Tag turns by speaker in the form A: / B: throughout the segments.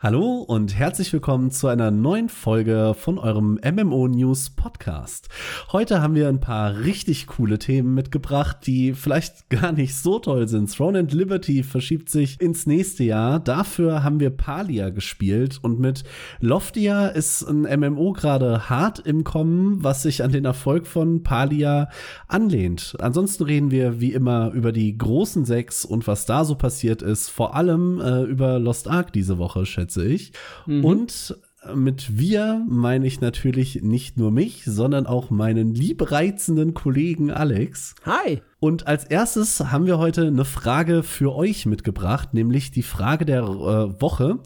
A: Hallo und herzlich willkommen zu einer neuen Folge von eurem MMO News Podcast. Heute haben wir ein paar richtig coole Themen mitgebracht, die vielleicht gar nicht so toll sind. Throne and Liberty verschiebt sich ins nächste Jahr. Dafür haben wir Palia gespielt und mit Loftia ist ein MMO gerade hart im Kommen, was sich an den Erfolg von Palia anlehnt. Ansonsten reden wir wie immer über die großen sechs und was da so passiert ist, vor allem äh, über Lost Ark diese Woche, schätze schätze ich. Mhm. Und mit wir meine ich natürlich nicht nur mich, sondern auch meinen liebreizenden Kollegen Alex.
B: Hi.
A: Und als erstes haben wir heute eine Frage für euch mitgebracht, nämlich die Frage der äh, Woche.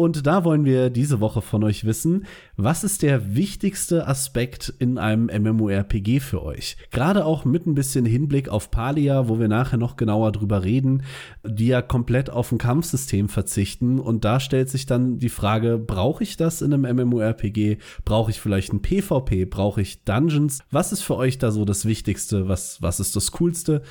A: Und da wollen wir diese Woche von euch wissen, was ist der wichtigste Aspekt in einem MMORPG für euch? Gerade auch mit ein bisschen Hinblick auf Palia, wo wir nachher noch genauer drüber reden, die ja komplett auf ein Kampfsystem verzichten. Und da stellt sich dann die Frage, brauche ich das in einem MMORPG? Brauche ich vielleicht ein PvP? Brauche ich Dungeons? Was ist für euch da so das Wichtigste? Was, was ist das Coolste?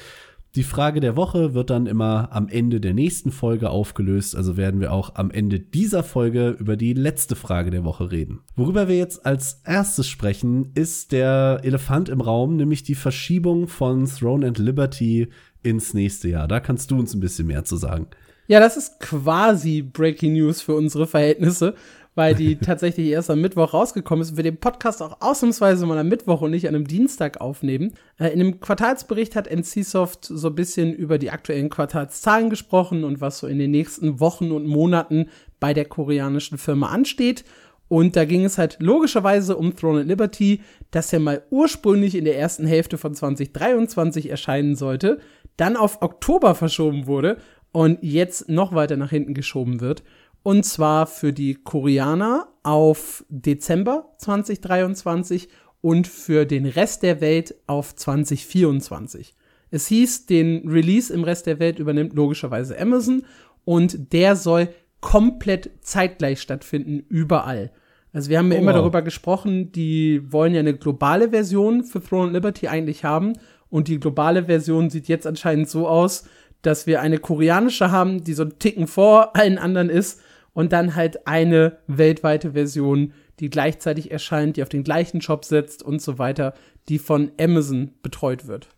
A: Die Frage der Woche wird dann immer am Ende der nächsten Folge aufgelöst, also werden wir auch am Ende dieser Folge über die letzte Frage der Woche reden. Worüber wir jetzt als erstes sprechen, ist der Elefant im Raum, nämlich die Verschiebung von Throne and Liberty ins nächste Jahr. Da kannst du uns ein bisschen mehr zu sagen.
B: Ja, das ist quasi Breaking News für unsere Verhältnisse, weil die tatsächlich erst am Mittwoch rausgekommen ist und wir den Podcast auch ausnahmsweise mal am Mittwoch und nicht an einem Dienstag aufnehmen. Äh, in dem Quartalsbericht hat NCSoft so ein bisschen über die aktuellen Quartalszahlen gesprochen und was so in den nächsten Wochen und Monaten bei der koreanischen Firma ansteht. Und da ging es halt logischerweise um Throne and Liberty, das ja mal ursprünglich in der ersten Hälfte von 2023 erscheinen sollte, dann auf Oktober verschoben wurde und jetzt noch weiter nach hinten geschoben wird. Und zwar für die Koreaner auf Dezember 2023 und für den Rest der Welt auf 2024. Es hieß, den Release im Rest der Welt übernimmt logischerweise Amazon und der soll komplett zeitgleich stattfinden, überall. Also wir haben ja oh, immer darüber gesprochen, die wollen ja eine globale Version für Throne and Liberty eigentlich haben und die globale Version sieht jetzt anscheinend so aus, dass wir eine koreanische haben, die so einen Ticken vor allen anderen ist und dann halt eine weltweite Version, die gleichzeitig erscheint, die auf den gleichen Shop setzt und so weiter, die von Amazon betreut wird.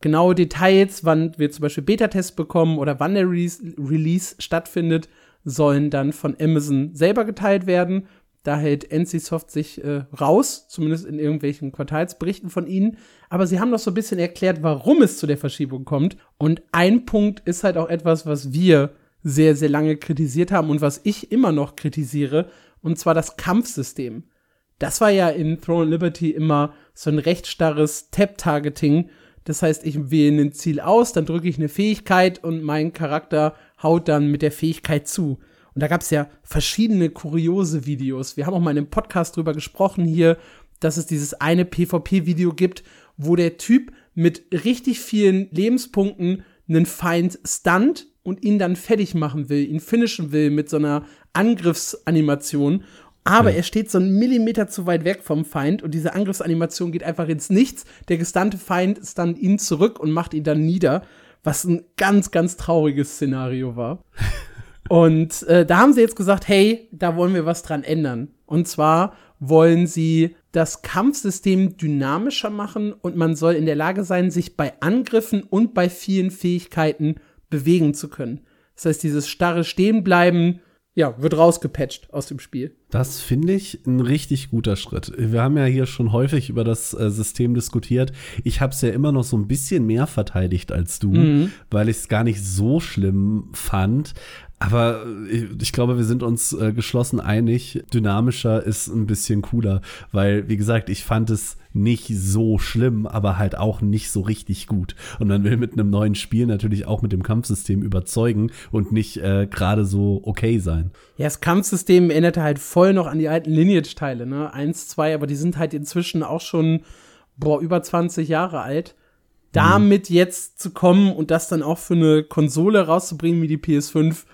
B: Genaue Details, wann wir zum Beispiel Beta-Tests bekommen oder wann der Re Release stattfindet, sollen dann von Amazon selber geteilt werden. Da hält NCSoft sich äh, raus, zumindest in irgendwelchen Quartalsberichten von ihnen. Aber sie haben noch so ein bisschen erklärt, warum es zu der Verschiebung kommt. Und ein Punkt ist halt auch etwas, was wir sehr, sehr lange kritisiert haben und was ich immer noch kritisiere, und zwar das Kampfsystem. Das war ja in Throne Liberty immer so ein recht starres Tap-Targeting. Das heißt, ich wähle ein Ziel aus, dann drücke ich eine Fähigkeit und mein Charakter haut dann mit der Fähigkeit zu. Und da gab es ja verschiedene kuriose Videos. Wir haben auch mal in einem Podcast drüber gesprochen hier, dass es dieses eine PvP-Video gibt, wo der Typ mit richtig vielen Lebenspunkten einen Feind stunt und ihn dann fertig machen will, ihn finishen will mit so einer Angriffsanimation. Aber ja. er steht so einen Millimeter zu weit weg vom Feind und diese Angriffsanimation geht einfach ins Nichts. Der gestante Feind ist dann ihn zurück und macht ihn dann nieder, was ein ganz, ganz trauriges Szenario war. und äh, da haben sie jetzt gesagt, hey, da wollen wir was dran ändern. Und zwar wollen sie das Kampfsystem dynamischer machen und man soll in der Lage sein, sich bei Angriffen und bei vielen Fähigkeiten bewegen zu können. Das heißt, dieses starre Stehenbleiben, ja, wird rausgepatcht aus dem Spiel.
A: Das finde ich ein richtig guter Schritt. Wir haben ja hier schon häufig über das äh, System diskutiert. Ich habe es ja immer noch so ein bisschen mehr verteidigt als du, mhm. weil ich es gar nicht so schlimm fand. Aber äh, ich glaube, wir sind uns äh, geschlossen einig, dynamischer ist ein bisschen cooler, weil, wie gesagt, ich fand es nicht so schlimm, aber halt auch nicht so richtig gut. Und man will mit einem neuen Spiel natürlich auch mit dem Kampfsystem überzeugen und nicht äh, gerade so okay sein.
B: Ja, das Kampfsystem erinnerte halt voll noch an die alten Lineage-Teile, ne? Eins, zwei, aber die sind halt inzwischen auch schon, boah, über 20 Jahre alt. Damit mhm. jetzt zu kommen und das dann auch für eine Konsole rauszubringen wie die PS5,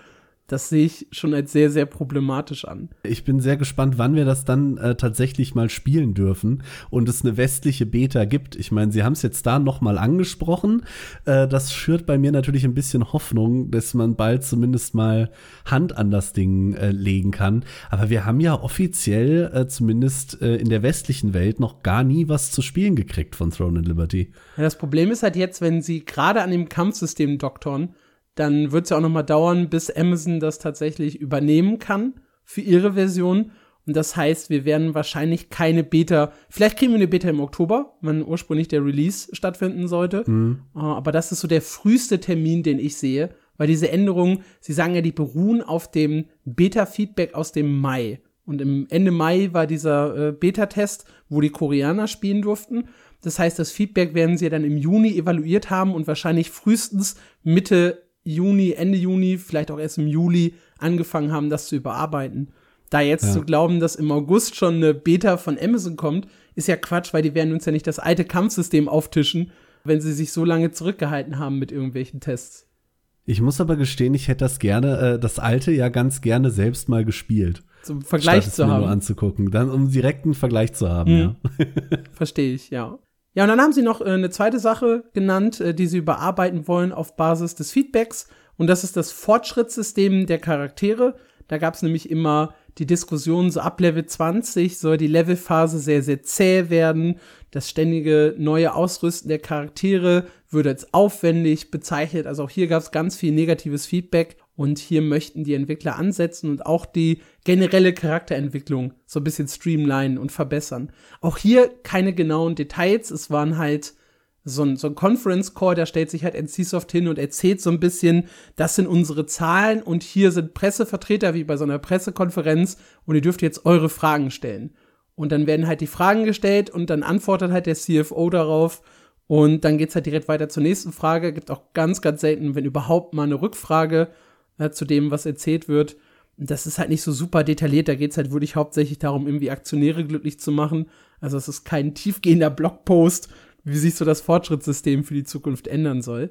B: das sehe ich schon als sehr, sehr problematisch an.
A: Ich bin sehr gespannt, wann wir das dann äh, tatsächlich mal spielen dürfen und es eine westliche Beta gibt. Ich meine, Sie haben es jetzt da noch mal angesprochen. Äh, das schürt bei mir natürlich ein bisschen Hoffnung, dass man bald zumindest mal Hand an das Ding äh, legen kann. Aber wir haben ja offiziell äh, zumindest äh, in der westlichen Welt noch gar nie was zu spielen gekriegt von Throne and Liberty.
B: Ja, das Problem ist halt jetzt, wenn Sie gerade an dem Kampfsystem doktoren, dann wird es ja auch noch mal dauern, bis Amazon das tatsächlich übernehmen kann für ihre Version. Und das heißt, wir werden wahrscheinlich keine Beta, vielleicht kriegen wir eine Beta im Oktober, wenn ursprünglich der Release stattfinden sollte. Mhm. Aber das ist so der früheste Termin, den ich sehe, weil diese Änderungen, sie sagen ja, die beruhen auf dem Beta-Feedback aus dem Mai. Und im Ende Mai war dieser äh, Beta-Test, wo die Koreaner spielen durften. Das heißt, das Feedback werden sie dann im Juni evaluiert haben und wahrscheinlich frühestens Mitte Juni, Ende Juni, vielleicht auch erst im Juli angefangen haben, das zu überarbeiten. Da jetzt ja. zu glauben, dass im August schon eine Beta von Amazon kommt, ist ja Quatsch, weil die werden uns ja nicht das alte Kampfsystem auftischen, wenn sie sich so lange zurückgehalten haben mit irgendwelchen Tests.
A: Ich muss aber gestehen, ich hätte das gerne, äh, das alte ja ganz gerne selbst mal gespielt.
B: Zum Vergleich zu haben.
A: Nur anzugucken, dann um direkten Vergleich zu haben, mhm. ja.
B: Verstehe ich, ja. Ja, und dann haben sie noch äh, eine zweite Sache genannt, äh, die sie überarbeiten wollen auf Basis des Feedbacks. Und das ist das Fortschrittssystem der Charaktere. Da gab es nämlich immer die Diskussion, so ab Level 20 soll die Levelphase sehr, sehr zäh werden. Das ständige neue Ausrüsten der Charaktere würde als aufwendig bezeichnet. Also auch hier gab es ganz viel negatives Feedback. Und hier möchten die Entwickler ansetzen und auch die generelle Charakterentwicklung so ein bisschen streamlinen und verbessern. Auch hier keine genauen Details. Es waren halt so ein, so ein Conference Call, da stellt sich halt NCSoft hin und erzählt so ein bisschen, das sind unsere Zahlen und hier sind Pressevertreter wie bei so einer Pressekonferenz und ihr dürft jetzt eure Fragen stellen. Und dann werden halt die Fragen gestellt und dann antwortet halt der CFO darauf und dann geht's halt direkt weiter zur nächsten Frage. Gibt auch ganz, ganz selten, wenn überhaupt mal eine Rückfrage äh, zu dem, was erzählt wird. Das ist halt nicht so super detailliert, da geht es halt wirklich hauptsächlich darum, irgendwie Aktionäre glücklich zu machen. Also es ist kein tiefgehender Blogpost, wie sich so das Fortschrittssystem für die Zukunft ändern soll.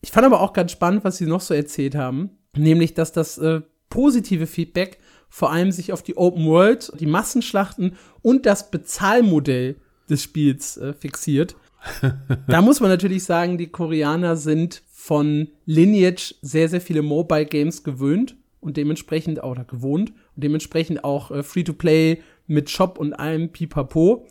B: Ich fand aber auch ganz spannend, was sie noch so erzählt haben, nämlich, dass das äh, positive Feedback vor allem sich auf die Open World, die Massenschlachten und das Bezahlmodell des Spiels äh, fixiert. da muss man natürlich sagen, die Koreaner sind von Lineage sehr, sehr viele Mobile Games gewöhnt und dementsprechend auch oder gewohnt und dementsprechend auch äh, Free-to-Play mit Shop und allem Pipapo.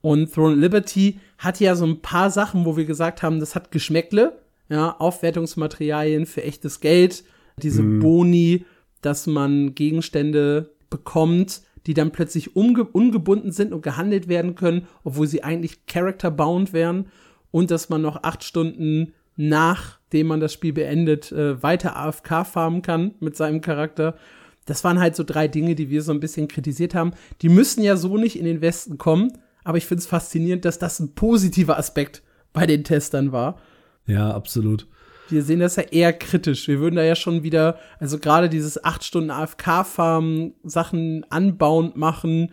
B: Und Throne Liberty hat ja so ein paar Sachen, wo wir gesagt haben, das hat Geschmäckle, ja, Aufwertungsmaterialien für echtes Geld, diese mhm. Boni, dass man Gegenstände bekommt, die dann plötzlich ungebunden sind und gehandelt werden können, obwohl sie eigentlich character-bound wären und dass man noch acht Stunden nachdem man das Spiel beendet, äh, weiter AFK farmen kann mit seinem Charakter. Das waren halt so drei Dinge, die wir so ein bisschen kritisiert haben. Die müssen ja so nicht in den Westen kommen, aber ich finde es faszinierend, dass das ein positiver Aspekt bei den Testern war.
A: Ja, absolut.
B: Wir sehen das ja eher kritisch. Wir würden da ja schon wieder, also gerade dieses acht Stunden AFK-Farmen, Sachen anbauend machen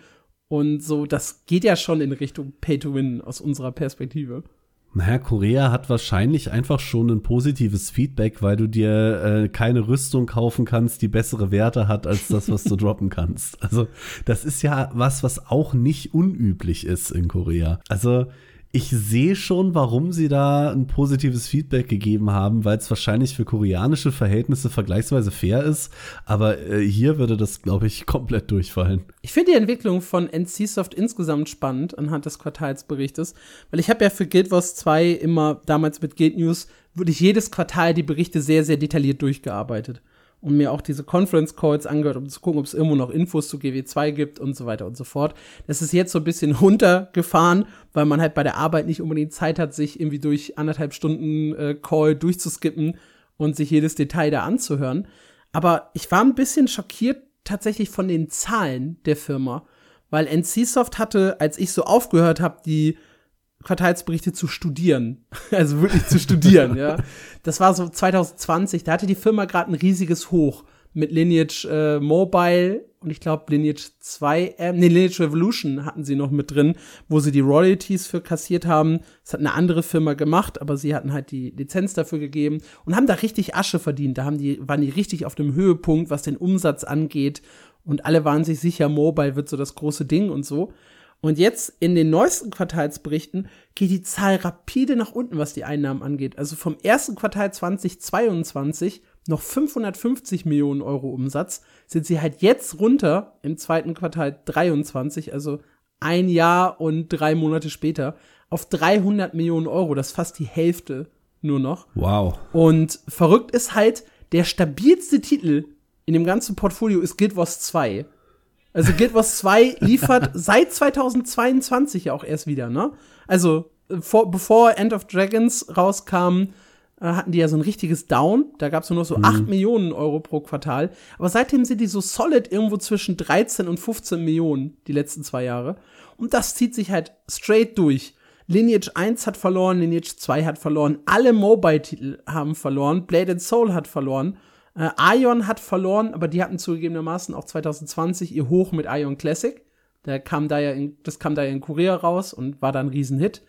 B: und so, das geht ja schon in Richtung Pay to Win aus unserer Perspektive.
A: Naja, Korea hat wahrscheinlich einfach schon ein positives Feedback, weil du dir äh, keine Rüstung kaufen kannst, die bessere Werte hat als das, was du droppen kannst. Also das ist ja was, was auch nicht unüblich ist in Korea. Also ich sehe schon, warum sie da ein positives Feedback gegeben haben, weil es wahrscheinlich für koreanische Verhältnisse vergleichsweise fair ist. Aber äh, hier würde das, glaube ich, komplett durchfallen.
B: Ich finde die Entwicklung von NCSoft insgesamt spannend anhand des Quartalsberichtes, weil ich habe ja für Guild Wars 2 immer damals mit Guild News wirklich jedes Quartal die Berichte sehr, sehr detailliert durchgearbeitet und mir auch diese Conference Calls angehört, um zu gucken, ob es irgendwo noch Infos zu GW2 gibt und so weiter und so fort. Das ist jetzt so ein bisschen runtergefahren, weil man halt bei der Arbeit nicht unbedingt Zeit hat, sich irgendwie durch anderthalb Stunden äh, Call durchzuskippen und sich jedes Detail da anzuhören. Aber ich war ein bisschen schockiert tatsächlich von den Zahlen der Firma, weil NCSoft hatte, als ich so aufgehört habe, die Quartalsberichte zu studieren. Also wirklich zu studieren, ja. Das war so 2020, da hatte die Firma gerade ein riesiges Hoch mit Lineage äh, Mobile und ich glaube Lineage 2, äh, nee, Lineage Revolution hatten sie noch mit drin, wo sie die Royalties für kassiert haben. Das hat eine andere Firma gemacht, aber sie hatten halt die Lizenz dafür gegeben und haben da richtig Asche verdient. Da haben die, waren die richtig auf dem Höhepunkt, was den Umsatz angeht. Und alle waren sich sicher, Mobile wird so das große Ding und so. Und jetzt in den neuesten Quartalsberichten geht die Zahl rapide nach unten, was die Einnahmen angeht. Also vom ersten Quartal 2022 noch 550 Millionen Euro Umsatz, sind sie halt jetzt runter im zweiten Quartal 23, also ein Jahr und drei Monate später, auf 300 Millionen Euro. Das ist fast die Hälfte nur noch.
A: Wow.
B: Und verrückt ist halt, der stabilste Titel in dem ganzen Portfolio ist Guild Wars 2. Also Guild Wars 2 liefert seit 2022 ja auch erst wieder, ne? Also vor, bevor End of Dragons rauskam, äh, hatten die ja so ein richtiges Down. Da gab es nur noch so mhm. 8 Millionen Euro pro Quartal. Aber seitdem sind die so solid irgendwo zwischen 13 und 15 Millionen die letzten zwei Jahre. Und das zieht sich halt straight durch. Lineage 1 hat verloren, Lineage 2 hat verloren, alle Mobile-Titel haben verloren, Blade and Soul hat verloren, äh, Ion hat verloren, aber die hatten zugegebenermaßen auch 2020 ihr Hoch mit Ion Classic. Der kam da ja in, das kam da ja in Korea raus und war dann ein Riesenhit.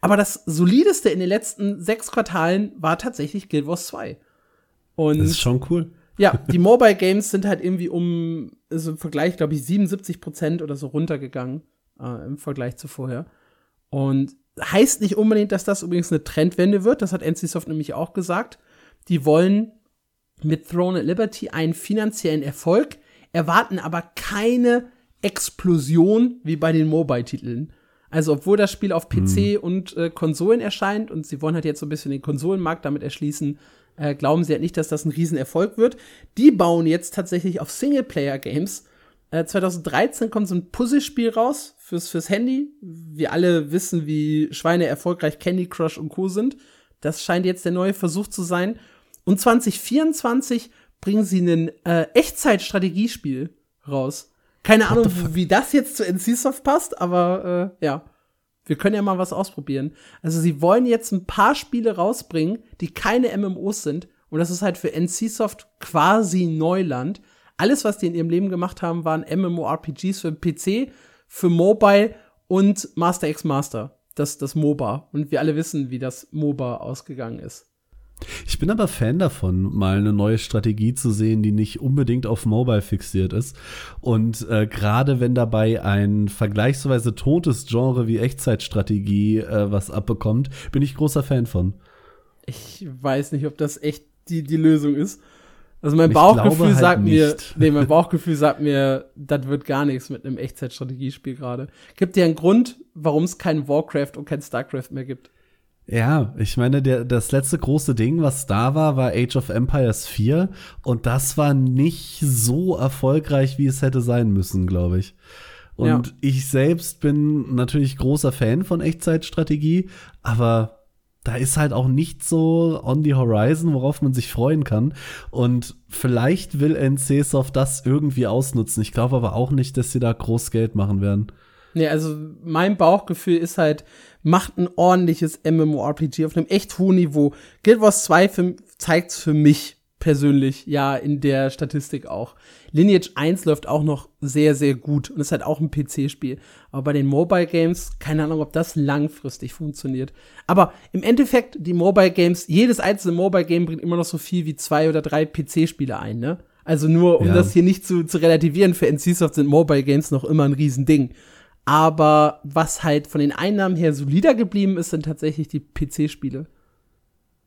B: Aber das solideste in den letzten sechs Quartalen war tatsächlich Guild Wars 2.
A: Und das ist schon cool.
B: Ja, die Mobile Games sind halt irgendwie um, also im Vergleich, glaube ich, 77 Prozent oder so runtergegangen äh, im Vergleich zu vorher. Und heißt nicht unbedingt, dass das übrigens eine Trendwende wird. Das hat NCSoft nämlich auch gesagt. Die wollen mit Throne at Liberty einen finanziellen Erfolg, erwarten aber keine Explosion wie bei den Mobile-Titeln. Also, obwohl das Spiel auf PC mhm. und äh, Konsolen erscheint und sie wollen halt jetzt so ein bisschen den Konsolenmarkt damit erschließen, äh, glauben sie halt nicht, dass das ein Riesenerfolg wird. Die bauen jetzt tatsächlich auf Singleplayer-Games. Äh, 2013 kommt so ein Puzzlespiel raus fürs, fürs Handy. Wir alle wissen, wie Schweine erfolgreich Candy Crush und Co. sind. Das scheint jetzt der neue Versuch zu sein. Und 2024 bringen sie ein äh, Echtzeit-Strategiespiel raus. Keine Ahnung, wie das jetzt zu NCSoft passt, aber äh, ja. Wir können ja mal was ausprobieren. Also sie wollen jetzt ein paar Spiele rausbringen, die keine MMOs sind. Und das ist halt für NCSoft quasi Neuland. Alles, was die in ihrem Leben gemacht haben, waren MMORPGs für PC, für Mobile und Master X Master. Das, das MOBA. Und wir alle wissen, wie das MOBA ausgegangen ist.
A: Ich bin aber Fan davon, mal eine neue Strategie zu sehen, die nicht unbedingt auf Mobile fixiert ist. Und äh, gerade wenn dabei ein vergleichsweise totes Genre wie Echtzeitstrategie äh, was abbekommt, bin ich großer Fan von.
B: Ich weiß nicht, ob das echt die, die Lösung ist. Also mein ich Bauchgefühl halt sagt nicht. mir, nee, mein Bauchgefühl sagt mir, das wird gar nichts mit einem Echtzeitstrategiespiel gerade. Gibt dir einen Grund, warum es kein Warcraft und kein Starcraft mehr gibt?
A: Ja, ich meine, der, das letzte große Ding, was da war, war Age of Empires 4 und das war nicht so erfolgreich, wie es hätte sein müssen, glaube ich. Und ja. ich selbst bin natürlich großer Fan von Echtzeitstrategie, aber da ist halt auch nicht so on the horizon, worauf man sich freuen kann. Und vielleicht will NCSoft das irgendwie ausnutzen. Ich glaube aber auch nicht, dass sie da groß Geld machen werden.
B: Nee, also mein Bauchgefühl ist halt, macht ein ordentliches MMORPG auf einem echt hohen Niveau. Guild Wars 2 zeigt für mich persönlich ja in der Statistik auch. Lineage 1 läuft auch noch sehr, sehr gut und ist halt auch ein PC-Spiel. Aber bei den Mobile Games, keine Ahnung, ob das langfristig funktioniert. Aber im Endeffekt, die Mobile Games, jedes einzelne Mobile Game bringt immer noch so viel wie zwei oder drei PC-Spiele ein, ne? Also nur, um ja. das hier nicht zu, zu relativieren, für NCSoft sind Mobile Games noch immer ein Riesending. Aber was halt von den Einnahmen her solider geblieben ist, sind tatsächlich die PC-Spiele.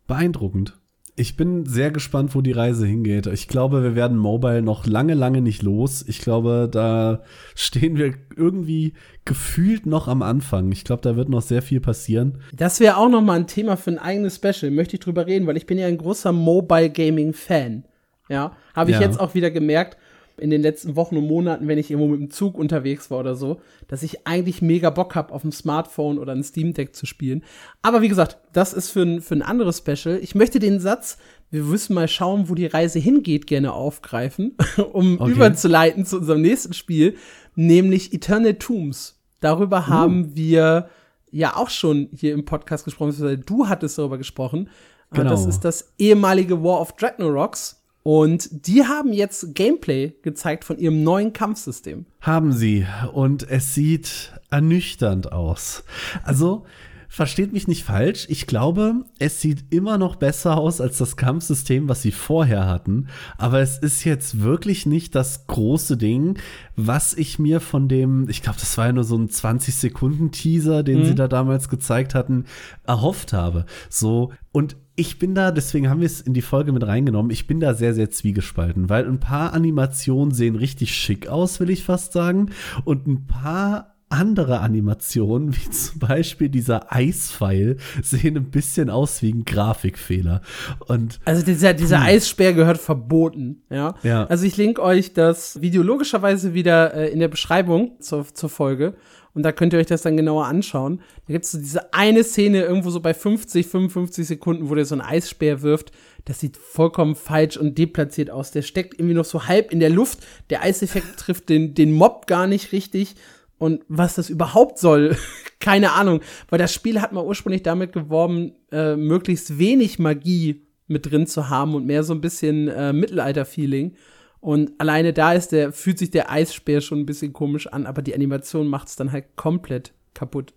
A: Beeindruckend. Ich bin sehr gespannt, wo die Reise hingeht. Ich glaube, wir werden Mobile noch lange, lange nicht los. Ich glaube, da stehen wir irgendwie gefühlt noch am Anfang. Ich glaube, da wird noch sehr viel passieren.
B: Das wäre auch noch mal ein Thema für ein eigenes Special. Möchte ich drüber reden, weil ich bin ja ein großer Mobile Gaming Fan. Ja, habe ich ja. jetzt auch wieder gemerkt in den letzten Wochen und Monaten, wenn ich irgendwo mit dem Zug unterwegs war oder so, dass ich eigentlich mega Bock habe, auf dem Smartphone oder ein Steam Deck zu spielen. Aber wie gesagt, das ist für ein, für ein anderes Special. Ich möchte den Satz, wir müssen mal schauen, wo die Reise hingeht, gerne aufgreifen, um okay. überzuleiten zu unserem nächsten Spiel, nämlich Eternal Tombs. Darüber uh. haben wir ja auch schon hier im Podcast gesprochen, du hattest darüber gesprochen. Genau. Das ist das ehemalige War of Ragnaroks Und die haben jetzt Gameplay gezeigt von ihrem neuen Kampfsystem.
A: Haben sie. Und es sieht ernüchternd aus. Also, versteht mich nicht falsch. Ich glaube, es sieht immer noch besser aus als das Kampfsystem, was sie vorher hatten. Aber es ist jetzt wirklich nicht das große Ding, was ich mir von dem, ich glaube, das war ja nur so ein 20-Sekunden-Teaser, den mhm. sie da damals gezeigt hatten, erhofft habe. So, und ich bin da, deswegen haben wir es in die Folge mit reingenommen, ich bin da sehr, sehr zwiegespalten, weil ein paar Animationen sehen richtig schick aus, will ich fast sagen. Und ein paar andere Animationen, wie zum Beispiel dieser Eispfeil, sehen ein bisschen aus wie ein Grafikfehler. Und
B: also dieser, dieser Eisspeer gehört verboten, ja?
A: ja.
B: Also ich link euch das Video logischerweise wieder äh, in der Beschreibung zur, zur Folge. Und da könnt ihr euch das dann genauer anschauen. Da gibt es so diese eine Szene irgendwo so bei 50, 55 Sekunden, wo der so einen Eisspeer wirft. Das sieht vollkommen falsch und deplatziert aus. Der steckt irgendwie noch so halb in der Luft. Der Eiseffekt trifft den, den Mob gar nicht richtig. Und was das überhaupt soll, keine Ahnung. Weil das Spiel hat mal ursprünglich damit geworben, äh, möglichst wenig Magie mit drin zu haben und mehr so ein bisschen äh, Mittelalter-Feeling. Und alleine da ist der, fühlt sich der Eisspeer schon ein bisschen komisch an, aber die Animation macht es dann halt komplett kaputt.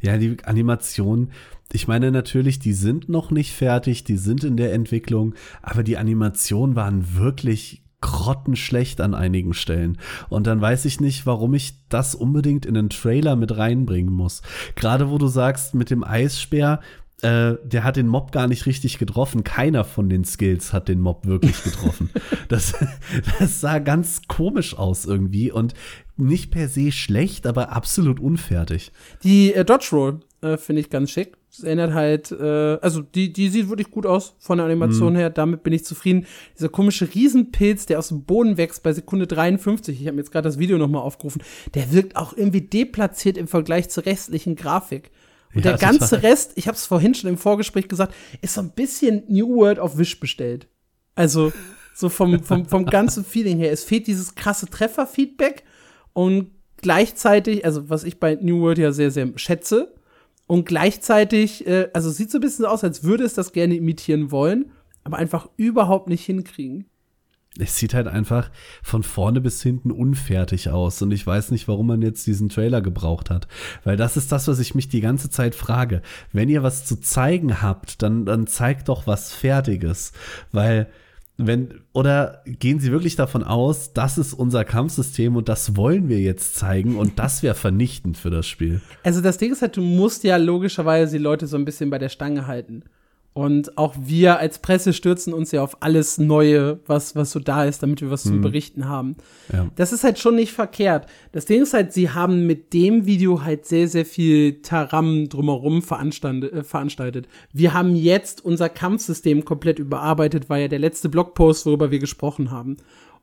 A: Ja, die Animation, ich meine natürlich, die sind noch nicht fertig, die sind in der Entwicklung, aber die Animationen waren wirklich grottenschlecht an einigen Stellen. Und dann weiß ich nicht, warum ich das unbedingt in den Trailer mit reinbringen muss. Gerade wo du sagst, mit dem Eisspeer, äh, der hat den Mob gar nicht richtig getroffen. Keiner von den Skills hat den Mob wirklich getroffen. das, das sah ganz komisch aus irgendwie und nicht per se schlecht, aber absolut unfertig.
B: Die äh, Dodge Roll äh, finde ich ganz schick. Es erinnert halt, äh, also die, die sieht wirklich gut aus von der Animation mhm. her, damit bin ich zufrieden. Dieser komische Riesenpilz, der aus dem Boden wächst bei Sekunde 53, ich habe mir jetzt gerade das Video nochmal aufgerufen, der wirkt auch irgendwie deplatziert im Vergleich zur restlichen Grafik. Und ja, der ganze. Rest, ich habe es vorhin schon im Vorgespräch gesagt, ist so ein bisschen New World auf Wish bestellt. Also so vom, vom, vom ganzen Feeling her. Es fehlt dieses krasse Trefferfeedback und gleichzeitig, also was ich bei New World ja sehr, sehr schätze, und gleichzeitig, äh, also sieht so ein bisschen aus, als würde es das gerne imitieren wollen, aber einfach überhaupt nicht hinkriegen.
A: Es sieht halt einfach von vorne bis hinten unfertig aus und ich weiß nicht, warum man jetzt diesen Trailer gebraucht hat, weil das ist das, was ich mich die ganze Zeit frage. Wenn ihr was zu zeigen habt, dann dann zeigt doch was fertiges, weil wenn, oder gehen Sie wirklich davon aus, das ist unser Kampfsystem und das wollen wir jetzt zeigen und das wäre vernichtend für das Spiel?
B: Also das Ding ist halt, du musst ja logischerweise die Leute so ein bisschen bei der Stange halten. Und auch wir als Presse stürzen uns ja auf alles Neue, was, was so da ist, damit wir was mhm. zu berichten haben. Ja. Das ist halt schon nicht verkehrt. Das Ding ist halt, sie haben mit dem Video halt sehr, sehr viel Taram drumherum. Äh, veranstaltet. Wir haben jetzt unser Kampfsystem komplett überarbeitet, war ja der letzte Blogpost, worüber wir gesprochen haben.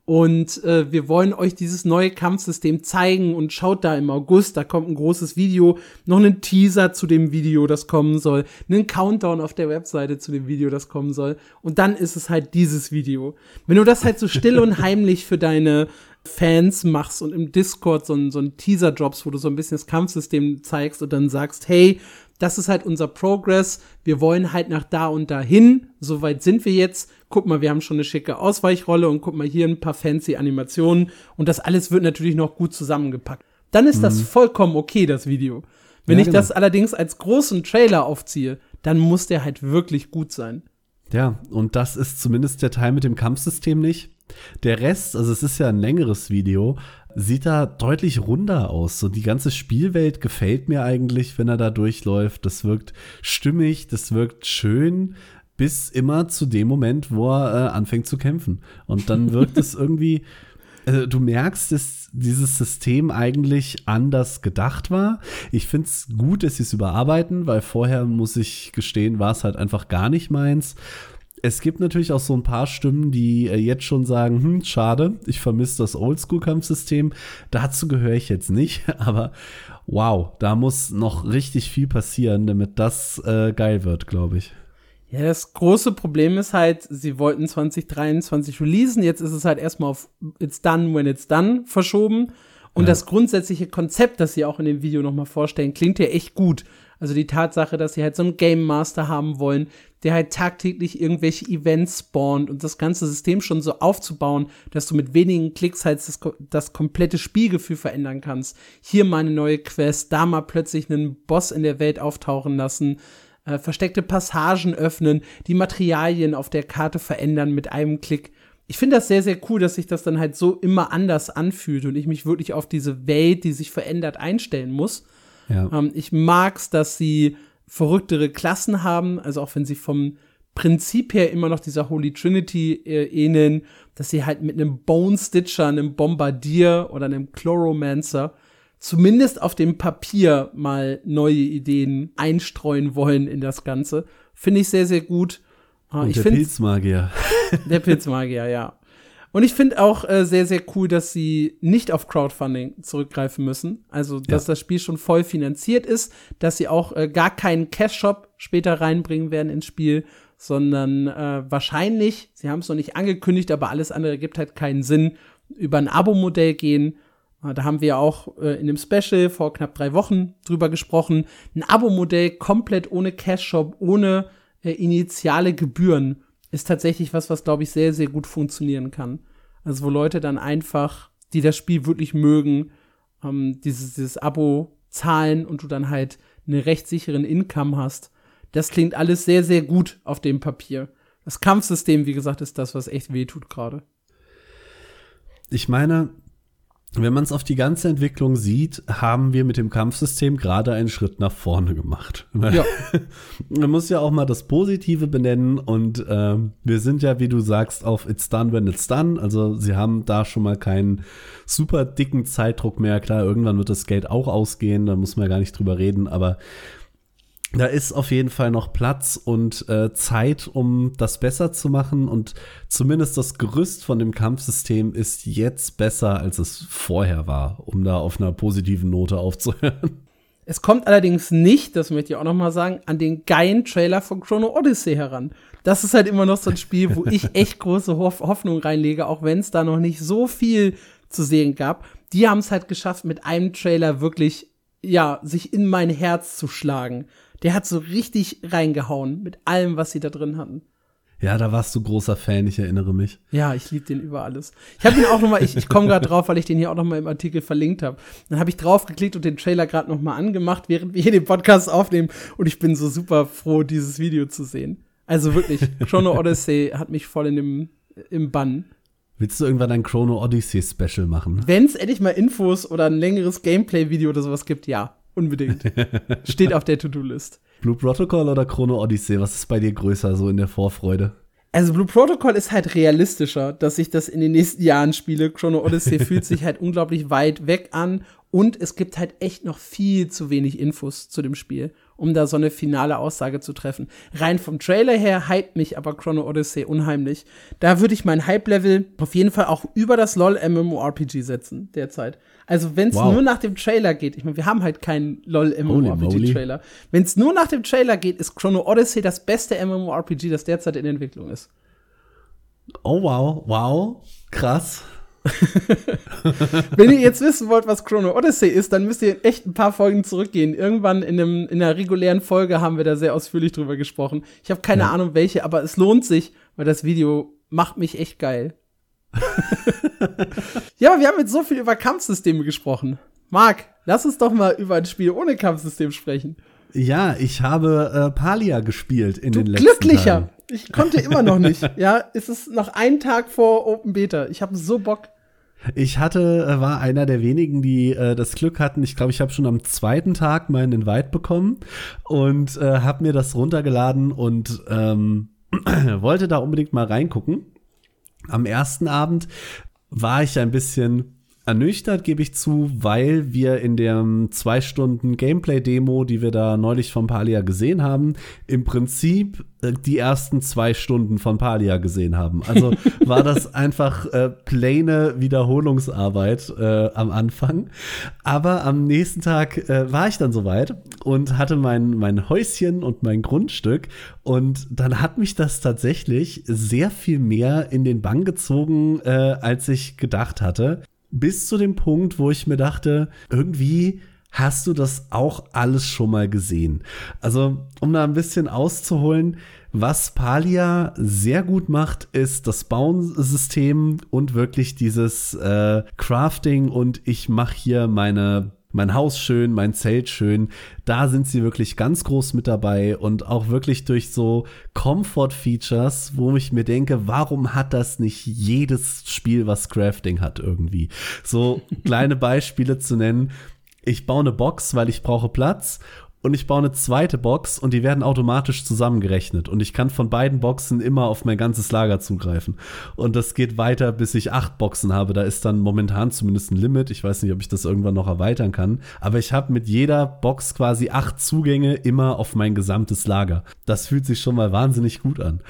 B: Und äh, wir wollen euch dieses neue Kampfsystem zeigen und schaut da im August, da kommt ein großes Video, noch einen Teaser zu dem Video, das kommen soll, einen Countdown auf der Webseite zu dem Video, das kommen soll. Und dann ist es halt dieses Video. Wenn du das halt so still und heimlich für deine Fans machst und im Discord so ein, so ein Teaser drops, wo du so ein bisschen das Kampfsystem zeigst und dann sagst, hey, das ist halt unser Progress. Wir wollen halt nach da und dahin. Soweit sind wir jetzt. Guck mal, wir haben schon eine schicke Ausweichrolle und guck mal hier ein paar fancy Animationen. Und das alles wird natürlich noch gut zusammengepackt. Dann ist mhm. das vollkommen okay, das Video. Wenn ja, ich genau. das allerdings als großen Trailer aufziehe, dann muss der halt wirklich gut sein.
A: Ja, und das ist zumindest der Teil mit dem Kampfsystem nicht. Der Rest, also es ist ja ein längeres Video, sieht da deutlich runder aus. So die ganze Spielwelt gefällt mir eigentlich, wenn er da durchläuft. Das wirkt stimmig, das wirkt schön, bis immer zu dem Moment, wo er äh, anfängt zu kämpfen. Und dann wirkt es irgendwie, äh, du merkst, dass dieses System eigentlich anders gedacht war. Ich finde es gut, dass sie es überarbeiten, weil vorher, muss ich gestehen, war es halt einfach gar nicht meins es gibt natürlich auch so ein paar Stimmen, die äh, jetzt schon sagen, hm, schade, ich vermisse das Oldschool-Kampfsystem. Dazu gehöre ich jetzt nicht, aber wow, da muss noch richtig viel passieren, damit das äh, geil wird, glaube ich.
B: Ja, das große Problem ist halt, sie wollten 2023 releasen, jetzt ist es halt erstmal auf It's done when it's done verschoben. Und ja. das grundsätzliche Konzept, das sie auch in dem Video nochmal vorstellen, klingt ja echt gut. Also die Tatsache, dass sie halt so einen Game Master haben wollen, der halt tagtäglich irgendwelche Events spawnt und das ganze System schon so aufzubauen, dass du mit wenigen Klicks halt das, das komplette Spielgefühl verändern kannst. Hier mal eine neue Quest, da mal plötzlich einen Boss in der Welt auftauchen lassen, äh, versteckte Passagen öffnen, die Materialien auf der Karte verändern mit einem Klick ich finde das sehr, sehr cool, dass sich das dann halt so immer anders anfühlt und ich mich wirklich auf diese Welt, die sich verändert, einstellen muss. Ja. Ähm, ich mag's, dass sie verrücktere Klassen haben, also auch wenn sie vom Prinzip her immer noch dieser Holy Trinity äh, ähneln, dass sie halt mit einem Bone Stitcher, einem Bombardier oder einem Chloromancer zumindest auf dem Papier mal neue Ideen einstreuen wollen in das Ganze. Finde ich sehr, sehr gut.
A: Ah, Und der Pilzmagier.
B: Der Pilzmagier, ja. Und ich finde auch äh, sehr, sehr cool, dass sie nicht auf Crowdfunding zurückgreifen müssen. Also, dass ja. das Spiel schon voll finanziert ist, dass sie auch äh, gar keinen Cash-Shop später reinbringen werden ins Spiel, sondern äh, wahrscheinlich, sie haben es noch nicht angekündigt, aber alles andere gibt halt keinen Sinn, über ein Abo-Modell gehen. Äh, da haben wir auch äh, in dem Special vor knapp drei Wochen drüber gesprochen. Ein Abo-Modell komplett ohne Cash-Shop, ohne äh, initiale Gebühren ist tatsächlich was, was glaube ich sehr, sehr gut funktionieren kann. Also wo Leute dann einfach, die das Spiel wirklich mögen, ähm, dieses, dieses Abo zahlen und du dann halt einen recht sicheren Income hast. Das klingt alles sehr, sehr gut auf dem Papier. Das Kampfsystem, wie gesagt, ist das, was echt weh tut gerade.
A: Ich meine, wenn man es auf die ganze Entwicklung sieht, haben wir mit dem Kampfsystem gerade einen Schritt nach vorne gemacht. Ja. man muss ja auch mal das Positive benennen und äh, wir sind ja, wie du sagst, auf It's done when it's done. Also sie haben da schon mal keinen super dicken Zeitdruck mehr. Klar, irgendwann wird das Geld auch ausgehen, da muss man ja gar nicht drüber reden, aber da ist auf jeden Fall noch Platz und äh, Zeit, um das besser zu machen. Und zumindest das Gerüst von dem Kampfsystem ist jetzt besser, als es vorher war, um da auf einer positiven Note aufzuhören.
B: Es kommt allerdings nicht, das möchte ich auch noch mal sagen, an den geilen Trailer von Chrono Odyssey heran. Das ist halt immer noch so ein Spiel, wo ich echt große Hoff Hoffnung reinlege, auch wenn es da noch nicht so viel zu sehen gab. Die haben es halt geschafft, mit einem Trailer wirklich, ja, sich in mein Herz zu schlagen der hat so richtig reingehauen mit allem, was sie da drin hatten.
A: Ja, da warst du großer Fan, ich erinnere mich.
B: Ja, ich liebe den über alles. Ich habe ihn auch noch mal, ich, ich komme gerade drauf, weil ich den hier auch noch mal im Artikel verlinkt habe. Dann habe ich drauf geklickt und den Trailer gerade noch mal angemacht, während wir hier den Podcast aufnehmen. Und ich bin so super froh, dieses Video zu sehen. Also wirklich, Chrono Odyssey hat mich voll in dem im Bann.
A: Willst du irgendwann ein Chrono Odyssey Special machen?
B: Wenn es endlich mal Infos oder ein längeres Gameplay-Video oder sowas gibt, ja. Unbedingt. Steht auf der To-Do-List.
A: Blue Protocol oder Chrono Odyssey? Was ist bei dir größer so in der Vorfreude?
B: Also Blue Protocol ist halt realistischer, dass ich das in den nächsten Jahren spiele. Chrono Odyssey fühlt sich halt unglaublich weit weg an und es gibt halt echt noch viel zu wenig Infos zu dem Spiel um da so eine finale Aussage zu treffen. Rein vom Trailer her hypt mich aber Chrono Odyssey unheimlich. Da würde ich mein Hype-Level auf jeden Fall auch über das LOL MMORPG setzen derzeit. Also wenn es wow. nur nach dem Trailer geht, ich meine, wir haben halt keinen LOL MMORPG-Trailer. Wenn es nur nach dem Trailer geht, ist Chrono Odyssey das beste MMORPG, das derzeit in Entwicklung ist.
A: Oh wow, wow, krass.
B: Wenn ihr jetzt wissen wollt, was Chrono Odyssey ist, dann müsst ihr echt ein paar Folgen zurückgehen. Irgendwann in, einem, in einer regulären Folge haben wir da sehr ausführlich drüber gesprochen. Ich habe keine ja. Ahnung welche, aber es lohnt sich, weil das Video macht mich echt geil. Ja, wir haben jetzt so viel über Kampfsysteme gesprochen. Marc, lass uns doch mal über ein Spiel ohne Kampfsystem sprechen.
A: Ja, ich habe äh, Palia gespielt in du den letzten
B: Glücklicher. Tagen. Ich konnte immer noch nicht. Ja, es ist noch ein Tag vor Open Beta. Ich habe so Bock.
A: Ich hatte, äh, war einer der wenigen, die äh, das Glück hatten. Ich glaube, ich habe schon am zweiten Tag meinen Invite bekommen und äh, habe mir das runtergeladen und ähm, wollte da unbedingt mal reingucken. Am ersten Abend war ich ein bisschen ernüchtert, gebe ich zu, weil wir in der zwei Stunden Gameplay-Demo, die wir da neulich von Palia gesehen haben, im Prinzip äh, die ersten zwei Stunden von Palia gesehen haben. Also war das einfach äh, plane Wiederholungsarbeit äh, am Anfang. Aber am nächsten Tag äh, war ich dann soweit und hatte mein, mein Häuschen und mein Grundstück. Und dann hat mich das tatsächlich sehr viel mehr in den Bann gezogen, äh, als ich gedacht hatte. Bis zu dem Punkt, wo ich mir dachte, irgendwie hast du das auch alles schon mal gesehen. Also, um da ein bisschen auszuholen, was Palia sehr gut macht, ist das Bauensystem und wirklich dieses äh, Crafting und ich mache hier meine mein Haus schön, mein Zelt schön. Da sind sie wirklich ganz groß mit dabei und auch wirklich durch so Comfort-Features, wo ich mir denke, warum hat das nicht jedes Spiel, was Crafting hat irgendwie? So kleine Beispiele zu nennen. Ich baue eine Box, weil ich brauche Platz und ich baue eine zweite Box und die werden automatisch zusammengerechnet und ich kann von beiden Boxen immer auf mein ganzes Lager zugreifen. Und das geht weiter, bis ich acht Boxen habe. Da ist dann momentan zumindest ein Limit. Ich weiß nicht, ob ich das irgendwann noch erweitern kann. Aber ich habe mit jeder Box quasi acht Zugänge immer auf mein gesamtes Lager. Das fühlt sich schon mal wahnsinnig gut an.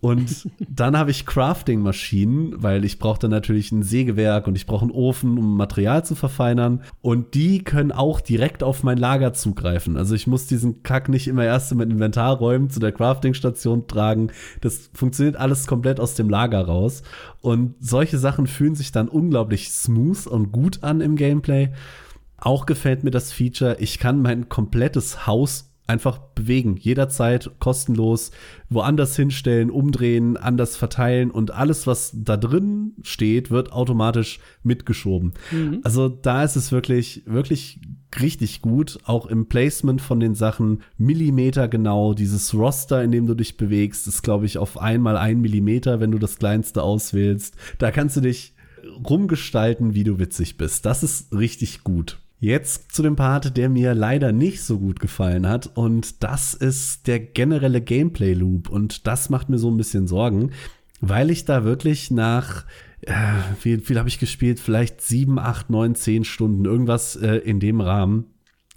A: Und dann habe ich Crafting-Maschinen, weil ich brauche dann natürlich ein Sägewerk und ich brauche einen Ofen, um Material zu verfeinern. Und die können auch direkt auf mein Lager zugreifen. Also ich muss diesen Kack nicht immer erst mit Inventarräumen zu der Crafting-Station tragen. Das funktioniert alles komplett aus dem Lager raus. Und solche Sachen fühlen sich dann unglaublich smooth und gut an im Gameplay. Auch gefällt mir das Feature, ich kann mein komplettes Haus einfach bewegen, jederzeit kostenlos, woanders hinstellen, umdrehen, anders verteilen und alles, was da drin steht, wird automatisch mitgeschoben. Mhm. Also da ist es wirklich, wirklich richtig gut, auch im Placement von den Sachen, Millimeter genau, dieses Roster, in dem du dich bewegst, ist, glaube ich, auf einmal ein Millimeter, wenn du das kleinste auswählst. Da kannst du dich rumgestalten, wie du witzig bist. Das ist richtig gut. Jetzt zu dem Part, der mir leider nicht so gut gefallen hat. Und das ist der generelle Gameplay-Loop. Und das macht mir so ein bisschen Sorgen, weil ich da wirklich nach, äh, wie viel habe ich gespielt? Vielleicht sieben, acht, neun, zehn Stunden, irgendwas äh, in dem Rahmen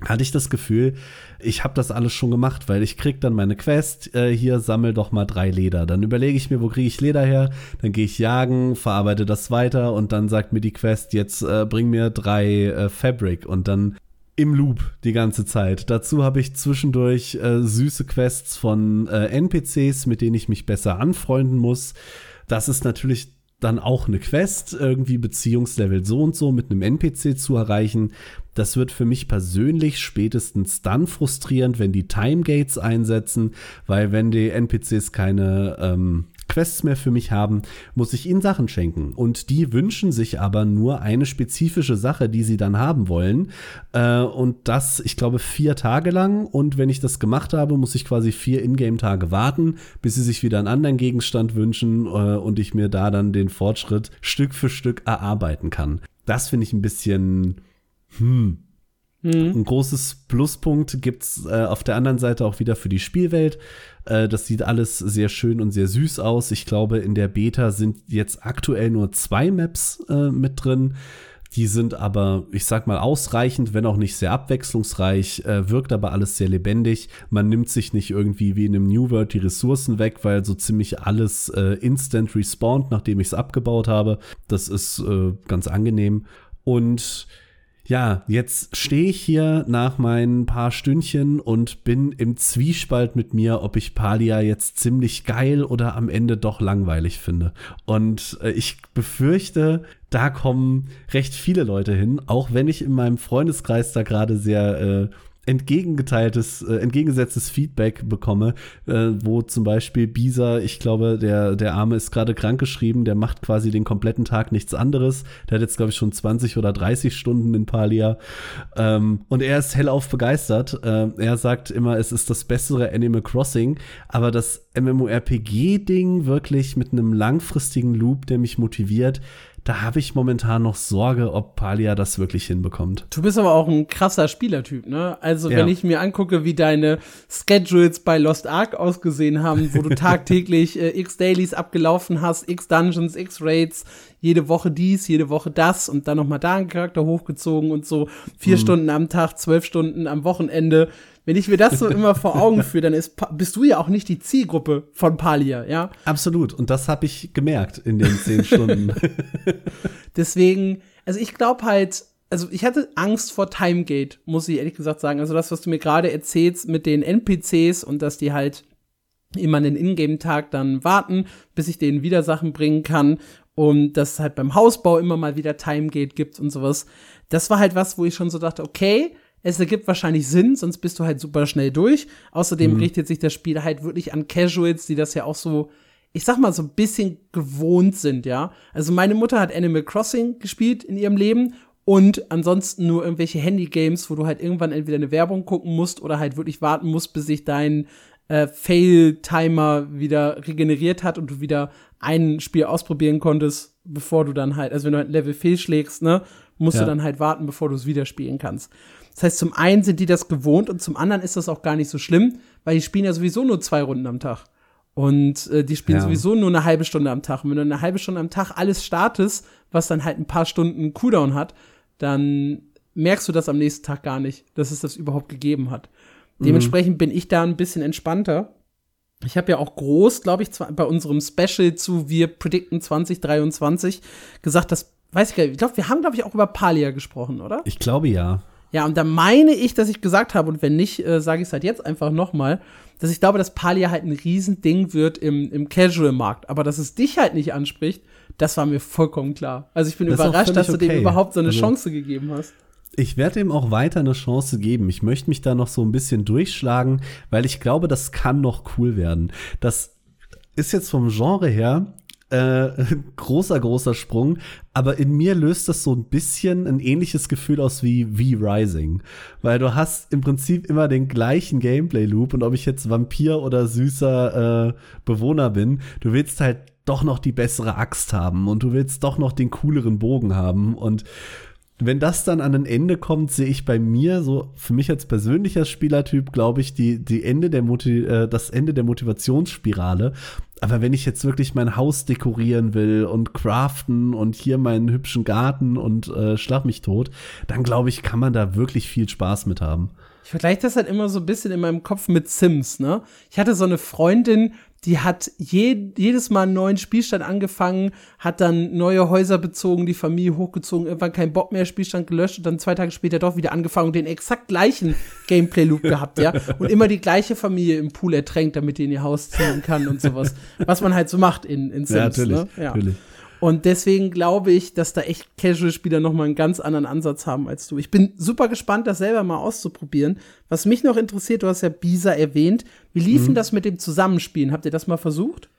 A: hatte ich das Gefühl, ich habe das alles schon gemacht, weil ich krieg dann meine Quest, äh, hier sammel doch mal drei Leder. Dann überlege ich mir, wo kriege ich Leder her? Dann gehe ich jagen, verarbeite das weiter und dann sagt mir die Quest, jetzt äh, bring mir drei äh, Fabric und dann im Loop die ganze Zeit. Dazu habe ich zwischendurch äh, süße Quests von äh, NPCs, mit denen ich mich besser anfreunden muss. Das ist natürlich dann auch eine Quest, irgendwie Beziehungslevel so und so mit einem NPC zu erreichen. Das wird für mich persönlich spätestens dann frustrierend, wenn die Timegates einsetzen, weil wenn die NPCs keine ähm, Quests mehr für mich haben, muss ich ihnen Sachen schenken. Und die wünschen sich aber nur eine spezifische Sache, die sie dann haben wollen. Äh, und das, ich glaube, vier Tage lang. Und wenn ich das gemacht habe, muss ich quasi vier Ingame-Tage warten, bis sie sich wieder einen anderen Gegenstand wünschen äh, und ich mir da dann den Fortschritt Stück für Stück erarbeiten kann. Das finde ich ein bisschen, hm, Mhm. Ein großes Pluspunkt gibt's äh, auf der anderen Seite auch wieder für die Spielwelt. Äh, das sieht alles sehr schön und sehr süß aus. Ich glaube, in der Beta sind jetzt aktuell nur zwei Maps äh, mit drin. Die sind aber, ich sag mal, ausreichend, wenn auch nicht sehr abwechslungsreich, äh, wirkt aber alles sehr lebendig. Man nimmt sich nicht irgendwie wie in einem New World die Ressourcen weg, weil so ziemlich alles äh, instant respawnt, nachdem ich es abgebaut habe. Das ist äh, ganz angenehm. Und ja, jetzt stehe ich hier nach meinen paar Stündchen und bin im Zwiespalt mit mir, ob ich Palia jetzt ziemlich geil oder am Ende doch langweilig finde. Und äh, ich befürchte, da kommen recht viele Leute hin, auch wenn ich in meinem Freundeskreis da gerade sehr äh, entgegengeteiltes, äh, entgegengesetztes Feedback bekomme, äh, wo zum Beispiel Bisa, ich glaube, der, der Arme ist gerade krankgeschrieben, der macht quasi den kompletten Tag nichts anderes. Der hat jetzt, glaube ich, schon 20 oder 30 Stunden in Palia. Ähm, und er ist hellauf begeistert. Äh, er sagt immer, es ist das bessere Animal Crossing, aber das MMORPG-Ding wirklich mit einem langfristigen Loop, der mich motiviert, da habe ich momentan noch Sorge, ob Palia das wirklich hinbekommt.
B: Du bist aber auch ein krasser Spielertyp, ne? Also, ja. wenn ich mir angucke, wie deine Schedules bei Lost Ark ausgesehen haben, wo du tagtäglich äh, x Dailies abgelaufen hast, x Dungeons, x Raids, jede Woche dies, jede Woche das und dann nochmal da einen Charakter hochgezogen und so vier mhm. Stunden am Tag, zwölf Stunden am Wochenende wenn ich mir das so immer vor Augen führe, dann ist, bist du ja auch nicht die Zielgruppe von Palia, ja?
A: Absolut. Und das habe ich gemerkt in den zehn Stunden.
B: Deswegen, also ich glaube halt, also ich hatte Angst vor Timegate, muss ich ehrlich gesagt sagen. Also das, was du mir gerade erzählst mit den NPCs und dass die halt immer einen Ingame-Tag dann warten, bis ich denen wieder Sachen bringen kann und dass es halt beim Hausbau immer mal wieder Timegate gibt und sowas. Das war halt was, wo ich schon so dachte, okay, es ergibt wahrscheinlich Sinn, sonst bist du halt super schnell durch. Außerdem mhm. richtet sich das Spiel halt wirklich an Casuals, die das ja auch so, ich sag mal, so ein bisschen gewohnt sind, ja. Also meine Mutter hat Animal Crossing gespielt in ihrem Leben und ansonsten nur irgendwelche Handy-Games, wo du halt irgendwann entweder eine Werbung gucken musst oder halt wirklich warten musst, bis sich dein äh, Fail-Timer wieder regeneriert hat und du wieder ein Spiel ausprobieren konntest, bevor du dann halt, also wenn du halt ein Level fehlschlägst, ne, musst ja. du dann halt warten, bevor du es wieder spielen kannst. Das heißt, zum einen sind die das gewohnt und zum anderen ist das auch gar nicht so schlimm, weil die spielen ja sowieso nur zwei Runden am Tag. Und äh, die spielen ja. sowieso nur eine halbe Stunde am Tag. Und wenn du eine halbe Stunde am Tag alles startest, was dann halt ein paar Stunden Cooldown hat, dann merkst du das am nächsten Tag gar nicht, dass es das überhaupt gegeben hat. Mhm. Dementsprechend bin ich da ein bisschen entspannter. Ich habe ja auch groß, glaube ich, bei unserem Special zu Wir predikten 2023 gesagt, dass, weiß ich gar nicht, ich glaube, wir haben, glaube ich, auch über Palia gesprochen, oder?
A: Ich glaube ja.
B: Ja, und da meine ich, dass ich gesagt habe, und wenn nicht, äh, sage ich es halt jetzt einfach nochmal, dass ich glaube, dass Palia halt ein Riesending wird im, im Casual-Markt. Aber dass es dich halt nicht anspricht, das war mir vollkommen klar. Also ich bin das überrascht, dass du okay. dem überhaupt so eine also, Chance gegeben hast.
A: Ich werde ihm auch weiter eine Chance geben. Ich möchte mich da noch so ein bisschen durchschlagen, weil ich glaube, das kann noch cool werden. Das ist jetzt vom Genre her äh, großer, großer Sprung. Aber in mir löst das so ein bisschen ein ähnliches Gefühl aus wie V-Rising. Weil du hast im Prinzip immer den gleichen Gameplay-Loop und ob ich jetzt Vampir oder süßer äh, Bewohner bin, du willst halt doch noch die bessere Axt haben und du willst doch noch den cooleren Bogen haben und wenn das dann an ein Ende kommt, sehe ich bei mir so für mich als persönlicher Spielertyp, glaube ich, die, die Ende der Motiv äh, das Ende der Motivationsspirale. Aber wenn ich jetzt wirklich mein Haus dekorieren will und craften und hier meinen hübschen Garten und äh, schlag mich tot, dann glaube ich, kann man da wirklich viel Spaß mit haben.
B: Ich vergleiche das halt immer so ein bisschen in meinem Kopf mit Sims, ne? Ich hatte so eine Freundin, die hat je, jedes Mal einen neuen Spielstand angefangen, hat dann neue Häuser bezogen, die Familie hochgezogen, irgendwann keinen Bock mehr, Spielstand gelöscht und dann zwei Tage später doch wieder angefangen und den exakt gleichen Gameplay-Loop gehabt, ja. Und immer die gleiche Familie im Pool ertränkt, damit die in ihr Haus ziehen kann und sowas. Was man halt so macht in, in Sims. Ja, natürlich. Ne? Ja. natürlich. Und deswegen glaube ich, dass da echt Casual-Spieler nochmal einen ganz anderen Ansatz haben als du. Ich bin super gespannt, das selber mal auszuprobieren. Was mich noch interessiert, du hast ja Bisa erwähnt. Wie lief mhm. das mit dem Zusammenspielen? Habt ihr das mal versucht?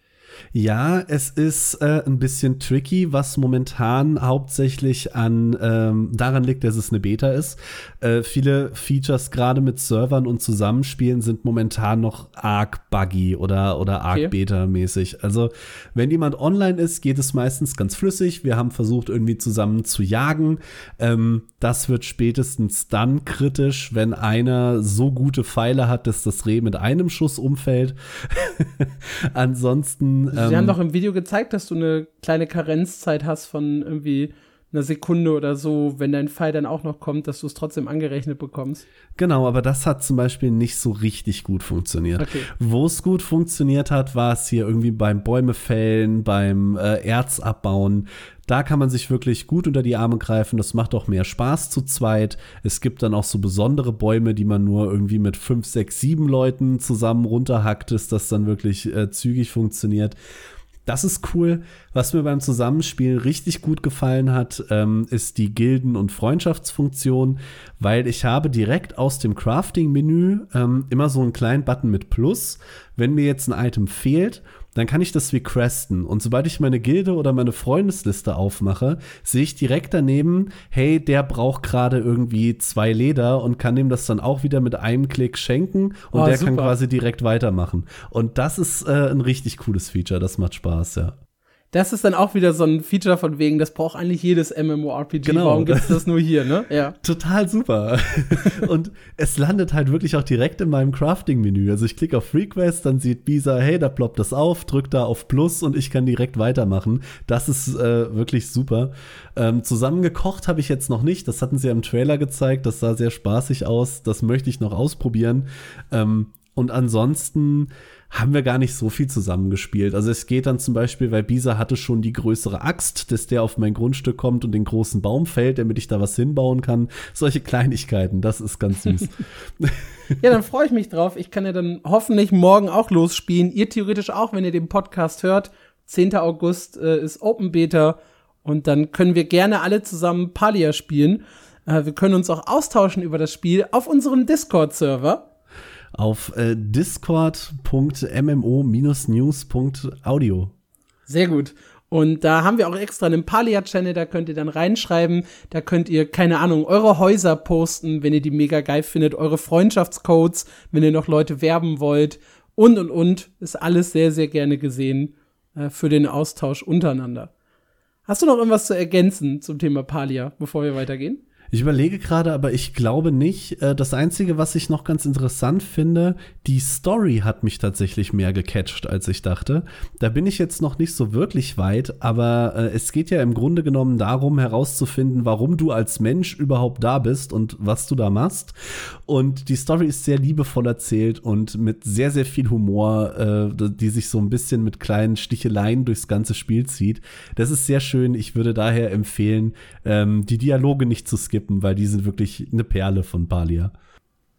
A: Ja, es ist äh, ein bisschen tricky, was momentan hauptsächlich an ähm, daran liegt, dass es eine Beta ist. Äh, viele Features gerade mit Servern und Zusammenspielen sind momentan noch arg buggy oder oder arg okay. Beta-mäßig. Also wenn jemand online ist, geht es meistens ganz flüssig. Wir haben versucht irgendwie zusammen zu jagen. Ähm, das wird spätestens dann kritisch, wenn einer so gute Pfeile hat, dass das Reh mit einem Schuss umfällt. Ansonsten
B: Sie ähm, haben doch im Video gezeigt, dass du eine kleine Karenzzeit hast von irgendwie einer Sekunde oder so, wenn dein Pfeil dann auch noch kommt, dass du es trotzdem angerechnet bekommst.
A: Genau, aber das hat zum Beispiel nicht so richtig gut funktioniert. Okay. Wo es gut funktioniert hat, war es hier irgendwie beim Bäume fällen, beim äh, Erz abbauen. Da kann man sich wirklich gut unter die Arme greifen. Das macht auch mehr Spaß zu zweit. Es gibt dann auch so besondere Bäume, die man nur irgendwie mit fünf, sechs, sieben Leuten zusammen runterhackt, dass das dann wirklich äh, zügig funktioniert. Das ist cool. Was mir beim Zusammenspielen richtig gut gefallen hat, ähm, ist die Gilden- und Freundschaftsfunktion, weil ich habe direkt aus dem Crafting-Menü ähm, immer so einen kleinen Button mit Plus. Wenn mir jetzt ein Item fehlt dann kann ich das requesten. Und sobald ich meine Gilde oder meine Freundesliste aufmache, sehe ich direkt daneben, hey, der braucht gerade irgendwie zwei Leder und kann dem das dann auch wieder mit einem Klick schenken und oh, der super. kann quasi direkt weitermachen. Und das ist äh, ein richtig cooles Feature, das macht Spaß, ja
B: das ist dann auch wieder so ein Feature von wegen, das braucht eigentlich jedes MMORPG. Genau. Warum gibt es das nur hier, ne?
A: Ja. Total super. und es landet halt wirklich auch direkt in meinem Crafting-Menü. Also ich klicke auf Request, dann sieht Bisa, hey, da ploppt das auf, drück da auf Plus und ich kann direkt weitermachen. Das ist äh, wirklich super. Ähm, zusammengekocht habe ich jetzt noch nicht. Das hatten sie ja im Trailer gezeigt. Das sah sehr spaßig aus. Das möchte ich noch ausprobieren. Ähm, und ansonsten haben wir gar nicht so viel zusammengespielt. Also es geht dann zum Beispiel, weil Bisa hatte schon die größere Axt, dass der auf mein Grundstück kommt und den großen Baum fällt, damit ich da was hinbauen kann. Solche Kleinigkeiten, das ist ganz süß.
B: ja, dann freue ich mich drauf. Ich kann ja dann hoffentlich morgen auch losspielen. Ihr theoretisch auch, wenn ihr den Podcast hört. 10. August äh, ist Open Beta und dann können wir gerne alle zusammen Palia spielen. Äh, wir können uns auch austauschen über das Spiel auf unserem Discord-Server.
A: Auf äh, discord.mmo-news.audio.
B: Sehr gut. Und da haben wir auch extra einen Palia-Channel, da könnt ihr dann reinschreiben, da könnt ihr, keine Ahnung, eure Häuser posten, wenn ihr die mega geil findet, eure Freundschaftscodes, wenn ihr noch Leute werben wollt und und und. Ist alles sehr, sehr gerne gesehen äh, für den Austausch untereinander. Hast du noch irgendwas zu ergänzen zum Thema Palia, bevor wir weitergehen?
A: Ich überlege gerade, aber ich glaube nicht. Äh, das Einzige, was ich noch ganz interessant finde, die Story hat mich tatsächlich mehr gecatcht, als ich dachte. Da bin ich jetzt noch nicht so wirklich weit, aber äh, es geht ja im Grunde genommen darum, herauszufinden, warum du als Mensch überhaupt da bist und was du da machst. Und die Story ist sehr liebevoll erzählt und mit sehr, sehr viel Humor, äh, die sich so ein bisschen mit kleinen Sticheleien durchs ganze Spiel zieht. Das ist sehr schön. Ich würde daher empfehlen, ähm, die Dialoge nicht zu skippen skippen, weil die sind wirklich eine Perle von Palia.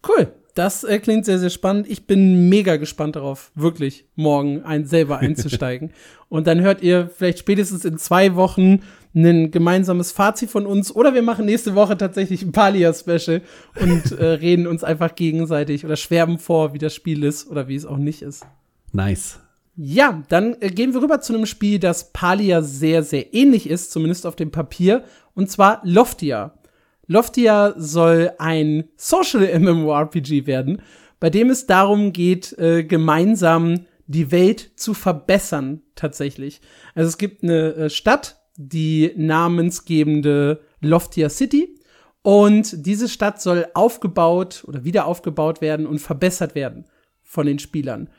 B: Cool. Das äh, klingt sehr, sehr spannend. Ich bin mega gespannt darauf, wirklich morgen ein, selber einzusteigen. Und dann hört ihr vielleicht spätestens in zwei Wochen ein gemeinsames Fazit von uns. Oder wir machen nächste Woche tatsächlich ein Palia-Special und äh, reden uns einfach gegenseitig oder schwärmen vor, wie das Spiel ist oder wie es auch nicht ist.
A: Nice.
B: Ja, dann äh, gehen wir rüber zu einem Spiel, das Palia sehr, sehr ähnlich ist, zumindest auf dem Papier, und zwar Loftia. Loftia soll ein Social MMORPG werden, bei dem es darum geht, äh, gemeinsam die Welt zu verbessern, tatsächlich. Also es gibt eine äh, Stadt, die namensgebende Loftia City. Und diese Stadt soll aufgebaut oder wieder aufgebaut werden und verbessert werden von den Spielern.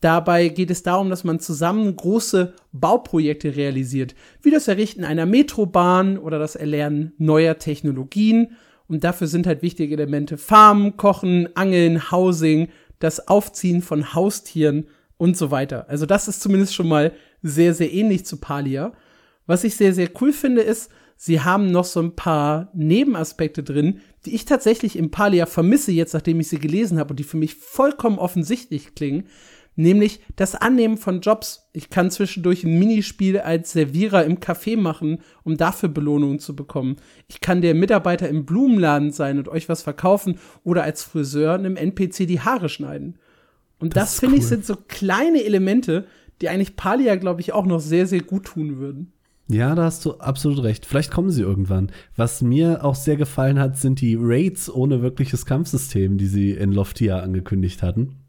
B: Dabei geht es darum, dass man zusammen große Bauprojekte realisiert, wie das Errichten einer Metrobahn oder das Erlernen neuer Technologien. Und dafür sind halt wichtige Elemente Farmen, Kochen, Angeln, Housing, das Aufziehen von Haustieren und so weiter. Also das ist zumindest schon mal sehr, sehr ähnlich zu Palia. Was ich sehr, sehr cool finde, ist, sie haben noch so ein paar Nebenaspekte drin, die ich tatsächlich im Palia vermisse, jetzt nachdem ich sie gelesen habe und die für mich vollkommen offensichtlich klingen nämlich das Annehmen von Jobs. Ich kann zwischendurch ein Minispiel als Servierer im Café machen, um dafür Belohnungen zu bekommen. Ich kann der Mitarbeiter im Blumenladen sein und euch was verkaufen oder als Friseur einem NPC die Haare schneiden. Und das, das finde cool. ich sind so kleine Elemente, die eigentlich Palia, glaube ich, auch noch sehr, sehr gut tun würden.
A: Ja, da hast du absolut recht. Vielleicht kommen sie irgendwann. Was mir auch sehr gefallen hat, sind die Raids ohne wirkliches Kampfsystem, die sie in Loftia angekündigt hatten.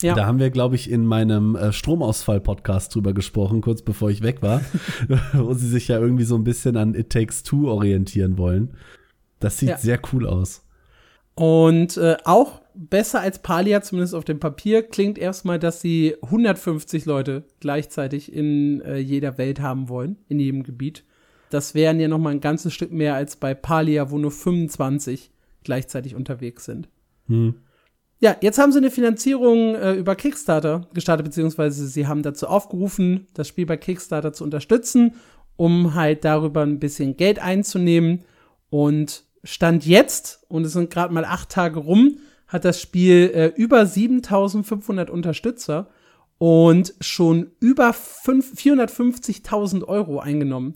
A: Ja. Da haben wir, glaube ich, in meinem äh, Stromausfall-Podcast drüber gesprochen, kurz bevor ich weg war, wo sie sich ja irgendwie so ein bisschen an It Takes Two orientieren wollen. Das sieht ja. sehr cool aus.
B: Und äh, auch besser als Palia, zumindest auf dem Papier, klingt erstmal, dass sie 150 Leute gleichzeitig in äh, jeder Welt haben wollen, in jedem Gebiet. Das wären ja noch mal ein ganzes Stück mehr als bei Palia, wo nur 25 gleichzeitig unterwegs sind. Hm. Ja, jetzt haben sie eine Finanzierung äh, über Kickstarter gestartet, beziehungsweise sie haben dazu aufgerufen, das Spiel bei Kickstarter zu unterstützen, um halt darüber ein bisschen Geld einzunehmen. Und Stand jetzt, und es sind gerade mal acht Tage rum, hat das Spiel äh, über 7500 Unterstützer und schon über 450.000 Euro eingenommen.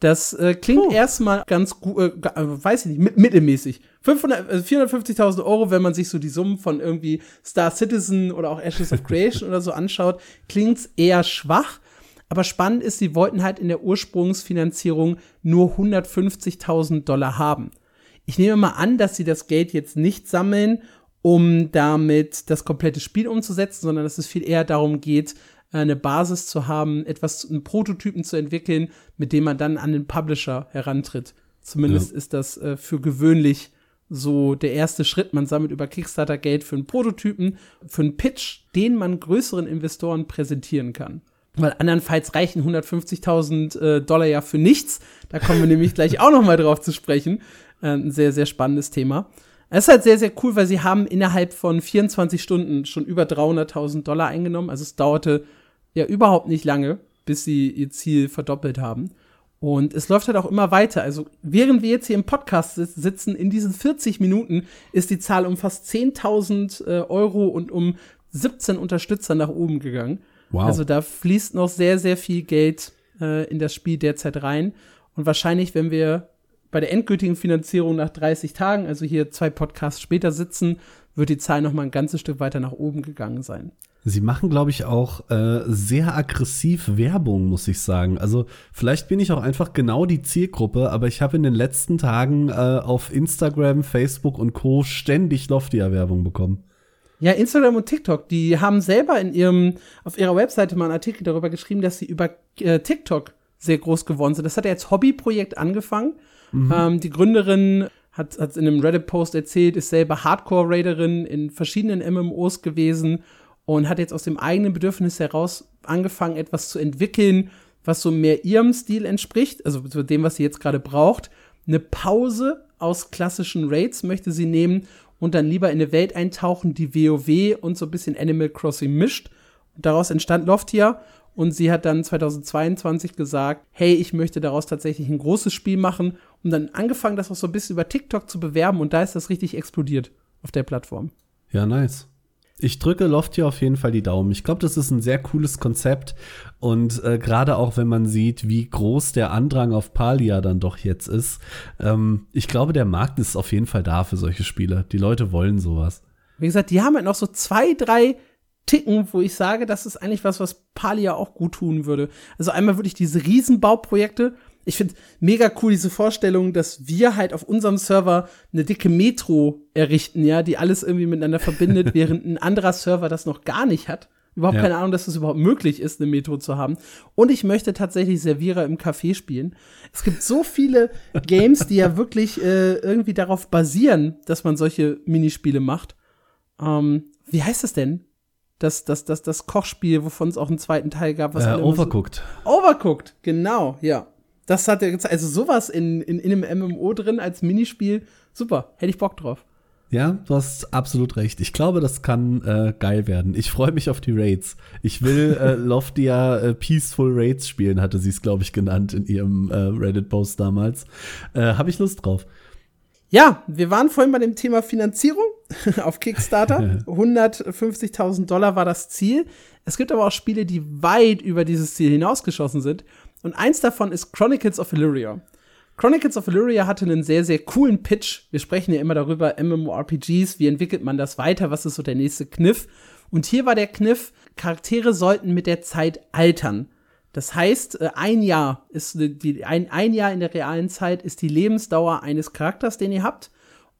B: Das äh, klingt erstmal ganz gut, äh, äh, weiß ich nicht, mit, mittelmäßig. 500, äh, 450.000 Euro, wenn man sich so die Summen von irgendwie Star Citizen oder auch Ashes of Creation oder so anschaut, klingt's eher schwach. Aber spannend ist, sie wollten halt in der Ursprungsfinanzierung nur 150.000 Dollar haben. Ich nehme mal an, dass sie das Geld jetzt nicht sammeln, um damit das komplette Spiel umzusetzen, sondern dass es viel eher darum geht, eine Basis zu haben, etwas, einen Prototypen zu entwickeln, mit dem man dann an den Publisher herantritt. Zumindest ja. ist das äh, für gewöhnlich so der erste Schritt. Man sammelt über Kickstarter Geld für einen Prototypen, für einen Pitch, den man größeren Investoren präsentieren kann. Weil andernfalls reichen 150.000 äh, Dollar ja für nichts. Da kommen wir nämlich gleich auch noch mal drauf zu sprechen. Äh, ein sehr, sehr spannendes Thema. Es ist halt sehr, sehr cool, weil sie haben innerhalb von 24 Stunden schon über 300.000 Dollar eingenommen. Also es dauerte ja überhaupt nicht lange, bis sie ihr Ziel verdoppelt haben. Und es läuft halt auch immer weiter. Also während wir jetzt hier im Podcast sitzen, in diesen 40 Minuten ist die Zahl um fast 10.000 äh, Euro und um 17 Unterstützer nach oben gegangen. Wow. Also da fließt noch sehr, sehr viel Geld äh, in das Spiel derzeit rein. Und wahrscheinlich, wenn wir bei der endgültigen Finanzierung nach 30 Tagen, also hier zwei Podcasts später sitzen, wird die Zahl noch mal ein ganzes Stück weiter nach oben gegangen sein.
A: Sie machen, glaube ich, auch äh, sehr aggressiv Werbung, muss ich sagen. Also vielleicht bin ich auch einfach genau die Zielgruppe, aber ich habe in den letzten Tagen äh, auf Instagram, Facebook und Co. ständig Loftia-Werbung bekommen.
B: Ja, Instagram und TikTok, die haben selber in ihrem, auf ihrer Webseite mal einen Artikel darüber geschrieben, dass sie über äh, TikTok sehr groß geworden sind. Das hat er als Hobbyprojekt angefangen. Mhm. Ähm, die Gründerin hat, hat in einem Reddit-Post erzählt, ist selber Hardcore-Raiderin in verschiedenen MMOs gewesen und hat jetzt aus dem eigenen Bedürfnis heraus angefangen, etwas zu entwickeln, was so mehr ihrem Stil entspricht, also zu dem, was sie jetzt gerade braucht. Eine Pause aus klassischen Raids möchte sie nehmen und dann lieber in eine Welt eintauchen, die WoW und so ein bisschen Animal Crossing mischt. Daraus entstand Loftia und sie hat dann 2022 gesagt, hey, ich möchte daraus tatsächlich ein großes Spiel machen und dann angefangen, das auch so ein bisschen über TikTok zu bewerben und da ist das richtig explodiert auf der Plattform.
A: Ja, nice. Ich drücke Loft hier auf jeden Fall die Daumen. Ich glaube, das ist ein sehr cooles Konzept. Und äh, gerade auch, wenn man sieht, wie groß der Andrang auf Palia dann doch jetzt ist. Ähm, ich glaube, der Markt ist auf jeden Fall da für solche Spiele. Die Leute wollen sowas.
B: Wie gesagt, die haben halt noch so zwei, drei Ticken, wo ich sage, das ist eigentlich was, was Palia auch gut tun würde. Also einmal wirklich diese Riesenbauprojekte, ich finde mega cool diese Vorstellung, dass wir halt auf unserem Server eine dicke Metro errichten, ja, die alles irgendwie miteinander verbindet, während ein anderer Server das noch gar nicht hat. Überhaupt ja. keine Ahnung, dass es das überhaupt möglich ist, eine Metro zu haben. Und ich möchte tatsächlich Servierer im Café spielen. Es gibt so viele Games, die ja wirklich äh, irgendwie darauf basieren, dass man solche Minispiele macht. Ähm, wie heißt es denn? Das, das, das, das Kochspiel, wovon es auch einen zweiten Teil gab.
A: Was äh, Overcooked.
B: So Overcooked, genau, ja. Das hat er gezeigt. Also sowas in, in, in einem MMO drin als Minispiel. Super. Hätte ich Bock drauf.
A: Ja, du hast absolut recht. Ich glaube, das kann äh, geil werden. Ich freue mich auf die Raids. Ich will äh, Loftia äh, Peaceful Raids spielen, hatte sie es, glaube ich, genannt in ihrem äh, Reddit-Post damals. Äh, Habe ich Lust drauf.
B: Ja, wir waren vorhin bei dem Thema Finanzierung auf Kickstarter. 150.000 Dollar war das Ziel. Es gibt aber auch Spiele, die weit über dieses Ziel hinausgeschossen sind. Und eins davon ist Chronicles of Illyria. Chronicles of Illyria hatte einen sehr, sehr coolen Pitch. Wir sprechen ja immer darüber, MMORPGs, wie entwickelt man das weiter, was ist so der nächste Kniff. Und hier war der Kniff, Charaktere sollten mit der Zeit altern. Das heißt, äh, ein Jahr ist die, ein, ein Jahr in der realen Zeit ist die Lebensdauer eines Charakters, den ihr habt.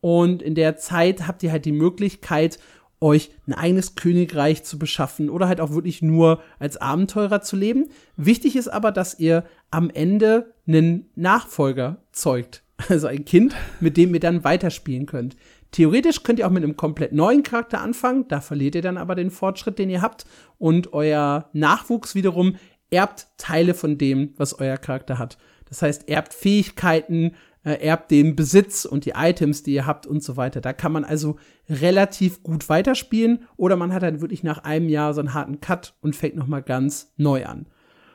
B: Und in der Zeit habt ihr halt die Möglichkeit, euch ein eigenes Königreich zu beschaffen oder halt auch wirklich nur als Abenteurer zu leben. Wichtig ist aber, dass ihr am Ende einen Nachfolger zeugt. Also ein Kind, mit dem ihr dann weiterspielen könnt. Theoretisch könnt ihr auch mit einem komplett neuen Charakter anfangen, da verliert ihr dann aber den Fortschritt, den ihr habt und euer Nachwuchs wiederum erbt Teile von dem, was euer Charakter hat. Das heißt, erbt Fähigkeiten, äh, erbt den Besitz und die Items, die ihr habt und so weiter. Da kann man also relativ gut weiterspielen oder man hat dann wirklich nach einem Jahr so einen harten Cut und fängt noch mal ganz neu an.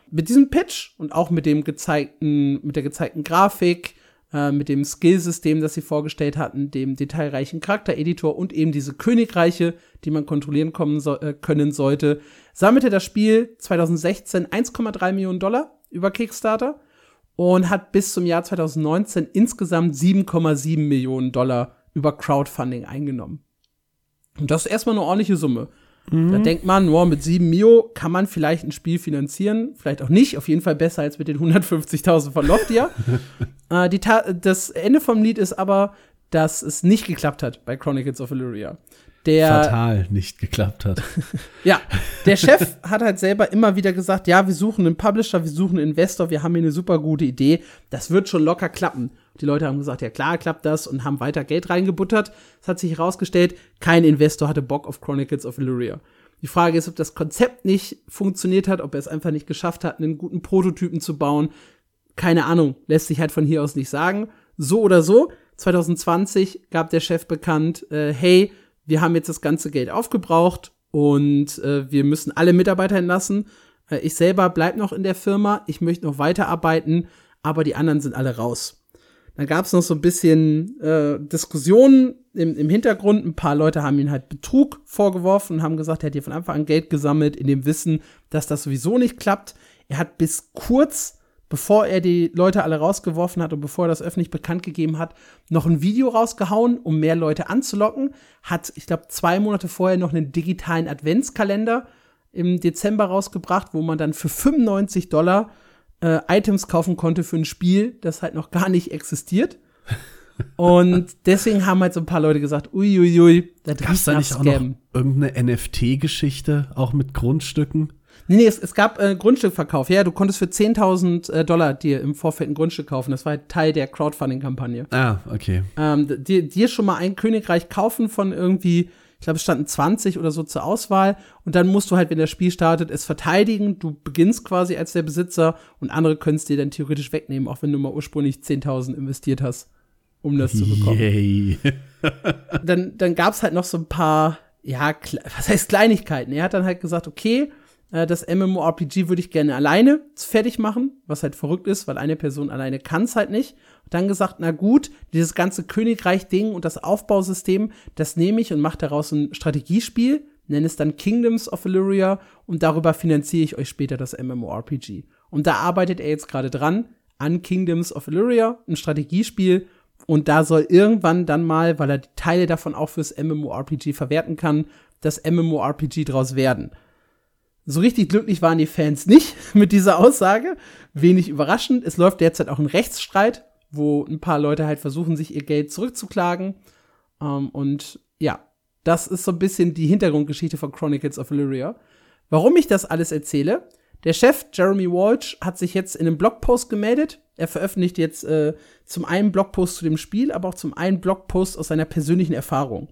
B: Mit diesem Pitch und auch mit dem gezeigten, mit der gezeigten Grafik, äh, mit dem Skillsystem, das sie vorgestellt hatten, dem detailreichen Charaktereditor und eben diese Königreiche, die man kontrollieren kommen so, äh, können sollte, sammelte das Spiel 2016 1,3 Millionen Dollar über Kickstarter und hat bis zum Jahr 2019 insgesamt 7,7 Millionen Dollar über Crowdfunding eingenommen. Und das ist erstmal eine ordentliche Summe. Mhm. Da denkt man, oh, mit 7 Mio kann man vielleicht ein Spiel finanzieren, vielleicht auch nicht, auf jeden Fall besser als mit den 150.000 von Loftia. äh, das Ende vom Lied ist aber, dass es nicht geklappt hat bei Chronicles of Illyria
A: der fatal nicht geklappt hat.
B: ja, der Chef hat halt selber immer wieder gesagt, ja, wir suchen einen Publisher, wir suchen einen Investor, wir haben hier eine super gute Idee, das wird schon locker klappen. Die Leute haben gesagt, ja klar, klappt das und haben weiter Geld reingebuttert. Es hat sich herausgestellt, kein Investor hatte Bock auf Chronicles of Illyria. Die Frage ist, ob das Konzept nicht funktioniert hat, ob er es einfach nicht geschafft hat, einen guten Prototypen zu bauen. Keine Ahnung, lässt sich halt von hier aus nicht sagen. So oder so, 2020 gab der Chef bekannt, äh, hey, wir haben jetzt das ganze Geld aufgebraucht und äh, wir müssen alle Mitarbeiter entlassen. Äh, ich selber bleib noch in der Firma, ich möchte noch weiterarbeiten, aber die anderen sind alle raus. Dann gab es noch so ein bisschen äh, Diskussionen im, im Hintergrund, ein paar Leute haben ihn halt Betrug vorgeworfen und haben gesagt, er hat hier von Anfang an Geld gesammelt, in dem Wissen, dass das sowieso nicht klappt. Er hat bis kurz, bevor er die Leute alle rausgeworfen hat und bevor er das öffentlich bekannt gegeben hat, noch ein Video rausgehauen, um mehr Leute anzulocken. Hat, ich glaube, zwei Monate vorher noch einen digitalen Adventskalender im Dezember rausgebracht, wo man dann für 95 Dollar äh, Items kaufen konnte für ein Spiel, das halt noch gar nicht existiert. Und deswegen haben halt so ein paar Leute gesagt, uiuiui, ui,
A: da gab's da nicht auch noch irgendeine NFT-Geschichte, auch mit Grundstücken?
B: Nee, nee, es, es gab äh, Grundstückverkauf. Ja, du konntest für 10.000 äh, Dollar dir im Vorfeld ein Grundstück kaufen. Das war halt Teil der Crowdfunding-Kampagne.
A: Ah, okay.
B: Ähm, dir, dir schon mal ein Königreich kaufen von irgendwie, ich glaube, es standen 20 oder so zur Auswahl. Und dann musst du halt, wenn das Spiel startet, es verteidigen. Du beginnst quasi als der Besitzer und andere können es dir dann theoretisch wegnehmen, auch wenn du mal ursprünglich 10.000 investiert hast um das zu bekommen. Yay. dann dann gab es halt noch so ein paar, ja, was heißt Kleinigkeiten. Er hat dann halt gesagt, okay, äh, das MMORPG würde ich gerne alleine fertig machen, was halt verrückt ist, weil eine Person alleine kann es halt nicht. Und dann gesagt, na gut, dieses ganze Königreich-Ding und das Aufbausystem, das nehme ich und mache daraus ein Strategiespiel, nenne es dann Kingdoms of Illyria und darüber finanziere ich euch später das MMORPG. Und da arbeitet er jetzt gerade dran an Kingdoms of Illyria, ein Strategiespiel, und da soll irgendwann dann mal, weil er Teile davon auch fürs MMORPG verwerten kann, das MMORPG draus werden. So richtig glücklich waren die Fans nicht mit dieser Aussage. Wenig überraschend. Es läuft derzeit auch ein Rechtsstreit, wo ein paar Leute halt versuchen, sich ihr Geld zurückzuklagen. Ähm, und ja, das ist so ein bisschen die Hintergrundgeschichte von Chronicles of Illyria. Warum ich das alles erzähle? Der Chef Jeremy Walsh hat sich jetzt in einem Blogpost gemeldet. Er veröffentlicht jetzt äh, zum einen Blogpost zu dem Spiel, aber auch zum einen Blogpost aus seiner persönlichen Erfahrung.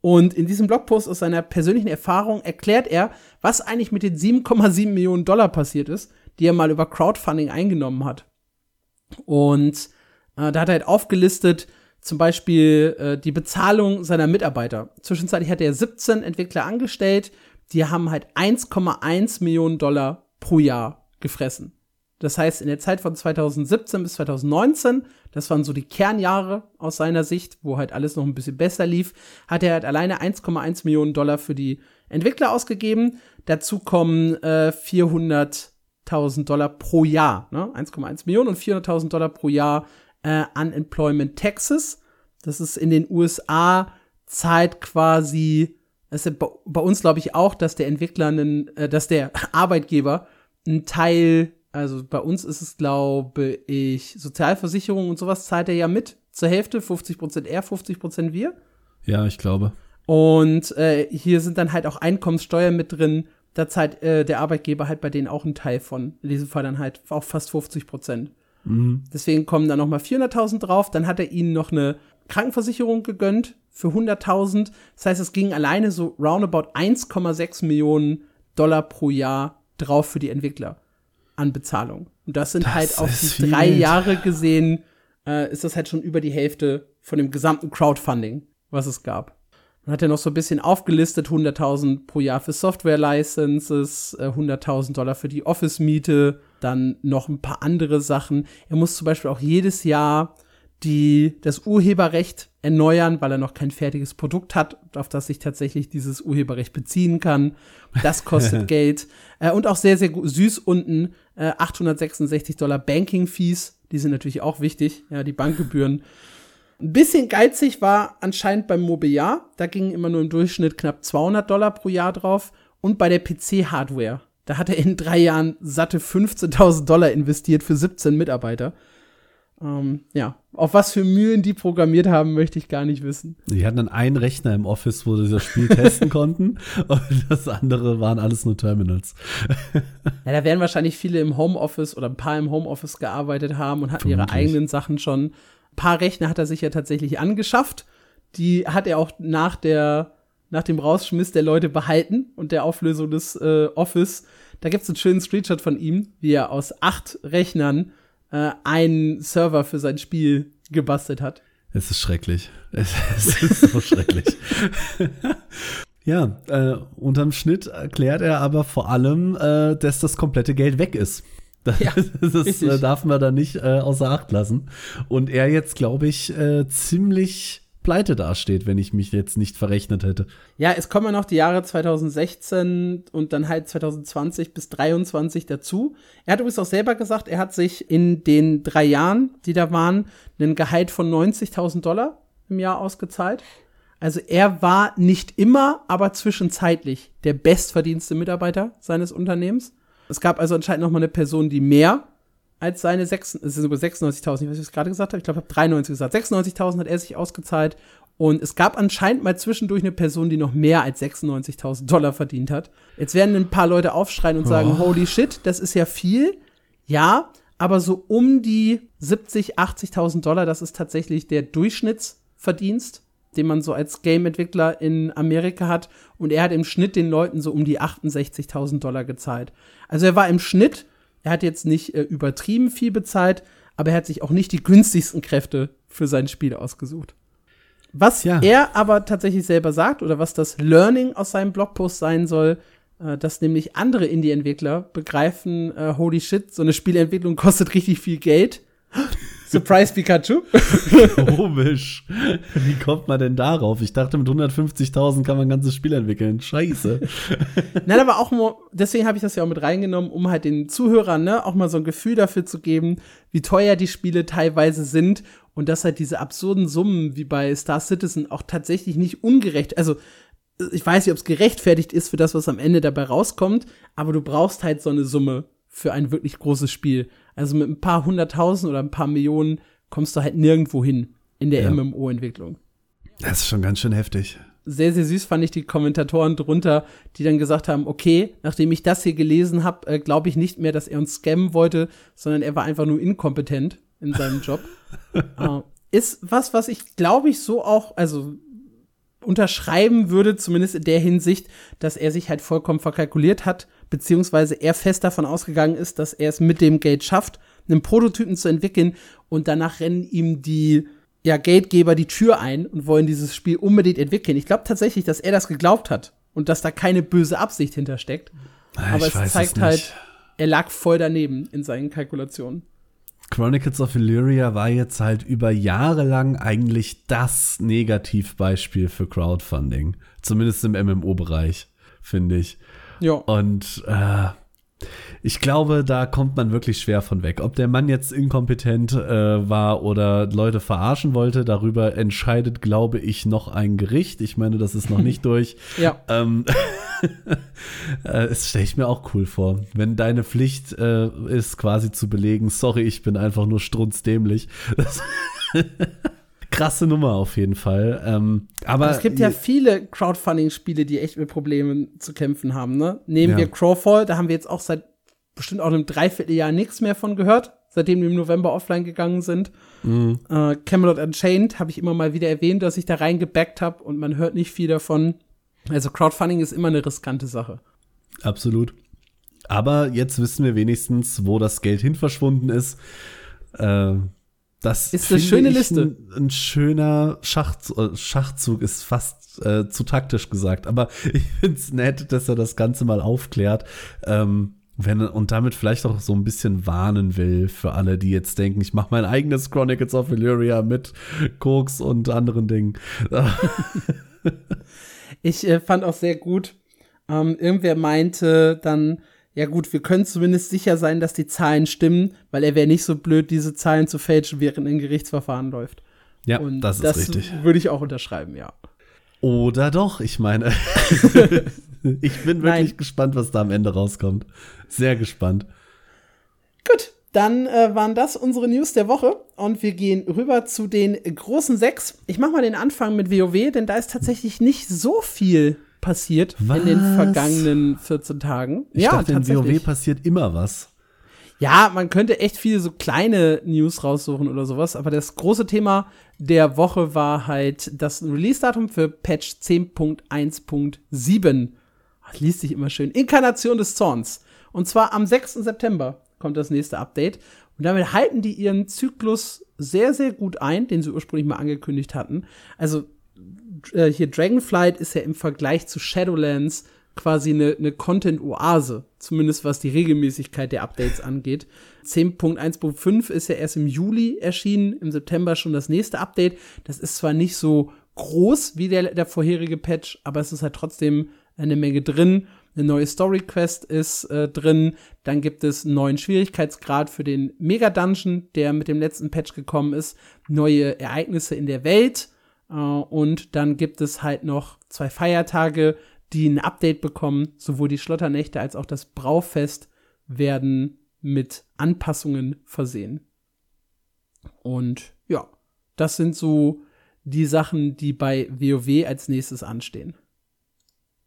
B: Und in diesem Blogpost aus seiner persönlichen Erfahrung erklärt er, was eigentlich mit den 7,7 Millionen Dollar passiert ist, die er mal über Crowdfunding eingenommen hat. Und äh, da hat er halt aufgelistet, zum Beispiel äh, die Bezahlung seiner Mitarbeiter. Zwischenzeitlich hat er 17 Entwickler angestellt, die haben halt 1,1 Millionen Dollar pro Jahr gefressen. Das heißt, in der Zeit von 2017 bis 2019, das waren so die Kernjahre aus seiner Sicht, wo halt alles noch ein bisschen besser lief, hat er halt alleine 1,1 Millionen Dollar für die Entwickler ausgegeben. Dazu kommen äh, 400.000 Dollar pro Jahr, ne? 1,1 Millionen und 400.000 Dollar pro Jahr äh, Unemployment Taxes. Das ist in den USA zahlt quasi, das ist bei uns glaube ich auch, dass der Entwickler einen, äh, dass der Arbeitgeber einen Teil also bei uns ist es, glaube ich, Sozialversicherung und sowas zahlt er ja mit zur Hälfte, 50% er, 50% wir.
A: Ja, ich glaube.
B: Und äh, hier sind dann halt auch Einkommenssteuern mit drin. Da zahlt äh, der Arbeitgeber halt bei denen auch einen Teil von. In diesem Fall dann halt auch fast 50 Prozent. Mhm. Deswegen kommen da noch mal 400.000 drauf. Dann hat er ihnen noch eine Krankenversicherung gegönnt für 100.000. Das heißt, es ging alleine so roundabout 1,6 Millionen Dollar pro Jahr drauf für die Entwickler an Bezahlung. Und das sind das halt auf die drei Jahre gesehen, äh, ist das halt schon über die Hälfte von dem gesamten Crowdfunding, was es gab. Dann hat er noch so ein bisschen aufgelistet, 100.000 pro Jahr für Software-Licenses, äh, 100.000 Dollar für die Office-Miete, dann noch ein paar andere Sachen. Er muss zum Beispiel auch jedes Jahr die das Urheberrecht erneuern, weil er noch kein fertiges Produkt hat, auf das sich tatsächlich dieses Urheberrecht beziehen kann. Das kostet Geld. Äh, und auch sehr, sehr süß unten äh, 866 Dollar Banking Fees. Die sind natürlich auch wichtig, ja, die Bankgebühren. Ein bisschen geizig war anscheinend beim Mobiliar. Da gingen immer nur im Durchschnitt knapp 200 Dollar pro Jahr drauf. Und bei der PC-Hardware. Da hat er in drei Jahren satte 15.000 Dollar investiert für 17 Mitarbeiter. Ähm, ja, auf was für Mühlen die programmiert haben, möchte ich gar nicht wissen.
A: Die hatten dann einen Rechner im Office, wo sie das Spiel testen konnten und das andere waren alles nur Terminals.
B: ja, da werden wahrscheinlich viele im Homeoffice oder ein paar im Homeoffice gearbeitet haben und hatten Vermutlich. ihre eigenen Sachen schon. Ein paar Rechner hat er sich ja tatsächlich angeschafft. Die hat er auch nach der nach dem Rausschmiss der Leute behalten und der Auflösung des äh, Office. Da gibt es einen schönen Screenshot von ihm, wie er aus acht Rechnern äh, einen Server für sein Spiel gebastelt hat.
A: Es ist schrecklich. Es, ist so schrecklich. ja, äh, unterm Schnitt erklärt er aber vor allem, äh, dass das komplette Geld weg ist. Das, ja, das äh, darf man da nicht äh, außer Acht lassen. Und er jetzt, glaube ich, äh, ziemlich pleite dasteht, wenn ich mich jetzt nicht verrechnet hätte.
B: Ja, es kommen ja noch die Jahre 2016 und dann halt 2020 bis 2023 dazu. Er hat übrigens auch selber gesagt, er hat sich in den drei Jahren, die da waren, einen Gehalt von 90.000 Dollar im Jahr ausgezahlt. Also er war nicht immer, aber zwischenzeitlich der bestverdienste Mitarbeiter seines Unternehmens. Es gab also anscheinend noch mal eine Person, die mehr als seine 6, es sind sogar 96.000, ich weiß nicht, was ich gerade gesagt habe, ich glaube, ich habe 93 gesagt. 96.000 hat er sich ausgezahlt und es gab anscheinend mal zwischendurch eine Person, die noch mehr als 96.000 Dollar verdient hat. Jetzt werden ein paar Leute aufschreien und sagen, oh. holy shit, das ist ja viel. Ja, aber so um die 70, 80.000 Dollar, das ist tatsächlich der Durchschnittsverdienst, den man so als Game-Entwickler in Amerika hat. Und er hat im Schnitt den Leuten so um die 68.000 Dollar gezahlt. Also er war im Schnitt er hat jetzt nicht äh, übertrieben viel bezahlt, aber er hat sich auch nicht die günstigsten Kräfte für sein Spiel ausgesucht. Was ja. er aber tatsächlich selber sagt oder was das Learning aus seinem Blogpost sein soll, äh, dass nämlich andere Indie-Entwickler begreifen, äh, holy shit, so eine Spieleentwicklung kostet richtig viel Geld Surprise Pikachu.
A: Komisch. Wie kommt man denn darauf? Ich dachte, mit 150.000 kann man ein ganzes Spiel entwickeln. Scheiße.
B: Nein, aber auch nur, deswegen habe ich das ja auch mit reingenommen, um halt den Zuhörern ne, auch mal so ein Gefühl dafür zu geben, wie teuer die Spiele teilweise sind und dass halt diese absurden Summen wie bei Star Citizen auch tatsächlich nicht ungerecht, also ich weiß nicht, ob es gerechtfertigt ist für das, was am Ende dabei rauskommt, aber du brauchst halt so eine Summe für ein wirklich großes Spiel. Also mit ein paar hunderttausend oder ein paar Millionen kommst du halt nirgendwo hin in der ja. MMO-Entwicklung.
A: Das ist schon ganz schön heftig.
B: Sehr, sehr süß fand ich die Kommentatoren drunter, die dann gesagt haben, okay, nachdem ich das hier gelesen habe, äh, glaube ich nicht mehr, dass er uns scammen wollte, sondern er war einfach nur inkompetent in seinem Job. äh, ist was, was ich glaube ich so auch, also unterschreiben würde, zumindest in der Hinsicht, dass er sich halt vollkommen verkalkuliert hat beziehungsweise er fest davon ausgegangen ist, dass er es mit dem Geld schafft, einen Prototypen zu entwickeln und danach rennen ihm die ja, Geldgeber die Tür ein und wollen dieses Spiel unbedingt entwickeln. Ich glaube tatsächlich, dass er das geglaubt hat und dass da keine böse Absicht hintersteckt.
A: Ah, ich Aber es zeigt es
B: halt, er lag voll daneben in seinen Kalkulationen.
A: Chronicles of Illyria war jetzt halt über Jahre lang eigentlich das Negativbeispiel für Crowdfunding. Zumindest im MMO-Bereich, finde ich. Ja. Und äh, ich glaube, da kommt man wirklich schwer von weg. Ob der Mann jetzt inkompetent äh, war oder Leute verarschen wollte, darüber entscheidet, glaube ich, noch ein Gericht. Ich meine, das ist noch nicht durch.
B: ja.
A: Ähm, äh, das stelle ich mir auch cool vor. Wenn deine Pflicht äh, ist, quasi zu belegen, sorry, ich bin einfach nur strunzdämlich. krasse Nummer auf jeden Fall. Ähm, aber
B: es gibt ja viele Crowdfunding-Spiele, die echt mit Problemen zu kämpfen haben. Ne? Nehmen ja. wir Crowfall, da haben wir jetzt auch seit bestimmt auch einem Dreivierteljahr nichts mehr von gehört, seitdem wir im November offline gegangen sind. Mhm. Äh, Camelot Unchained habe ich immer mal wieder erwähnt, dass ich da reingebackt habe und man hört nicht viel davon. Also Crowdfunding ist immer eine riskante Sache.
A: Absolut. Aber jetzt wissen wir wenigstens, wo das Geld hin verschwunden ist. Äh, das
B: ist eine schöne Liste.
A: Ein, ein, schöner Schachzug, äh, Schachzug ist fast äh, zu taktisch gesagt, aber ich finde es nett, dass er das Ganze mal aufklärt. Ähm, wenn, und damit vielleicht auch so ein bisschen warnen will für alle, die jetzt denken, ich mache mein eigenes Chronicles of Illyria mit Koks und anderen Dingen.
B: ich äh, fand auch sehr gut, ähm, irgendwer meinte dann, ja gut, wir können zumindest sicher sein, dass die Zahlen stimmen, weil er wäre nicht so blöd, diese Zahlen zu fälschen, während ein Gerichtsverfahren läuft.
A: Ja, Und das ist das richtig.
B: Würde ich auch unterschreiben, ja.
A: Oder doch, ich meine. ich bin wirklich Nein. gespannt, was da am Ende rauskommt. Sehr gespannt.
B: Gut, dann äh, waren das unsere News der Woche und wir gehen rüber zu den großen sechs. Ich mache mal den Anfang mit WoW, denn da ist tatsächlich nicht so viel passiert was? in den vergangenen 14 Tagen.
A: Ich ja, dachte, in WoW passiert immer was.
B: Ja, man könnte echt viele so kleine News raussuchen oder sowas, aber das große Thema der Woche war halt das Release-Datum für Patch 10.1.7. Das liest sich immer schön. Inkarnation des Zorns. Und zwar am 6. September kommt das nächste Update. Und damit halten die ihren Zyklus sehr, sehr gut ein, den sie ursprünglich mal angekündigt hatten. Also äh, hier Dragonflight ist ja im Vergleich zu Shadowlands quasi eine, eine Content-Oase, zumindest was die Regelmäßigkeit der Updates angeht. 10.1.5 ist ja erst im Juli erschienen, im September schon das nächste Update. Das ist zwar nicht so groß wie der, der vorherige Patch, aber es ist halt trotzdem eine Menge drin. Eine neue Story Quest ist äh, drin. Dann gibt es einen neuen Schwierigkeitsgrad für den Mega Dungeon, der mit dem letzten Patch gekommen ist. Neue Ereignisse in der Welt. Äh, und dann gibt es halt noch zwei Feiertage, die ein Update bekommen. Sowohl die Schlotternächte als auch das Braufest werden mit Anpassungen versehen. Und ja, das sind so die Sachen, die bei WoW als nächstes anstehen.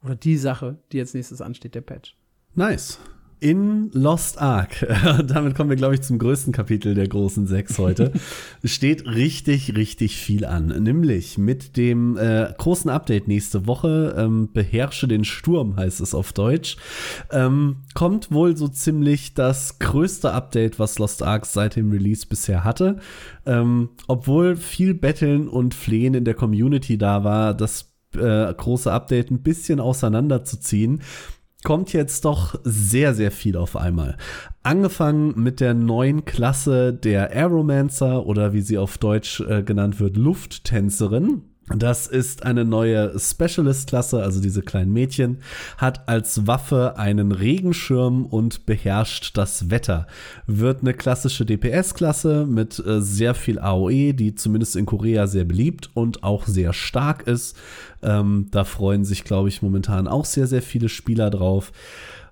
B: Oder die Sache, die als nächstes ansteht, der Patch.
A: Nice. In Lost Ark, damit kommen wir, glaube ich, zum größten Kapitel der großen sechs heute, steht richtig, richtig viel an. Nämlich mit dem äh, großen Update nächste Woche, ähm, Beherrsche den Sturm heißt es auf Deutsch, ähm, kommt wohl so ziemlich das größte Update, was Lost Ark seit dem Release bisher hatte. Ähm, obwohl viel Betteln und Flehen in der Community da war, das äh, große Update ein bisschen auseinanderzuziehen, kommt jetzt doch sehr, sehr viel auf einmal. Angefangen mit der neuen Klasse der Aeromancer oder wie sie auf Deutsch äh, genannt wird, Lufttänzerin. Das ist eine neue Specialist-Klasse, also diese kleinen Mädchen, hat als Waffe einen Regenschirm und beherrscht das Wetter. Wird eine klassische DPS-Klasse mit äh, sehr viel AOE, die zumindest in Korea sehr beliebt und auch sehr stark ist. Ähm, da freuen sich, glaube ich, momentan auch sehr, sehr viele Spieler drauf.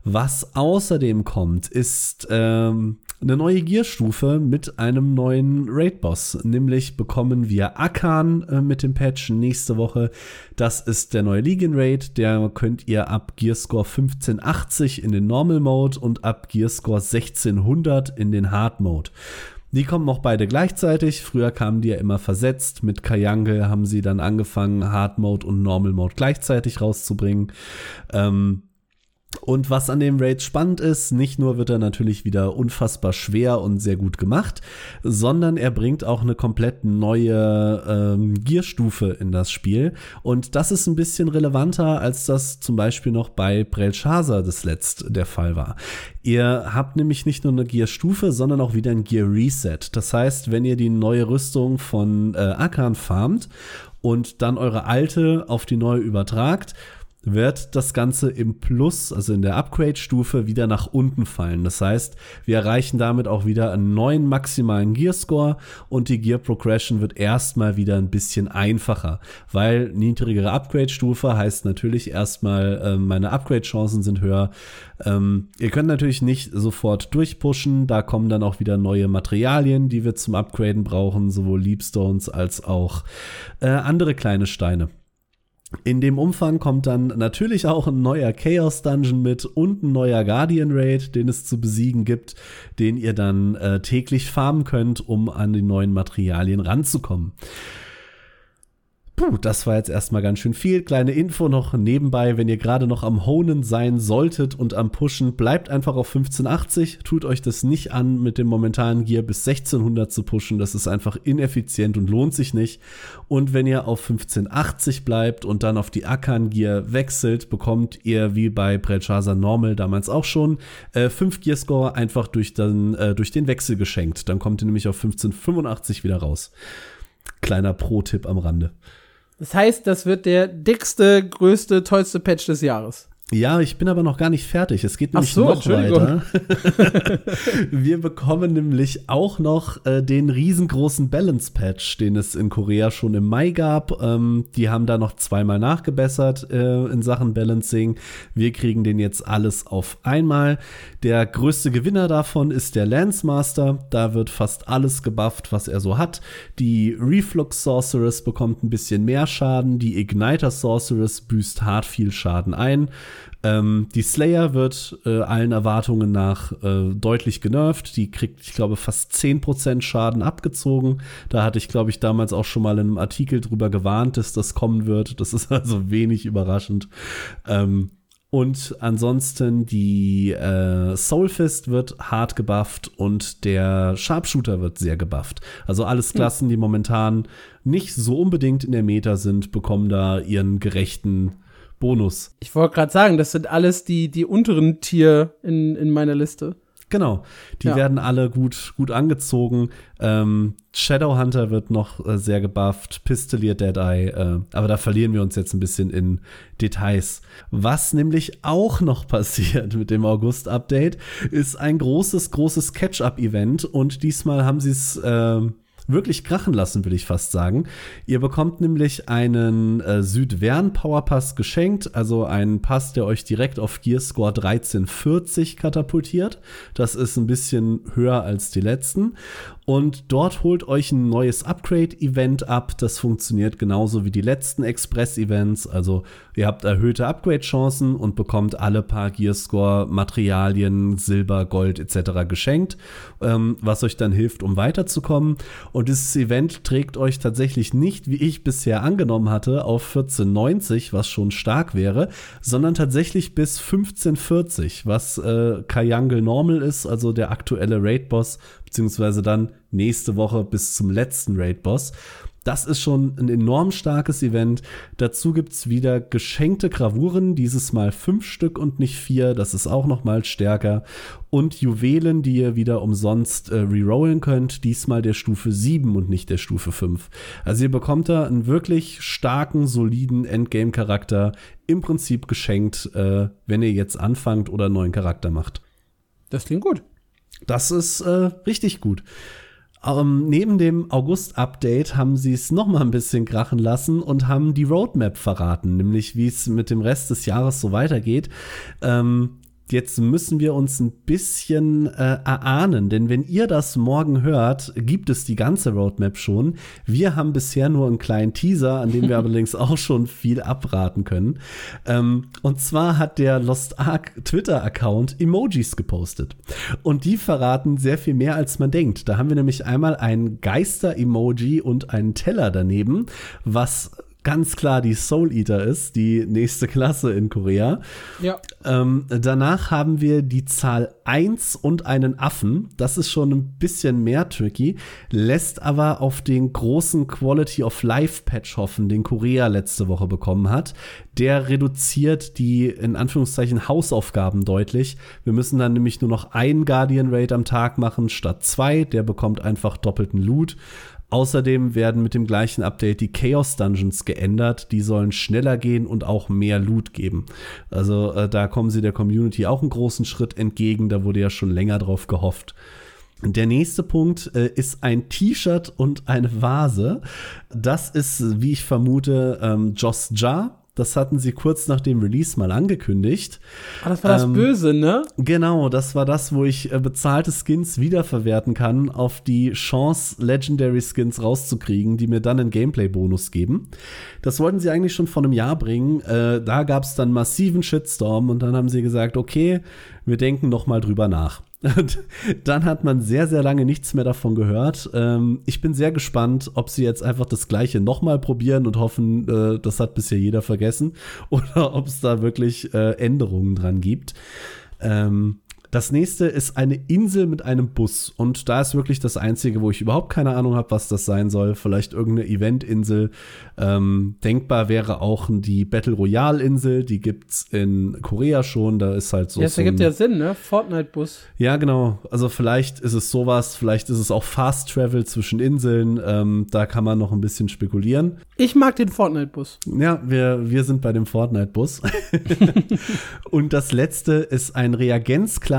A: Was außerdem kommt, ist ähm, eine neue Gearstufe mit einem neuen Raid-Boss. Nämlich bekommen wir Akan äh, mit dem Patch nächste Woche. Das ist der neue Legion Raid. Der könnt ihr ab Gearscore 1580 in den Normal Mode und ab Gearscore 1600 in den Hard Mode. Die kommen auch beide gleichzeitig. Früher kamen die ja immer versetzt. Mit Kayange haben sie dann angefangen, Hard Mode und Normal Mode gleichzeitig rauszubringen. Ähm, und was an dem Raid spannend ist, nicht nur wird er natürlich wieder unfassbar schwer und sehr gut gemacht, sondern er bringt auch eine komplett neue ähm, Gearstufe in das Spiel. Und das ist ein bisschen relevanter, als das zum Beispiel noch bei Brelshaza das letzte der Fall war. Ihr habt nämlich nicht nur eine Gearstufe, sondern auch wieder ein Gear Reset. Das heißt, wenn ihr die neue Rüstung von äh, Akan farmt und dann eure alte auf die neue übertragt, wird das Ganze im Plus, also in der Upgrade-Stufe, wieder nach unten fallen. Das heißt, wir erreichen damit auch wieder einen neuen maximalen Gear-Score und die Gear-Progression wird erstmal wieder ein bisschen einfacher, weil niedrigere Upgrade-Stufe heißt natürlich erstmal, äh, meine Upgrade-Chancen sind höher. Ähm, ihr könnt natürlich nicht sofort durchpushen, da kommen dann auch wieder neue Materialien, die wir zum Upgraden brauchen, sowohl Leapstones als auch äh, andere kleine Steine. In dem Umfang kommt dann natürlich auch ein neuer Chaos Dungeon mit und ein neuer Guardian Raid, den es zu besiegen gibt, den ihr dann äh, täglich farmen könnt, um an die neuen Materialien ranzukommen. Puh, das war jetzt erstmal ganz schön viel. Kleine Info noch nebenbei, wenn ihr gerade noch am Honen sein solltet und am Pushen, bleibt einfach auf 1580. Tut euch das nicht an, mit dem momentanen Gear bis 1600 zu pushen. Das ist einfach ineffizient und lohnt sich nicht. Und wenn ihr auf 1580 bleibt und dann auf die Akan Gear wechselt, bekommt ihr wie bei Belshazzar Normal damals auch schon äh, 5 Gear Score einfach durch den, äh, durch den Wechsel geschenkt. Dann kommt ihr nämlich auf 1585 wieder raus. Kleiner Pro-Tipp am Rande.
B: Das heißt, das wird der dickste, größte, tollste Patch des Jahres.
A: Ja, ich bin aber noch gar nicht fertig. Es geht nämlich so, noch weiter. Wir bekommen nämlich auch noch äh, den riesengroßen Balance Patch, den es in Korea schon im Mai gab. Ähm, die haben da noch zweimal nachgebessert äh, in Sachen Balancing. Wir kriegen den jetzt alles auf einmal. Der größte Gewinner davon ist der Lance Master. Da wird fast alles gebufft, was er so hat. Die Reflux Sorceress bekommt ein bisschen mehr Schaden. Die Igniter Sorceress büßt hart viel Schaden ein. Ähm, die Slayer wird äh, allen Erwartungen nach äh, deutlich genervt. Die kriegt, ich glaube, fast 10% Schaden abgezogen. Da hatte ich, glaube ich, damals auch schon mal in einem Artikel drüber gewarnt, dass das kommen wird. Das ist also wenig überraschend. Ähm, und ansonsten die äh, Soulfist wird hart gebufft und der Sharpshooter wird sehr gebufft. Also alles hm. Klassen, die momentan nicht so unbedingt in der Meta sind, bekommen da ihren gerechten Bonus.
B: Ich wollte gerade sagen, das sind alles die, die unteren Tier in, in meiner Liste.
A: Genau, die
B: Ja.
A: werden alle gut, gut angezogen. Ähm, Shadowhunter wird noch äh, sehr gebufft, Pistolier Deadeye, äh, aber da verlieren wir uns jetzt ein bisschen in Details. Was nämlich auch noch passiert mit dem August-Update, ist ein großes, großes Catch-up-Event und diesmal haben sie es ähm, wirklich krachen lassen, will ich fast sagen. Ihr bekommt nämlich einen äh, Südvern Powerpass geschenkt, also einen Pass, der euch direkt auf Gearscore 1340 katapultiert. Das ist ein bisschen höher als die letzten. Und dort holt euch ein neues Upgrade-Event ab. Das funktioniert genauso wie die letzten Express-Events. Also ihr habt erhöhte Upgrade-Chancen und bekommt alle paar Gearscore-Materialien, Silber, Gold etc. geschenkt, ähm, was euch dann hilft, um weiterzukommen. Dieses Event trägt euch tatsächlich nicht, wie ich bisher angenommen hatte, auf 1490, was schon stark wäre, sondern tatsächlich bis 1540, was äh, Kajangel Normal ist, also der aktuelle Raid-Boss, beziehungsweise dann nächste Woche bis zum letzten Raid-Boss. Das ist schon ein enorm starkes Event. Dazu gibt's wieder geschenkte Gravuren, dieses Mal fünf Stück und nicht vier. Das ist auch noch mal stärker. Und Juwelen, die ihr wieder umsonst äh, rerollen könnt. Diesmal der Stufe 7 und nicht der Stufe 5. Also ihr bekommt da einen wirklich starken, soliden Endgame-Charakter. Im Prinzip geschenkt, äh, wenn ihr jetzt anfangt oder einen neuen Charakter macht.
B: Das klingt gut.
A: Das ist äh, richtig gut. Ähm, neben dem August-Update haben sie es noch mal ein bisschen krachen lassen und haben die Roadmap verraten, nämlich wie es mit dem Rest des Jahres so weitergeht. Ähm, Jetzt müssen wir uns ein bisschen äh, erahnen, denn wenn ihr das morgen hört, gibt es die ganze Roadmap schon. Wir haben bisher nur einen kleinen Teaser, an dem wir allerdings auch schon viel abraten können. Ähm, und zwar hat der Lost Ark Twitter-Account Emojis gepostet. Und die verraten sehr viel mehr, als man denkt. Da haben wir nämlich einmal ein Geister-Emoji und einen Teller daneben, was ganz klar die Soul Eater ist, die nächste Klasse in Korea.
B: Ja.
A: Ähm, danach haben wir die Zahl 1 und einen Affen. Das ist schon ein bisschen mehr tricky, lässt aber auf den großen Quality of Life Patch hoffen, den Korea letzte Woche bekommen hat. Der reduziert die in Anführungszeichen Hausaufgaben deutlich. Wir müssen dann nämlich nur noch einen Guardian Raid am Tag machen statt zwei. Der bekommt einfach doppelten Loot. Außerdem werden mit dem gleichen Update die Chaos Dungeons geändert. Die sollen schneller gehen und auch mehr Loot geben. Also äh, da kommen sie der Community auch einen großen Schritt entgegen. Da wurde ja schon länger drauf gehofft. Der nächste Punkt äh, ist ein T-Shirt und eine Vase. Das ist, wie ich vermute, ähm, Joss Jar. Das hatten sie kurz nach dem Release mal angekündigt.
B: Ah, das war das
A: Ähm,
B: Böse, ne?
A: Genau, das war das, wo ich äh, bezahlte Skins wiederverwerten kann, auf die Chance, Legendary Skins rauszukriegen, die mir dann einen Gameplay-Bonus geben. Das wollten sie eigentlich schon vor einem Jahr bringen. Äh, da gab es dann massiven Shitstorm und dann haben sie gesagt, okay, wir denken noch mal drüber nach. Und dann hat man sehr, sehr lange nichts mehr davon gehört. Ähm, ich bin sehr gespannt, ob sie jetzt einfach das Gleiche nochmal probieren und hoffen, äh, das hat bisher jeder vergessen, oder ob es da wirklich äh, Änderungen dran gibt. Ähm, das nächste ist eine Insel mit einem Bus. Und da ist wirklich das Einzige, wo ich überhaupt keine Ahnung habe, was das sein soll. Vielleicht irgendeine Eventinsel. Ähm, denkbar wäre auch die Battle Royale-Insel. Die gibt's in Korea schon. Da ist halt so.
B: ja, das
A: so
B: ergibt ja Sinn, ne? Fortnite-Bus.
A: ja, genau. Also vielleicht ist es sowas, vielleicht ist es auch Fast Travel zwischen Inseln. Ähm, da kann man noch ein bisschen spekulieren.
B: Ich mag den Fortnite-Bus.
A: Ja, wir, wir sind bei dem Fortnite-Bus. Und das letzte ist ein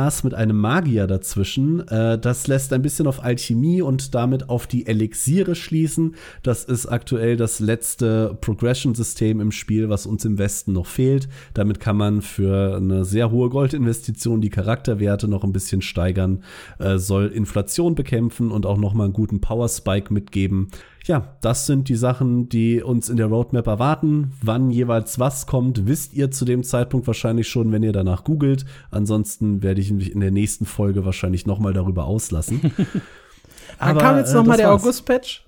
A: Reagenzglas mit einem Magier dazwischen. Äh, das lässt ein bisschen auf Alchemie und damit auf die Elixiere schließen. Das ist aktuell das letzte Progression-System im Spiel, was uns im Westen noch fehlt. Damit kann man für eine sehr hohe Goldinvestition die Charakterwerte noch ein bisschen steigern, äh, soll Inflation bekämpfen und auch noch mal einen guten Power-Spike mitgeben. Ja, das sind die Sachen, die uns in der Roadmap erwarten. Wann jeweils was kommt, wisst ihr zu dem Zeitpunkt wahrscheinlich schon, wenn ihr danach googelt. Ansonsten werde ich mich in der nächsten Folge wahrscheinlich noch mal darüber auslassen.
B: Dann kam jetzt
A: äh,
B: noch mal
A: das
B: der. August-Patch.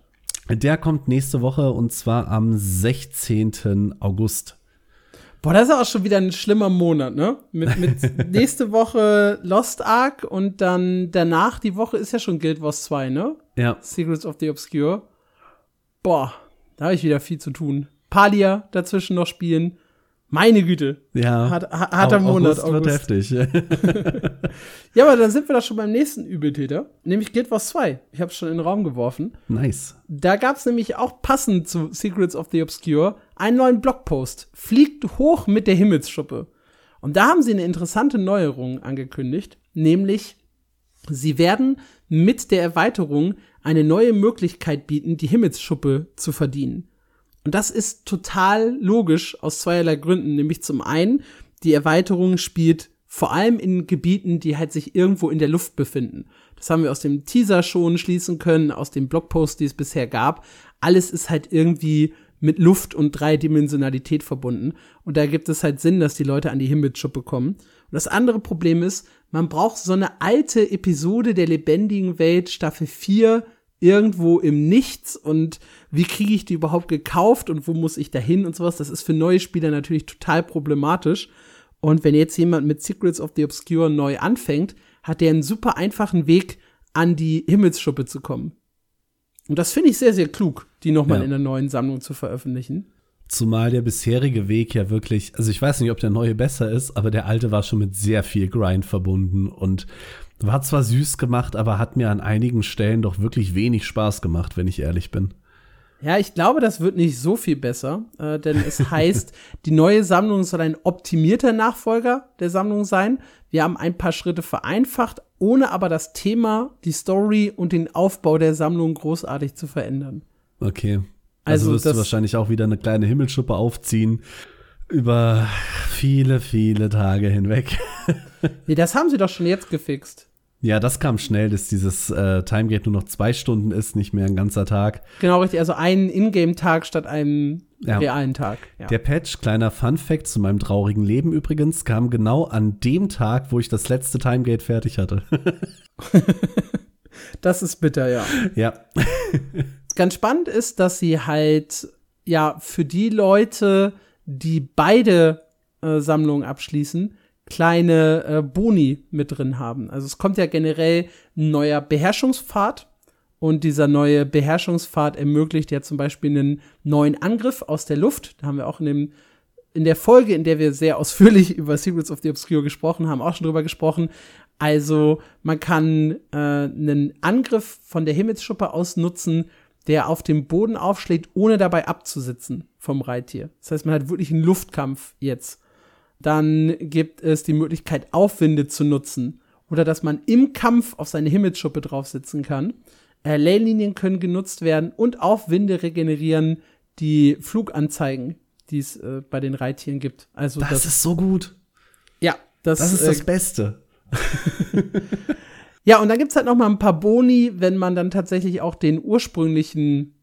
A: Der kommt nächste Woche und zwar am 16. August.
B: Boah, das ist auch schon wieder ein schlimmer Monat, ne? Mit, mit nächste Woche Lost Ark und dann danach die Woche ist ja schon Guild Wars 2, ne?
A: Ja,
B: Secrets of the Obscure. Boah, da habe ich wieder viel zu tun. Palia dazwischen noch spielen. Meine Güte.
A: Ja.
B: Hart, harter Monat.
A: August, August. wird heftig.
B: ja, aber dann sind wir da schon beim nächsten Übeltäter, nämlich Guild Wars 2. Ich habe es schon in den Raum geworfen.
A: Nice.
B: Da gab es nämlich auch passend zu Secrets of the Obscure einen neuen Blogpost. Fliegt hoch mit der Himmelsschuppe. Und da haben sie eine interessante Neuerung angekündigt, nämlich sie werden mit der Erweiterung eine neue Möglichkeit bieten, die Himmelsschuppe zu verdienen. Und das ist total logisch aus zweierlei Gründen. Nämlich zum einen, die Erweiterung spielt vor allem in Gebieten, die halt sich irgendwo in der Luft befinden. Das haben wir aus dem Teaser schon schließen können, aus dem Blogpost, die es bisher gab. Alles ist halt irgendwie mit Luft und Dreidimensionalität verbunden. Und da gibt es halt Sinn, dass die Leute an die Himmelsschuppe kommen. Und das andere Problem ist, man braucht so eine alte Episode der lebendigen Welt, Staffel 4, irgendwo im Nichts und wie kriege ich die überhaupt gekauft und wo muss ich da hin und sowas. Das ist für neue Spieler natürlich total problematisch. Und wenn jetzt jemand mit Secrets of the Obscure neu anfängt, hat der einen super einfachen Weg, an die Himmelsschuppe zu kommen. Und das finde ich sehr, sehr klug, die nochmal ja. in der neuen Sammlung zu veröffentlichen.
A: Zumal der bisherige Weg ja wirklich, also ich weiß nicht, ob der neue besser ist, aber der alte war schon mit sehr viel Grind verbunden und war zwar süß gemacht, aber hat mir an einigen Stellen doch wirklich wenig Spaß gemacht, wenn ich ehrlich bin.
B: Ja, ich glaube, das wird nicht so viel besser, äh, denn es heißt, die neue Sammlung soll ein optimierter Nachfolger der Sammlung sein. Wir haben ein paar Schritte vereinfacht, ohne aber das Thema, die Story und den Aufbau der Sammlung großartig zu verändern.
A: Okay. Also, also wirst du wahrscheinlich auch wieder eine kleine Himmelschuppe aufziehen über viele, viele Tage hinweg.
B: nee, das haben sie doch schon jetzt gefixt.
A: Ja, das kam schnell, dass dieses äh, Timegate nur noch zwei Stunden ist, nicht mehr ein ganzer Tag.
B: Genau, richtig. Also ein Ingame-Tag statt einem ja. realen Tag.
A: Ja. Der Patch, kleiner Fun-Fact zu meinem traurigen Leben übrigens, kam genau an dem Tag, wo ich das letzte Timegate fertig hatte.
B: das ist bitter, ja.
A: Ja.
B: Ganz spannend ist, dass sie halt, ja, für die Leute, die beide äh, Sammlungen abschließen, kleine äh, Boni mit drin haben. Also es kommt ja generell ein neuer Beherrschungspfad und dieser neue Beherrschungspfad ermöglicht ja zum Beispiel einen neuen Angriff aus der Luft. Da haben wir auch in dem in der Folge, in der wir sehr ausführlich über Secrets of the Obscure gesprochen haben, auch schon drüber gesprochen. Also man kann äh, einen Angriff von der Himmelsschuppe aus nutzen, der auf dem Boden aufschlägt, ohne dabei abzusitzen vom Reittier. Das heißt, man hat wirklich einen Luftkampf jetzt. Dann gibt es die Möglichkeit, Aufwinde zu nutzen oder dass man im Kampf auf seine Himmelsschuppe drauf sitzen kann. Äh, Leylinien können genutzt werden und Aufwinde regenerieren die Fluganzeigen, die es äh, bei den Reittieren gibt. Also
A: das, das, ist so gut.
B: Ja,
A: das, das ist äh, das Beste.
B: ja, und dann gibt es halt noch mal ein paar Boni, wenn man dann tatsächlich auch den ursprünglichen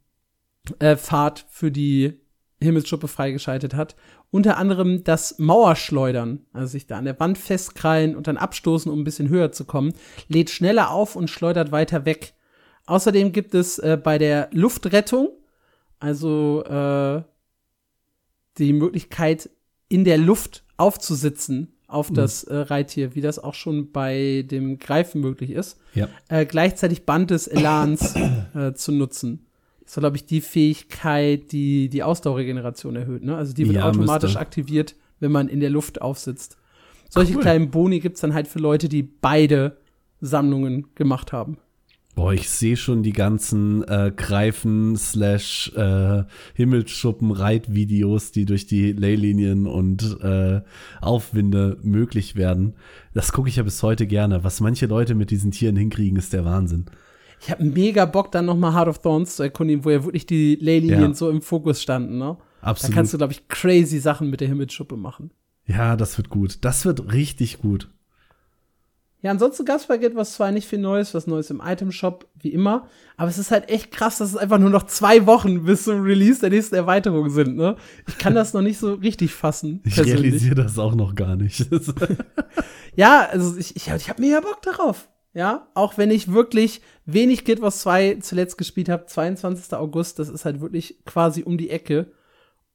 B: äh, Pfad für die Himmelsschuppe freigeschaltet hat. Unter anderem das Mauerschleudern, also sich da an der Wand festkrallen und dann abstoßen, um ein bisschen höher zu kommen, lädt schneller auf und schleudert weiter weg. Außerdem gibt es äh, bei der Luftrettung, also äh, die Möglichkeit, in der Luft aufzusitzen auf mhm. das äh, Reittier, wie das auch schon bei dem Greifen möglich ist.
A: Ja.
B: Äh, gleichzeitig Band des Elans äh, zu nutzen. Das war, glaube ich, die Fähigkeit, die die Ausdauerregeneration erhöht. Ne? Also die wird ja, automatisch müsste. aktiviert, wenn man in der Luft aufsitzt. Solche cool. kleinen Boni gibt es dann halt für Leute, die beide Sammlungen gemacht haben.
A: Boah, ich sehe schon die ganzen äh, Greifen slash äh, Himmelschuppen Reitvideos, die durch die Leylinien und äh, Aufwinde möglich werden. Das gucke ich ja bis heute gerne. Was manche Leute mit diesen Tieren hinkriegen, ist der Wahnsinn.
B: Ich habe mega Bock, dann noch mal Heart of Thorns zu erkundigen, wo ja wirklich die Leylinien ja. so im Fokus standen, ne?
A: Absolut.
B: Da kannst du, glaube ich, crazy Sachen mit der Himmelsschuppe machen.
A: Ja, das wird gut. Das wird richtig gut.
B: Ja, ansonsten gab es bei Guild Wars 2 nicht viel Neues, was Neues im Item-Shop, wie immer. Aber es ist halt echt krass, dass es einfach nur noch zwei Wochen bis zum Release der nächsten Erweiterung sind, ne? Ich kann das noch nicht so richtig fassen.
A: Ich realisiere das auch noch gar nicht.
B: ja, also ich, ich, ich habe mega Bock darauf. Ja, auch wenn ich wirklich wenig Guild Wars 2 zuletzt gespielt habe, 22. August, das ist halt wirklich quasi um die Ecke.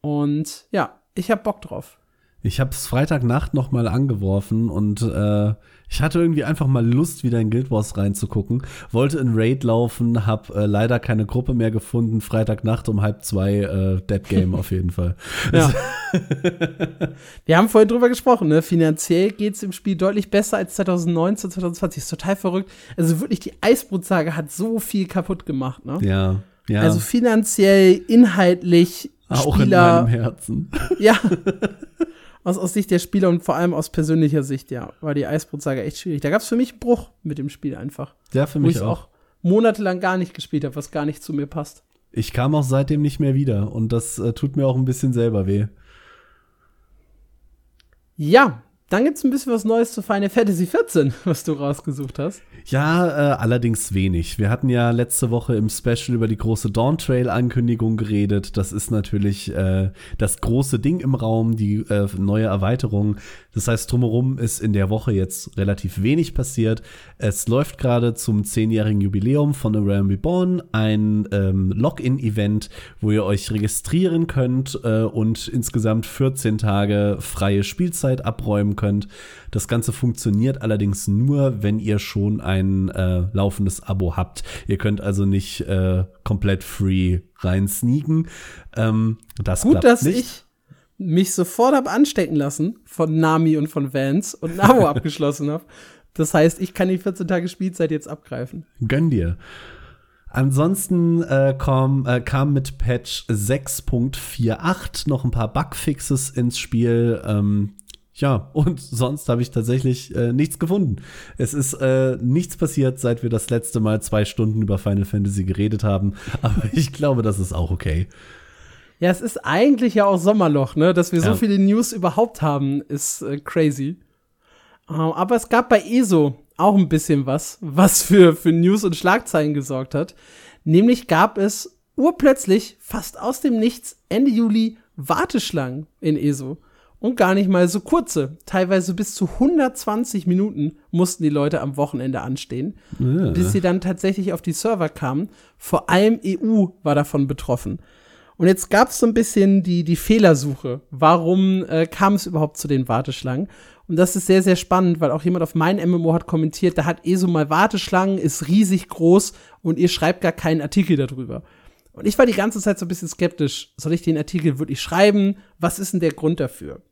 B: Und ja, ich hab Bock drauf.
A: Ich habe es Freitagnacht noch mal angeworfen und äh, ich hatte irgendwie einfach mal Lust, wieder in Guild Wars reinzugucken. Wollte in Raid laufen, habe äh, leider keine Gruppe mehr gefunden. Freitagnacht um halb zwei äh, Dead Game auf jeden Fall.
B: Ja. Wir haben vorhin drüber gesprochen, ne? Finanziell geht's im Spiel deutlich besser als 2019, 2020. Ist total verrückt. Also wirklich, die Eisbrutsage hat so viel kaputt gemacht, ne?
A: Ja. Ja.
B: Also finanziell, inhaltlich,
A: auch
B: Spieler,
A: in meinem Herzen.
B: Ja. aus, aus Sicht der Spieler und vor allem aus persönlicher Sicht, ja, war die Eisbrutsage echt schwierig. Da gab es für mich einen Bruch mit dem Spiel einfach.
A: Ja, für
B: Wo
A: mich
B: ich
A: auch.
B: auch monatelang gar nicht gespielt habe, was gar nicht zu mir passt.
A: Ich kam auch seitdem nicht mehr wieder und das äh, tut mir auch ein bisschen selber weh.
B: Ja, dann gibt's ein bisschen was Neues zu Final Fantasy 14, was du rausgesucht hast.
A: Ja, äh, allerdings wenig. Wir hatten ja letzte Woche im Special über die große Dawn Trail Ankündigung geredet. Das ist natürlich äh, das große Ding im Raum, die äh, neue Erweiterung. Das heißt, drumherum ist in der Woche jetzt relativ wenig passiert. Es läuft gerade zum zehnjährigen Jubiläum von A Realm Reborn ein ähm, Login-Event, wo ihr euch registrieren könnt äh, und insgesamt 14 Tage freie Spielzeit abräumen könnt. Das Ganze funktioniert allerdings nur, wenn ihr schon ein äh, laufendes Abo habt. Ihr könnt also nicht äh, komplett free rein sneaken. Ähm, das
B: Gut,
A: klappt
B: dass
A: nicht.
B: ich mich sofort hab anstecken lassen von Nami und von Vance und ein Abo abgeschlossen habe. Das heißt, ich kann die 14 Tage Spielzeit jetzt abgreifen.
A: Gönn dir. Ansonsten äh, kam, äh, kam mit Patch 6.48 noch ein paar Bugfixes ins Spiel. Ähm, ja, und sonst habe ich tatsächlich äh, nichts gefunden. Es ist äh, nichts passiert, seit wir das letzte Mal zwei Stunden über Final Fantasy geredet haben. Aber ich glaube, das ist auch okay.
B: Ja, es ist eigentlich ja auch Sommerloch, ne? Dass wir so
A: Ja.
B: viele News überhaupt haben, ist äh, crazy. Ähm, aber es gab bei ESO auch ein bisschen was, was für, für News und Schlagzeilen gesorgt hat. Nämlich gab es urplötzlich, fast aus dem Nichts, Ende Juli Warteschlangen in ESO. Und gar nicht mal so kurze. Teilweise bis zu 120 Minuten mussten die Leute am Wochenende anstehen, bis sie dann tatsächlich auf die Server kamen. Vor allem EU war davon betroffen. Und jetzt gab es so ein bisschen die, die Fehlersuche. Warum äh, kam es überhaupt zu den Warteschlangen? Und das ist sehr, sehr spannend, weil auch jemand auf mein MMO hat kommentiert, da hat ESO mal Warteschlangen, ist riesig groß und ihr schreibt gar keinen Artikel darüber. Und ich war die ganze Zeit so ein bisschen skeptisch. Soll ich den Artikel wirklich schreiben? Was ist denn der Grund dafür?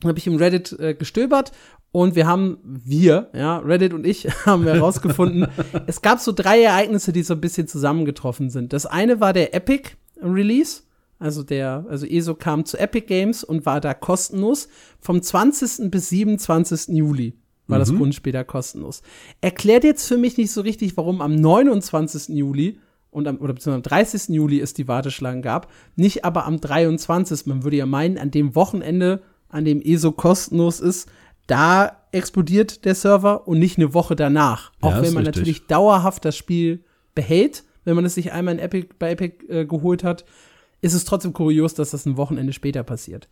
B: Dann habe ich im Reddit äh, gestöbert und wir haben, wir, ja, Reddit und ich, haben herausgefunden, es gab so drei Ereignisse, die so ein bisschen zusammengetroffen sind. Das eine war der Epic Release, also der, also ESO kam zu Epic Games und war da kostenlos. Vom 20. bis 27. Juli war das Grundspiel da kostenlos. Erklärt jetzt für mich nicht so richtig, warum am 29. Juli und am, oder beziehungsweise am 30. Juli es die Warteschlangen gab, nicht aber am 23. Man würde ja meinen, an dem Wochenende, an dem ESO kostenlos ist, da explodiert der Server und nicht eine Woche danach.
A: Ja,
B: Auch wenn man
A: richtig.
B: natürlich dauerhaft das Spiel behält, wenn man es sich einmal in Epic, bei Epic äh, geholt hat, ist es trotzdem kurios, dass das ein Wochenende später passiert.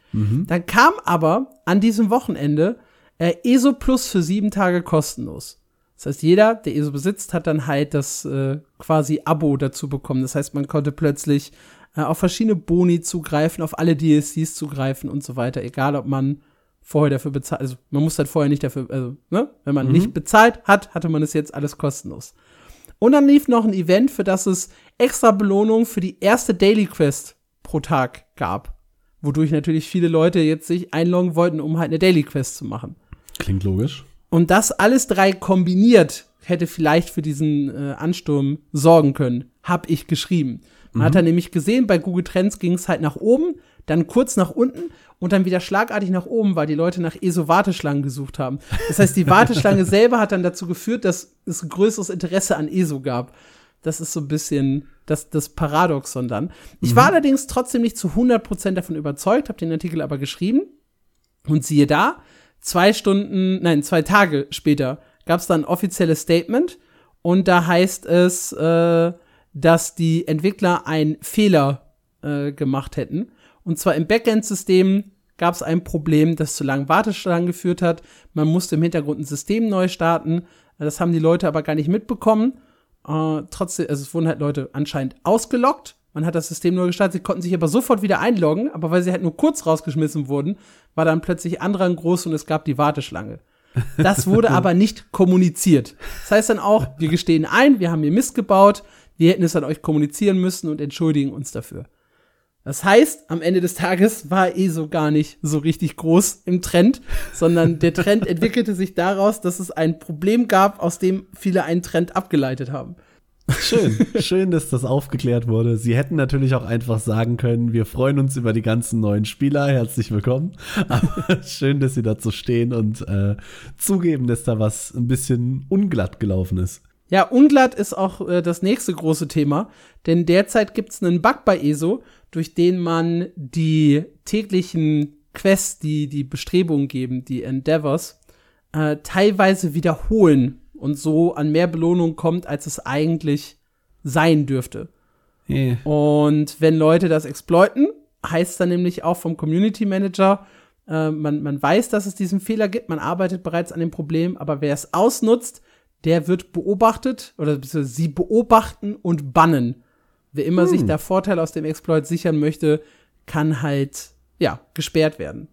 B: Dann kam aber an diesem Wochenende äh, ESO Plus für sieben Tage kostenlos. Das heißt, jeder, der ESO besitzt, hat dann halt das äh, quasi Abo dazu bekommen. Das heißt, man konnte plötzlich äh, auf verschiedene Boni zugreifen, auf alle DLCs zugreifen und so weiter, egal ob man vorher dafür bezahlt, also man muss halt vorher nicht dafür, also, ne, wenn man nicht bezahlt hat, hatte man es jetzt alles kostenlos. Und dann lief noch ein Event, für das es extra Belohnung für die erste Daily Quest pro Tag gab. Wodurch natürlich viele Leute jetzt sich einloggen wollten, um halt eine Daily Quest zu machen.
A: Klingt logisch.
B: Und das alles drei kombiniert hätte vielleicht für diesen äh, Ansturm sorgen können, hab ich geschrieben. Man hat dann nämlich gesehen, bei Google Trends ging es halt nach oben, dann kurz nach unten und dann wieder schlagartig nach oben, weil die Leute nach ESO-Warteschlangen gesucht haben. Das heißt, die Warteschlange selber hat dann dazu geführt, dass es größeres Interesse an ESO gab. Das ist so ein bisschen das, das Paradoxon dann. Ich war allerdings trotzdem nicht zu 100% davon überzeugt, habe den Artikel aber geschrieben. Und siehe da, zwei Stunden, nein, zwei Tage später gab es dann ein offizielles Statement und da heißt es, äh, dass die Entwickler einen Fehler äh, gemacht hätten. Und zwar im Backend-System gab es ein Problem, das zu langen Warteschlangen geführt hat. Man musste im Hintergrund ein System neu starten. Das haben die Leute aber gar nicht mitbekommen. Äh, trotzdem, also es wurden halt Leute anscheinend ausgelockt Man hat das System nur gestartet, sie konnten sich aber sofort wieder einloggen, aber weil sie halt nur kurz rausgeschmissen wurden, war dann plötzlich Andrang groß und es gab die Warteschlange. Das wurde aber nicht kommuniziert. Das heißt dann auch, wir gestehen ein, wir haben hier Mist gebaut, wir hätten es an euch kommunizieren müssen und entschuldigen uns dafür. Das heißt, am Ende des Tages war ESO gar nicht so richtig groß im Trend, sondern der Trend entwickelte sich daraus, dass es ein Problem gab, aus dem viele einen Trend abgeleitet haben.
A: Schön, schön, dass das aufgeklärt wurde. Sie hätten natürlich auch einfach sagen können, wir freuen uns über die ganzen neuen Spieler, herzlich willkommen. Aber schön, dass Sie dazu stehen und äh, zugeben, dass da was ein bisschen unglatt gelaufen ist.
B: Ja, unglatt ist auch äh, das nächste große Thema, denn derzeit gibt es einen Bug bei ESO, durch den man die täglichen Quests, die die Bestrebungen geben, die Endeavors, äh, teilweise wiederholen und so an mehr Belohnung kommt, als es eigentlich sein dürfte. Yeah. Und wenn Leute das exploiten, heißt dann nämlich auch vom Community Manager, äh, man, man weiß, dass es diesen Fehler gibt, man arbeitet bereits an dem Problem, aber wer es ausnutzt, der wird beobachtet oder sie beobachten und bannen. Wer immer hm. sich da Vorteil aus dem Exploit sichern möchte, kann halt, ja, gesperrt werden.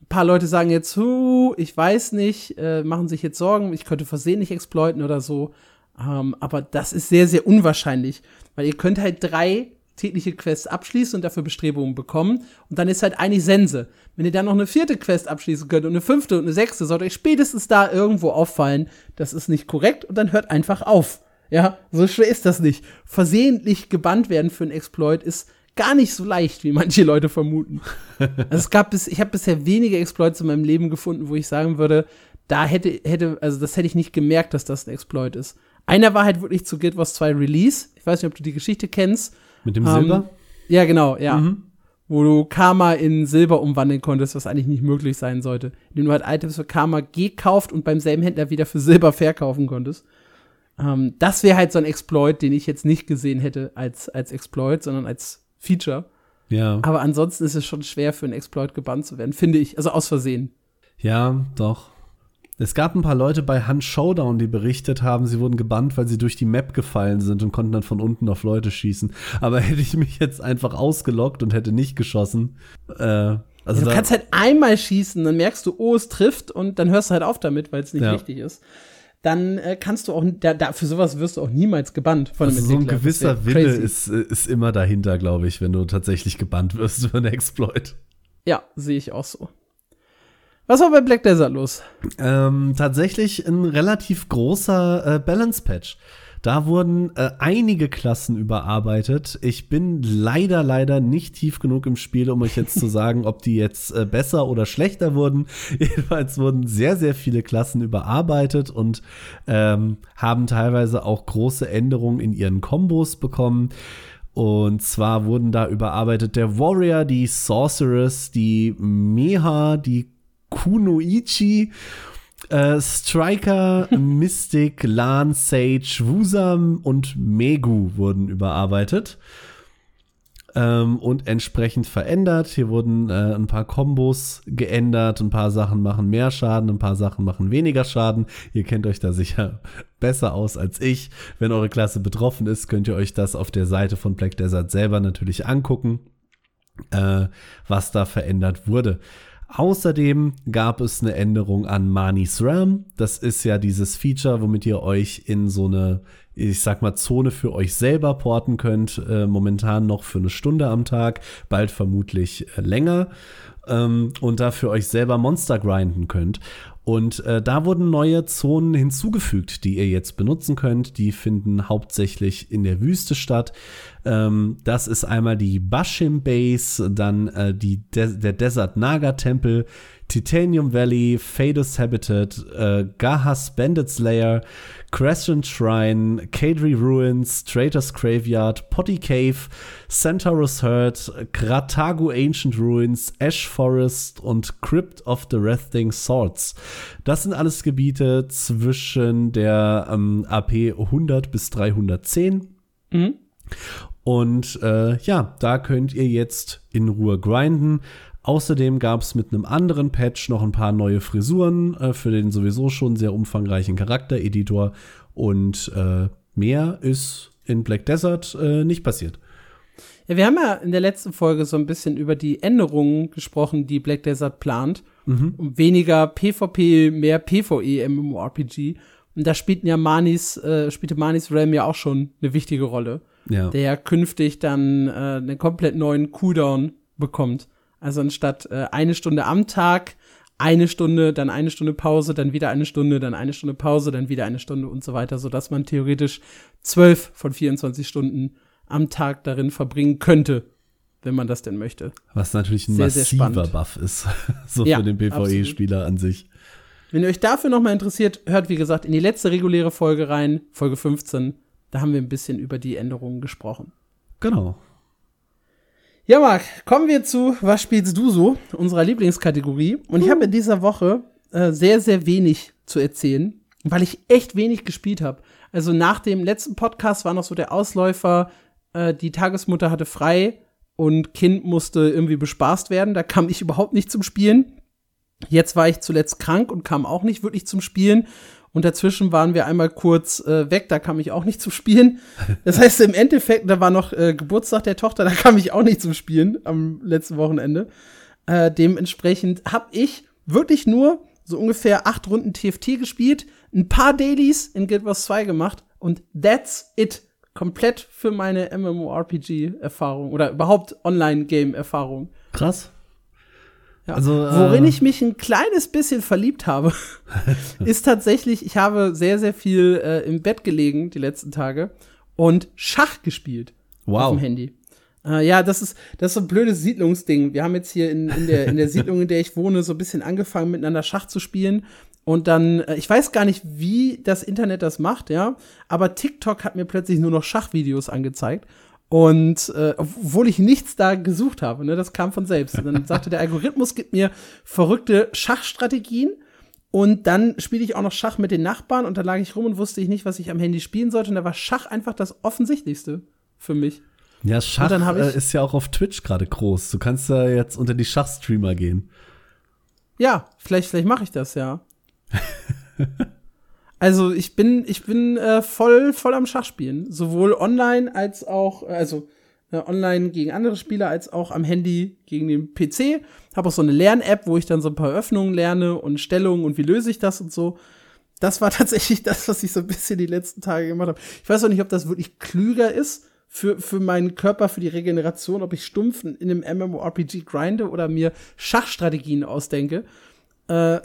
B: Ein paar Leute sagen jetzt, huh, ich weiß nicht, äh, machen sich jetzt Sorgen, ich könnte versehentlich exploiten oder so. Ähm, aber das ist sehr, sehr unwahrscheinlich, weil ihr könnt halt drei tägliche Quests abschließen und dafür Bestrebungen bekommen. Und dann ist halt eigentlich Sense. Wenn ihr dann noch eine vierte Quest abschließen könnt und eine fünfte und eine sechste, sollte euch spätestens da irgendwo auffallen, das ist nicht korrekt und dann hört einfach auf. Ja, so schwer ist das nicht. Versehentlich gebannt werden für einen Exploit ist gar nicht so leicht, wie manche Leute vermuten. also es gab bis, ich habe bisher wenige Exploits in meinem Leben gefunden, wo ich sagen würde, da hätte, hätte, also das hätte ich nicht gemerkt, dass das ein Exploit ist. Einer war halt wirklich zu Guild Wars 2 Release. Ich weiß nicht, ob du die Geschichte kennst.
A: Mit dem Silber?
B: Ja, genau, ja. Mhm. Wo du Karma in Silber umwandeln konntest, was eigentlich nicht möglich sein sollte. Indem du halt Items für Karma gekauft und beim selben Händler wieder für Silber verkaufen konntest. Ähm, das wäre halt so ein Exploit, den ich jetzt nicht gesehen hätte als, als Exploit, sondern als Feature.
A: Ja.
B: Aber ansonsten ist es schon schwer für einen Exploit gebannt zu werden, finde ich. Also aus Versehen.
A: Ja, doch. Es gab ein paar Leute bei Hunt Showdown, die berichtet haben, sie wurden gebannt, weil sie durch die Map gefallen sind und konnten dann von unten auf Leute schießen. Aber hätte ich mich jetzt einfach ausgelockt und hätte nicht geschossen. Äh, also
B: ja, du kannst halt einmal schießen, dann merkst du, oh, es trifft und dann hörst du halt auf damit, weil es nicht ja. richtig ist dann äh, kannst du auch, da, da, für sowas wirst du auch niemals gebannt
A: von einem also So ein gewisser Wille ist, ist immer dahinter, glaube ich, wenn du tatsächlich gebannt wirst für einen Exploit.
B: Ja, sehe ich auch so. Was war bei Black Desert los?
A: Ähm, tatsächlich ein relativ großer äh, Balance-Patch. Da wurden äh, einige Klassen überarbeitet. Ich bin leider, leider nicht tief genug im Spiel, um euch jetzt zu sagen, ob die jetzt äh, besser oder schlechter wurden. Jedenfalls wurden sehr, sehr viele Klassen überarbeitet und ähm, haben teilweise auch große Änderungen in ihren Kombos bekommen. Und zwar wurden da überarbeitet der Warrior, die Sorceress, die Meha, die Kunoichi äh, Striker, Mystic, Lan, Sage, Wusam und Megu wurden überarbeitet ähm, und entsprechend verändert. Hier wurden äh, ein paar Kombos geändert, ein paar Sachen machen mehr Schaden, ein paar Sachen machen weniger Schaden. Ihr kennt euch da sicher besser aus als ich. Wenn eure Klasse betroffen ist, könnt ihr euch das auf der Seite von Black Desert selber natürlich angucken, äh, was da verändert wurde. Außerdem gab es eine Änderung an Manis RAM. Das ist ja dieses Feature, womit ihr euch in so eine, ich sag mal, Zone für euch selber porten könnt. Äh, momentan noch für eine Stunde am Tag, bald vermutlich äh, länger. Ähm, und da für euch selber Monster grinden könnt. Und äh, da wurden neue Zonen hinzugefügt, die ihr jetzt benutzen könnt. Die finden hauptsächlich in der Wüste statt. Ähm, das ist einmal die Bashim Base, dann äh, die De der Desert Naga Tempel, Titanium Valley, Phadus Habitat, äh, Gahas Bandits Lair, Crescent Shrine, Kadri Ruins, Traitor's Graveyard, Potty Cave, Centaurus Herd, Kratagu Ancient Ruins, Ash Forest und Crypt of the Wrestling Swords. Das sind alles Gebiete zwischen der ähm, AP 100 bis 310. Mhm. Und äh, ja, da könnt ihr jetzt in Ruhe grinden. Außerdem gab es mit einem anderen Patch noch ein paar neue Frisuren äh, für den sowieso schon sehr umfangreichen Charaktereditor und äh, mehr ist in Black Desert äh, nicht passiert.
B: Ja, wir haben ja in der letzten Folge so ein bisschen über die Änderungen gesprochen, die Black Desert plant. Mhm. Weniger PvP, mehr PvE MMORPG. Und da spielten ja Manis, äh, spielte Manis Realm ja auch schon eine wichtige Rolle. Ja. Der ja künftig dann äh, einen komplett neuen Cooldown bekommt. Also anstatt äh, eine Stunde am Tag, eine Stunde, dann eine Stunde Pause, dann wieder eine Stunde, dann eine Stunde Pause, dann wieder eine Stunde und so weiter, sodass man theoretisch zwölf von 24 Stunden am Tag darin verbringen könnte, wenn man das denn möchte.
A: Was natürlich ein sehr, massiver sehr Buff ist, so ja, für den PvE-Spieler an sich.
B: Wenn ihr euch dafür nochmal interessiert, hört wie gesagt in die letzte reguläre Folge rein, Folge 15. Da haben wir ein bisschen über die Änderungen gesprochen.
A: Genau.
B: Ja, Marc, kommen wir zu Was spielst du so? unserer Lieblingskategorie. Und ich habe in dieser Woche äh, sehr, sehr wenig zu erzählen, weil ich echt wenig gespielt habe. Also nach dem letzten Podcast war noch so der Ausläufer, äh, die Tagesmutter hatte frei und Kind musste irgendwie bespaßt werden. Da kam ich überhaupt nicht zum Spielen. Jetzt war ich zuletzt krank und kam auch nicht wirklich zum Spielen. Und dazwischen waren wir einmal kurz äh, weg, da kam ich auch nicht zum Spielen. Das heißt, im Endeffekt, da war noch äh, Geburtstag der Tochter, da kam ich auch nicht zum Spielen am letzten Wochenende. Äh, dementsprechend habe ich wirklich nur so ungefähr acht Runden TFT gespielt, ein paar Dailies in Guild Wars 2 gemacht und that's it komplett für meine MMORPG-Erfahrung oder überhaupt Online-Game-Erfahrung.
A: Krass.
B: Ja. Also, Worin äh, ich mich ein kleines bisschen verliebt habe, ist tatsächlich, ich habe sehr, sehr viel äh, im Bett gelegen die letzten Tage und Schach gespielt. Wow. Auf dem Handy. Äh, ja, das ist, das ist so ein blödes Siedlungsding. Wir haben jetzt hier in, in, der, in der Siedlung, in der ich wohne, so ein bisschen angefangen, miteinander Schach zu spielen. Und dann, äh, ich weiß gar nicht, wie das Internet das macht, ja, aber TikTok hat mir plötzlich nur noch Schachvideos angezeigt. Und äh, obwohl ich nichts da gesucht habe, ne, das kam von selbst. Und dann sagte der Algorithmus, gibt mir verrückte Schachstrategien. Und dann spiele ich auch noch Schach mit den Nachbarn und da lag ich rum und wusste ich nicht, was ich am Handy spielen sollte. Und da war Schach einfach das Offensichtlichste für mich.
A: Ja, Schach äh, ist ja auch auf Twitch gerade groß. Du kannst ja jetzt unter die Schachstreamer gehen.
B: Ja, vielleicht, vielleicht mache ich das, ja. also ich bin, ich bin äh, voll, voll am Schachspielen. Sowohl online als auch, äh, also äh, online gegen andere Spieler, als auch am Handy gegen den PC. Habe auch so eine Lern-App, wo ich dann so ein paar Öffnungen lerne und Stellungen und wie löse ich das und so. Das war tatsächlich das, was ich so ein bisschen die letzten Tage gemacht habe. Ich weiß auch nicht, ob das wirklich klüger ist für, für meinen Körper, für die Regeneration, ob ich stumpf in einem MMORPG grinde oder mir Schachstrategien ausdenke. Äh,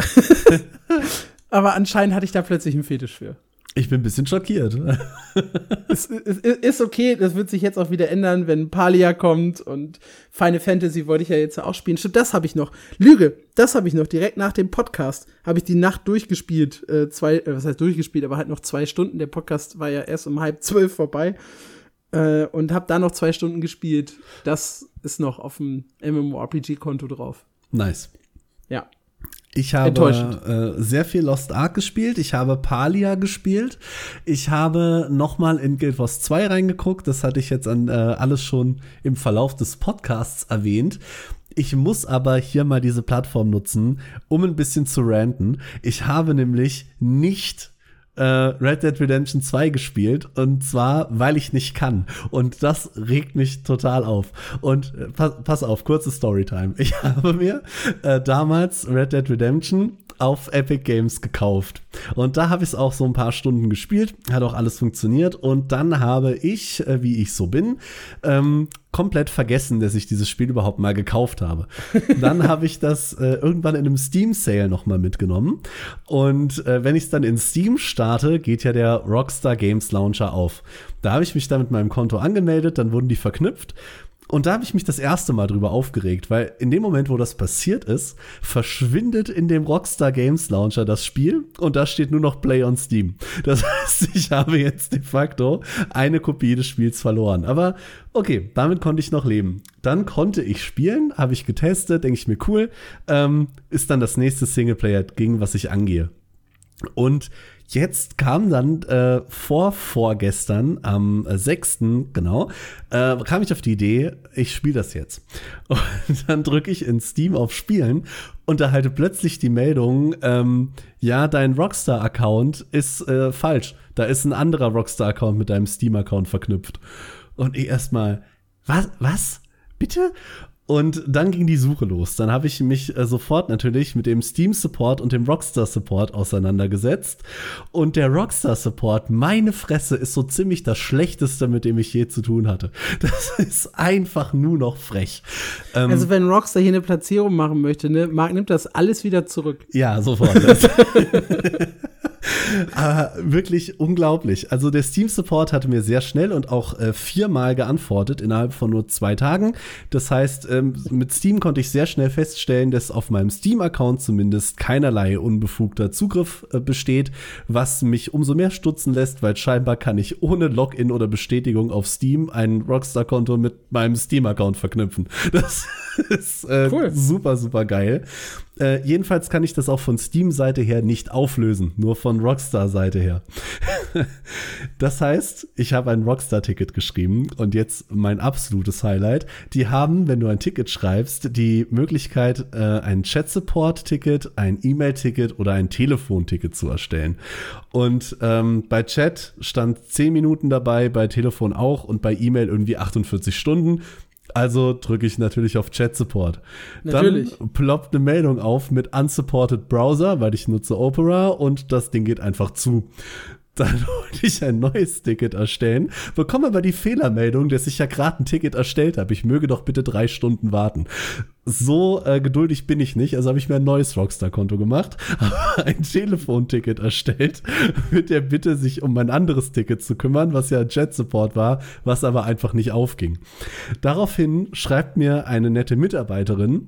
B: aber anscheinend hatte ich da plötzlich einen Fetisch für.
A: Ich bin ein bisschen schockiert.
B: es, es, ist okay, das wird sich jetzt auch wieder ändern, wenn Palia kommt und Final Fantasy wollte ich ja jetzt auch spielen. Stimmt, das habe ich noch. Lüge, das habe ich noch. Direkt nach dem Podcast habe ich die Nacht durchgespielt. Äh, zwei, äh, was heißt durchgespielt, aber halt noch zwei Stunden. Der Podcast war ja erst um halb zwölf vorbei. Äh, und habe da noch zwei Stunden gespielt. Das ist noch auf dem MMORPG-Konto drauf.
A: Nice.
B: Ja.
A: Ich habe äh, sehr viel Lost Ark gespielt. Ich habe Palia gespielt. Ich habe noch mal in Guild Wars 2 reingeguckt. Das hatte ich jetzt an äh, alles schon im Verlauf des Podcasts erwähnt. Ich muss aber hier mal diese Plattform nutzen, um ein bisschen zu ranten. Ich habe nämlich nicht äh, Red Dead Redemption 2 gespielt und zwar, weil ich nicht kann. Und das regt mich total auf. Und äh, pass, pass auf, kurze Storytime. Ich habe mir äh, damals Red Dead Redemption auf Epic Games gekauft. Und da habe ich es auch so ein paar Stunden gespielt, hat auch alles funktioniert. Und dann habe ich, äh, wie ich so bin, ähm, komplett vergessen, dass ich dieses Spiel überhaupt mal gekauft habe. Dann habe ich das äh, irgendwann in einem Steam Sale noch mal mitgenommen und äh, wenn ich es dann in Steam starte, geht ja der Rockstar Games Launcher auf. Da habe ich mich dann mit meinem Konto angemeldet, dann wurden die verknüpft und da habe ich mich das erste Mal drüber aufgeregt, weil in dem Moment, wo das passiert ist, verschwindet in dem Rockstar Games Launcher das Spiel und da steht nur noch Play on Steam. Das heißt, ich habe jetzt de facto eine Kopie des Spiels verloren. Aber okay, damit konnte ich noch leben. Dann konnte ich spielen, habe ich getestet, denke ich mir cool, ähm, ist dann das nächste Singleplayer-Ding, was ich angehe. Und Jetzt kam dann äh, vor vorgestern, am äh, 6. genau, äh, kam ich auf die Idee, ich spiele das jetzt. Und dann drücke ich in Steam auf Spielen und erhalte plötzlich die Meldung, ähm, ja, dein Rockstar-Account ist äh, falsch. Da ist ein anderer Rockstar-Account mit deinem Steam-Account verknüpft. Und ich erstmal, Was? Was? Bitte? Und dann ging die Suche los. Dann habe ich mich äh, sofort natürlich mit dem Steam Support und dem Rockstar Support auseinandergesetzt. Und der Rockstar Support, meine Fresse, ist so ziemlich das Schlechteste, mit dem ich je zu tun hatte. Das ist einfach nur noch frech.
B: Ähm, also wenn Rockstar hier eine Platzierung machen möchte, ne, Marc nimmt das alles wieder zurück.
A: Ja, sofort. Aber wirklich unglaublich. Also der Steam Support hatte mir sehr schnell und auch äh, viermal geantwortet innerhalb von nur zwei Tagen. Das heißt, ähm, mit Steam konnte ich sehr schnell feststellen, dass auf meinem Steam-Account zumindest keinerlei unbefugter Zugriff äh, besteht, was mich umso mehr stutzen lässt, weil scheinbar kann ich ohne Login oder Bestätigung auf Steam ein Rockstar-Konto mit meinem Steam-Account verknüpfen. Das ist äh, cool. super, super geil. Äh, jedenfalls kann ich das auch von Steam-Seite her nicht auflösen, nur von Rockstar-Seite her. das heißt, ich habe ein Rockstar-Ticket geschrieben und jetzt mein absolutes Highlight. Die haben, wenn du ein Ticket schreibst, die Möglichkeit, äh, ein Chat-Support-Ticket, ein E-Mail-Ticket oder ein Telefon-Ticket zu erstellen. Und ähm, bei Chat stand 10 Minuten dabei, bei Telefon auch und bei E-Mail irgendwie 48 Stunden. Also drücke ich natürlich auf Chat Support. Natürlich. Dann ploppt eine Meldung auf mit unsupported Browser, weil ich nutze Opera und das Ding geht einfach zu. Dann wollte ich ein neues Ticket erstellen, bekomme aber die Fehlermeldung, dass ich ja gerade ein Ticket erstellt habe. Ich möge doch bitte drei Stunden warten. So äh, geduldig bin ich nicht, also habe ich mir ein neues Rockstar-Konto gemacht, habe ein Telefonticket erstellt, mit der Bitte, sich um mein anderes Ticket zu kümmern, was ja Jet-Support war, was aber einfach nicht aufging. Daraufhin schreibt mir eine nette Mitarbeiterin,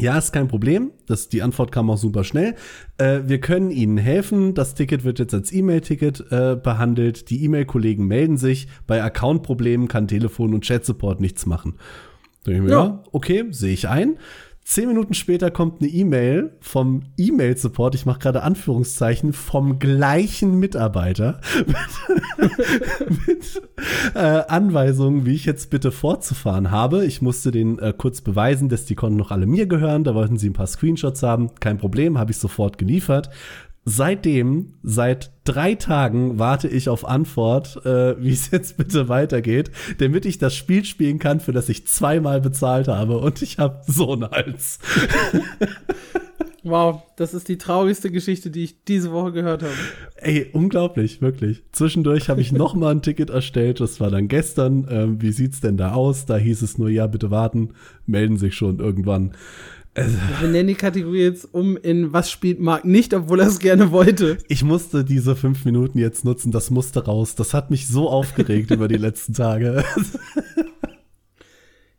A: ja, ist kein Problem. Das, die Antwort kam auch super schnell. Äh, wir können Ihnen helfen. Das Ticket wird jetzt als E-Mail-Ticket äh, behandelt. Die E-Mail-Kollegen melden sich. Bei Account-Problemen kann Telefon- und Chat-Support nichts machen. ja. ja, okay, sehe ich ein. Zehn Minuten später kommt eine E-Mail vom E-Mail-Support, ich mache gerade Anführungszeichen, vom gleichen Mitarbeiter mit, mit äh, Anweisungen, wie ich jetzt bitte fortzufahren habe. Ich musste den äh, kurz beweisen, dass die Konten noch alle mir gehören. Da wollten sie ein paar Screenshots haben. Kein Problem, habe ich sofort geliefert. Seitdem, seit drei Tagen warte ich auf Antwort, äh, wie es jetzt bitte weitergeht, damit ich das Spiel spielen kann, für das ich zweimal bezahlt habe. Und ich habe so einen Hals.
B: Wow, das ist die traurigste Geschichte, die ich diese Woche gehört habe.
A: Ey, unglaublich, wirklich. Zwischendurch habe ich noch mal ein Ticket erstellt. Das war dann gestern. Ähm, wie sieht's denn da aus? Da hieß es nur, ja, bitte warten, melden sich schon irgendwann.
B: Also, Wir nennen die Kategorie jetzt um in Was spielt Marc nicht, obwohl er es gerne wollte.
A: Ich musste diese fünf Minuten jetzt nutzen, das musste raus. Das hat mich so aufgeregt über die letzten Tage.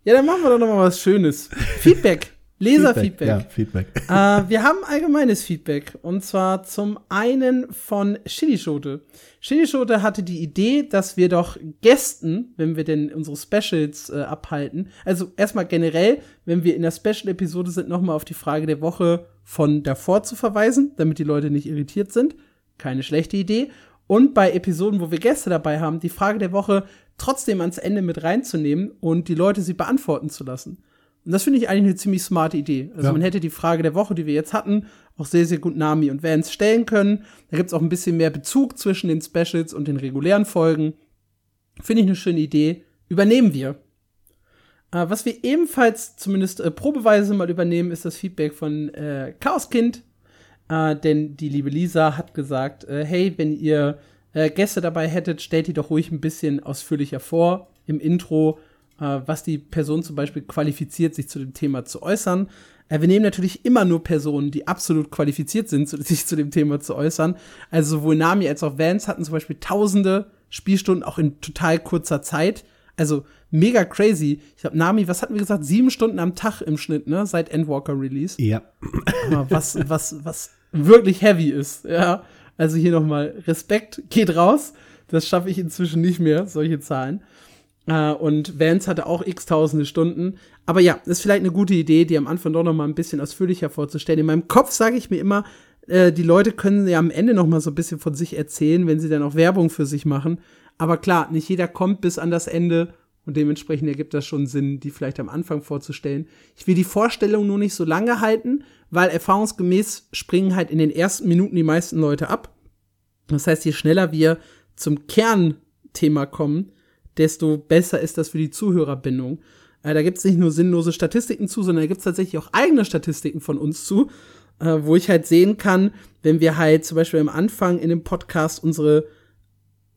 B: ja, dann machen wir doch noch mal was Schönes. Feedback. Leserfeedback. Ja,
A: Feedback.
B: Äh, wir haben allgemeines Feedback. Und zwar zum einen von Shinishote. Shinishote hatte die Idee, dass wir doch Gästen, wenn wir denn unsere Specials äh, abhalten, also erstmal generell, wenn wir in der Special-Episode sind, nochmal auf die Frage der Woche von davor zu verweisen, damit die Leute nicht irritiert sind. Keine schlechte Idee. Und bei Episoden, wo wir Gäste dabei haben, die Frage der Woche trotzdem ans Ende mit reinzunehmen und die Leute sie beantworten zu lassen. Und das finde ich eigentlich eine ziemlich smarte Idee. Also ja. man hätte die Frage der Woche, die wir jetzt hatten, auch sehr, sehr gut Nami und Vance stellen können. Da gibt es auch ein bisschen mehr Bezug zwischen den Specials und den regulären Folgen. Finde ich eine schöne Idee. Übernehmen wir. Äh, was wir ebenfalls zumindest äh, probeweise mal übernehmen, ist das Feedback von äh, Chaoskind. Äh, denn die liebe Lisa hat gesagt, äh, hey, wenn ihr äh, Gäste dabei hättet, stellt die doch ruhig ein bisschen ausführlicher vor im Intro was die Person zum Beispiel qualifiziert, sich zu dem Thema zu äußern. Äh, wir nehmen natürlich immer nur Personen, die absolut qualifiziert sind, sich zu dem Thema zu äußern. Also sowohl Nami als auch Vance hatten zum Beispiel tausende Spielstunden auch in total kurzer Zeit. Also mega crazy. Ich habe Nami, was hatten wir gesagt? Sieben Stunden am Tag im Schnitt, ne? Seit Endwalker Release.
A: Ja.
B: was, was, was wirklich heavy ist, ja. Also hier nochmal Respekt geht raus. Das schaffe ich inzwischen nicht mehr, solche Zahlen. Äh, und Vance hatte auch x tausende Stunden. Aber ja, ist vielleicht eine gute Idee, die am Anfang doch noch mal ein bisschen ausführlicher vorzustellen. In meinem Kopf sage ich mir immer, äh, die Leute können ja am Ende noch mal so ein bisschen von sich erzählen, wenn sie dann auch Werbung für sich machen. Aber klar, nicht jeder kommt bis an das Ende und dementsprechend ergibt das schon Sinn, die vielleicht am Anfang vorzustellen. Ich will die Vorstellung nur nicht so lange halten, weil erfahrungsgemäß springen halt in den ersten Minuten die meisten Leute ab. Das heißt, je schneller wir zum Kernthema kommen, desto besser ist das für die Zuhörerbindung. Äh, da gibt's nicht nur sinnlose Statistiken zu, sondern da gibt's tatsächlich auch eigene Statistiken von uns zu, äh, wo ich halt sehen kann, wenn wir halt zum Beispiel am Anfang in dem Podcast unsere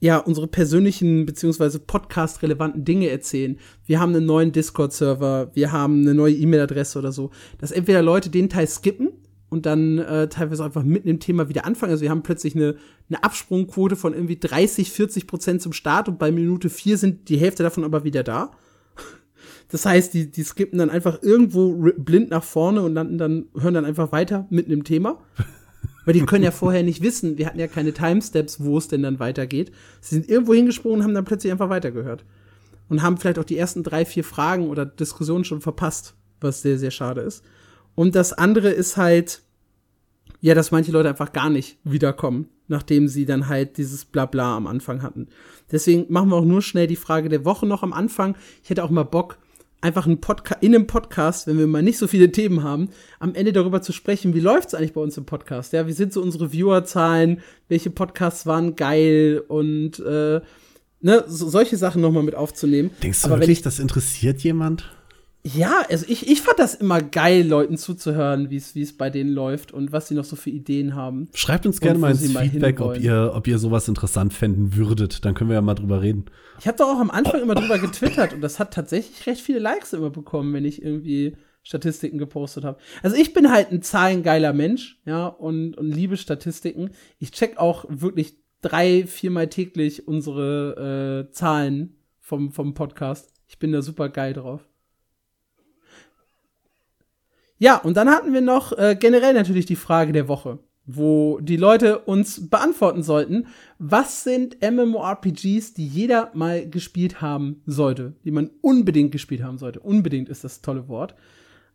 B: ja, unsere persönlichen beziehungsweise podcast-relevanten Dinge erzählen. Wir haben einen neuen Discord-Server, wir haben eine neue E-Mail-Adresse oder so. Dass entweder Leute den Teil skippen und dann äh, teilweise einfach mitten im Thema wieder anfangen. Also wir haben plötzlich eine, eine Absprungquote von irgendwie 30, 40 Prozent zum Start und bei Minute 4 sind die Hälfte davon aber wieder da. Das heißt, die, die skippen dann einfach irgendwo blind nach vorne und landen dann, hören dann einfach weiter mitten im Thema. Weil die können ja vorher nicht wissen, wir hatten ja keine Timesteps, wo es denn dann weitergeht. Sie sind irgendwo hingesprungen und haben dann plötzlich einfach weitergehört. Und haben vielleicht auch die ersten drei, vier Fragen oder Diskussionen schon verpasst, was sehr, sehr schade ist. Und das andere ist halt, ja, dass manche Leute einfach gar nicht wiederkommen, nachdem sie dann halt dieses Blabla am Anfang hatten. Deswegen machen wir auch nur schnell die Frage der Woche noch am Anfang. Ich hätte auch mal Bock, einfach einen Podca in einem Podcast, wenn wir mal nicht so viele Themen haben, am Ende darüber zu sprechen, wie läuft es eigentlich bei uns im Podcast? Ja, wie sind so unsere Viewerzahlen? Welche Podcasts waren geil? Und äh, ne, so, solche Sachen nochmal mit aufzunehmen.
A: Denkst du Aber wirklich, ich, das interessiert jemand?
B: Ja, also ich, ich fand das immer geil, Leuten zuzuhören, wie es bei denen läuft und was sie noch so für Ideen haben.
A: Schreibt uns gerne mal ins Feedback, ob ihr, ob ihr sowas interessant fänden würdet. Dann können wir ja mal drüber reden.
B: Ich habe doch auch am Anfang immer drüber getwittert und das hat tatsächlich recht viele Likes immer bekommen, wenn ich irgendwie Statistiken gepostet habe. Also ich bin halt ein zahlengeiler Mensch, ja, und, und liebe Statistiken. Ich check auch wirklich drei, viermal täglich unsere äh, Zahlen vom, vom Podcast. Ich bin da super geil drauf. Ja, und dann hatten wir noch äh, generell natürlich die Frage der Woche, wo die Leute uns beantworten sollten, was sind MMORPGs, die jeder mal gespielt haben sollte, die man unbedingt gespielt haben sollte. Unbedingt ist das tolle Wort.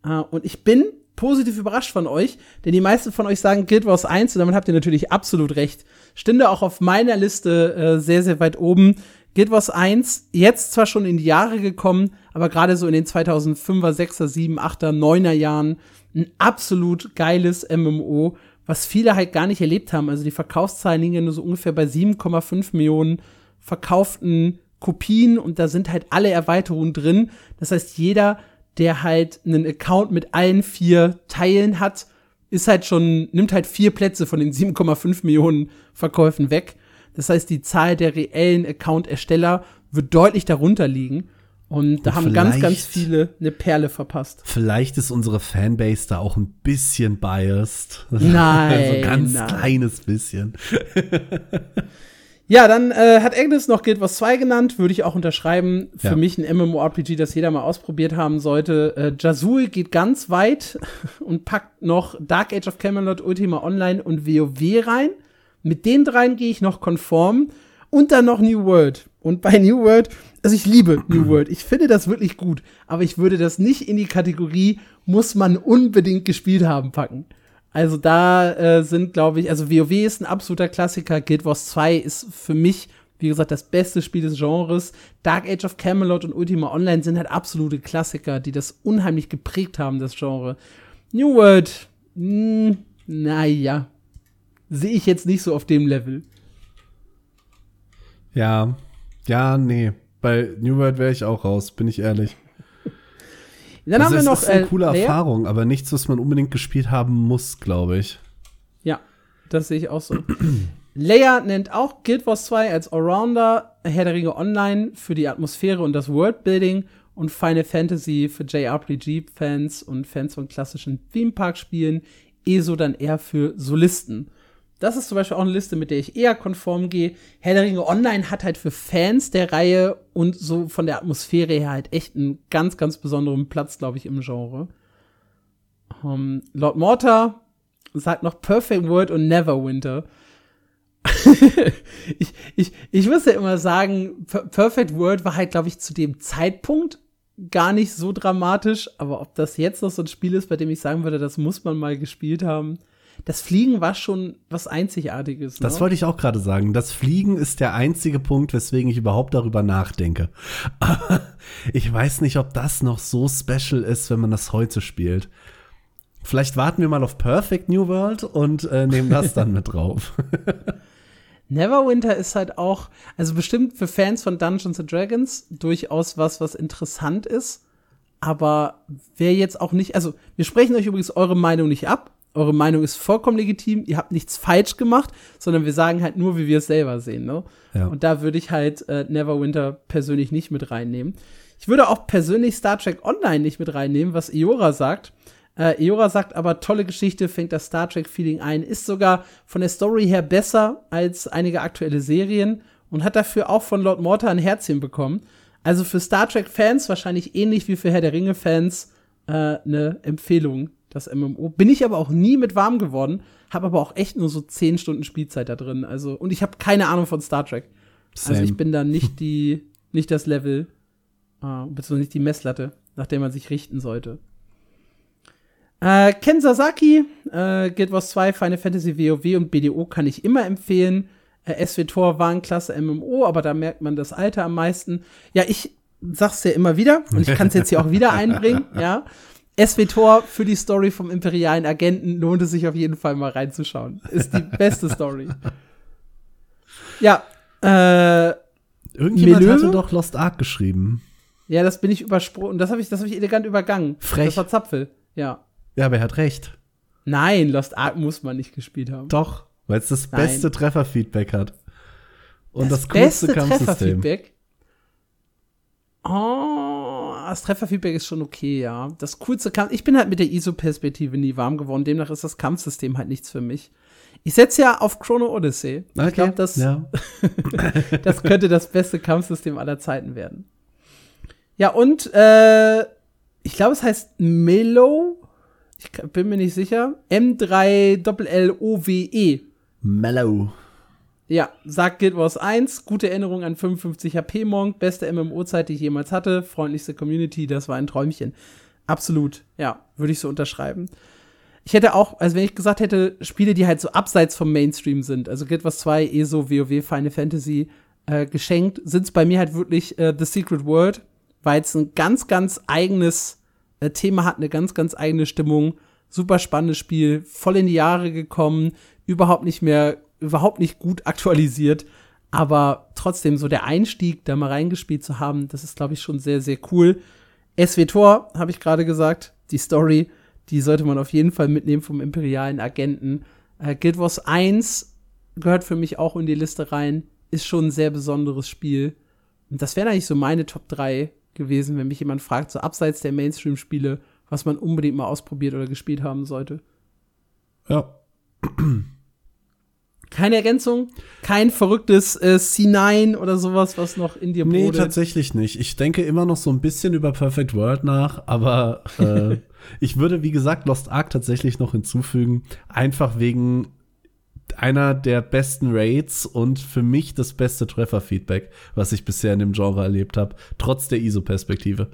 B: Äh, und ich bin positiv überrascht von euch, denn die meisten von euch sagen Guild Wars 1 und damit habt ihr natürlich absolut recht. Stünde auch auf meiner Liste äh, sehr, sehr weit oben. Guild Wars 1, jetzt zwar schon in die Jahre gekommen, aber gerade so in den 2005er, 6er, 7, 8er, 9er Jahren ein absolut geiles MMO, was viele halt gar nicht erlebt haben. Also die Verkaufszahlen liegen ja nur so ungefähr bei 7,5 Millionen verkauften Kopien und da sind halt alle Erweiterungen drin. Das heißt, jeder, der halt einen Account mit allen vier Teilen hat, ist halt schon, nimmt halt vier Plätze von den 7,5 Millionen Verkäufen weg. Das heißt, die Zahl der reellen Account-Ersteller wird deutlich darunter liegen. Und da und haben ganz, ganz viele eine Perle verpasst.
A: Vielleicht ist unsere Fanbase da auch ein bisschen biased.
B: Nein.
A: also ganz nein. kleines bisschen.
B: ja, dann äh, hat Agnes noch Guild Wars 2 genannt, würde ich auch unterschreiben. Für ja. mich ein MMORPG, das jeder mal ausprobiert haben sollte. Äh, Jazul geht ganz weit und packt noch Dark Age of Camelot, Ultima Online und WoW rein. Mit den dreien gehe ich noch konform. Und dann noch New World. Und bei New World, also ich liebe New World. Ich finde das wirklich gut. Aber ich würde das nicht in die Kategorie, muss man unbedingt gespielt haben, packen. Also da äh, sind, glaube ich, also WoW ist ein absoluter Klassiker. Guild Wars 2 ist für mich, wie gesagt, das beste Spiel des Genres. Dark Age of Camelot und Ultima Online sind halt absolute Klassiker, die das unheimlich geprägt haben, das Genre. New World, mh, hm, naja, sehe ich jetzt nicht so auf dem Level.
A: Ja, ja, nee. Bei New World wäre ich auch raus, bin ich ehrlich.
B: Dann also haben wir noch.
A: Das ist eine äh, coole Erfahrung, aber nichts, was man unbedingt gespielt haben muss, glaube ich.
B: Ja, das sehe ich auch so. Leia nennt auch Guild Wars 2 als Allrounder, Herr der Ringe Online für die Atmosphäre und das Worldbuilding und Final Fantasy für JRPG-Fans und Fans von klassischen Theme Park-Spielen, ESO dann eher für Solisten. Das ist zum Beispiel auch eine Liste, mit der ich eher konform gehe. Herr der Ringe Online hat halt für Fans der Reihe und so von der Atmosphäre her halt echt einen ganz, ganz besonderen Platz, glaube ich, im Genre. Um, ähm, Lord Mortar sagt noch Perfect World und Neverwinter. ich, ich, ich muss ja immer sagen, Perfect World war halt, glaube ich, zu dem Zeitpunkt gar nicht so dramatisch, aber ob das jetzt noch so ein Spiel ist, bei dem ich sagen würde, das muss man mal gespielt haben, das Fliegen war schon was Einzigartiges.
A: Ne? Das wollte ich auch gerade sagen. Das Fliegen ist der einzige Punkt, weswegen ich überhaupt darüber nachdenke. ich weiß nicht, ob das noch so special ist, wenn man das heute spielt. Vielleicht warten wir mal auf Perfect New World und äh, nehmen das dann mit drauf.
B: Neverwinter ist halt auch, also bestimmt für Fans von Dungeons and Dragons durchaus was, was interessant ist. Aber wer jetzt auch nicht, also wir sprechen euch übrigens eure Meinung nicht ab. Eure Meinung ist vollkommen legitim. Ihr habt nichts falsch gemacht, sondern wir sagen halt nur, wie wir es selber sehen. Ne?
A: Ja.
B: Und da würde ich halt äh, Neverwinter persönlich nicht mit reinnehmen. Ich würde auch persönlich Star Trek Online nicht mit reinnehmen, was Iora sagt. Äh, Eora sagt aber, tolle Geschichte, fängt das Star Trek-Feeling ein, ist sogar von der Story her besser als einige aktuelle Serien und hat dafür auch von Lord Morta ein Herzchen bekommen. Also für Star Trek-Fans wahrscheinlich ähnlich wie für Herr der Ringe-Fans äh, eine Empfehlung, das MMO. Bin ich aber auch nie mit warm geworden, habe aber auch echt nur so 10 Stunden Spielzeit da drin. Also, und ich habe keine Ahnung von Star Trek.
A: Same.
B: Also ich bin da nicht die, nicht das Level, äh, beziehungsweise nicht die Messlatte, nach der man sich richten sollte. Äh, Ken Sasaki, äh, Guild Wars 2, Final Fantasy WoW und BDO kann ich immer empfehlen. Äh, SWTOR war ein klasse MMO, aber da merkt man das Alter am meisten. Ja, ich sag's ja immer wieder und ich kann es jetzt hier auch wieder einbringen, ja. SWTOR für die Story vom imperialen Agenten lohnt es sich auf jeden Fall mal reinzuschauen. Ist die beste Story. Ja, äh,
A: Irgendjemand
B: Melöwe?
A: hatte doch Lost Ark geschrieben.
B: ja, das bin ich übersprungen. Das habe ich, das habe ich elegant übergangen.
A: Frech.
B: Das war Zapfel. Ja.
A: Ja, aber er hat recht.
B: Nein, Lost Ark muss man nicht gespielt haben.
A: Doch, weil es das
B: Nein.
A: beste Trefferfeedback hat. Und das, coolste
B: beste
A: Kampfsystem.
B: Trefferfeedback. Oh, das Trefferfeedback ist schon okay, ja. Das coolste Kampf. Ich bin halt mit der ISO-Perspektive nie warm geworden. Demnach ist das Kampfsystem halt nichts für mich. Ich setze ja auf Chrono Odyssey.
A: Okay.
B: Ich glaube, das,
A: ja.
B: das könnte das beste Kampfsystem aller Zeiten werden. Ja, und äh, ich glaube, es heißt Melo. Ich bin mir nicht sicher. M3LLOWE.
A: Mellow.
B: Ja, sagt Guild Wars 1, gute Erinnerung an 55 HP Monk, beste MMO-Zeit, die ich jemals hatte, freundlichste Community, das war ein Träumchen. Absolut, ja, würde ich so unterschreiben. Ich hätte auch, also wenn ich gesagt hätte, Spiele, die halt so abseits vom Mainstream sind, also Guild Wars 2, ESO, WoW, Final Fantasy, äh, geschenkt, sind es bei mir halt wirklich äh, The Secret World, weil es ein ganz, ganz eigenes äh, Thema hat, eine ganz, ganz eigene Stimmung. Super spannendes Spiel, voll in die Jahre gekommen, überhaupt nicht mehr, überhaupt nicht gut aktualisiert, aber trotzdem so der Einstieg, da mal reingespielt zu haben, das ist, glaube ich, schon sehr, sehr cool. SWTOR, habe ich gerade gesagt, die Story, die sollte man auf jeden Fall mitnehmen vom imperialen Agenten. Äh, Guild Wars 1 gehört für mich auch in die Liste rein, ist schon ein sehr besonderes Spiel. Und das wären eigentlich so meine Top 3 gewesen, wenn mich jemand fragt, so abseits der Mainstream-Spiele, was man unbedingt mal ausprobiert oder gespielt haben sollte.
A: Ja.
B: Keine Ergänzung, kein verrücktes äh, C9 oder sowas, was noch in dir
A: Nee,
B: brodelt.
A: tatsächlich nicht. Ich denke immer noch so ein bisschen über Perfect World nach, aber äh, ich würde, wie gesagt, Lost Ark tatsächlich noch hinzufügen. Einfach wegen einer der besten Raids und für mich das beste Trefferfeedback, was ich bisher in dem Genre erlebt habe, trotz der ISO-Perspektive.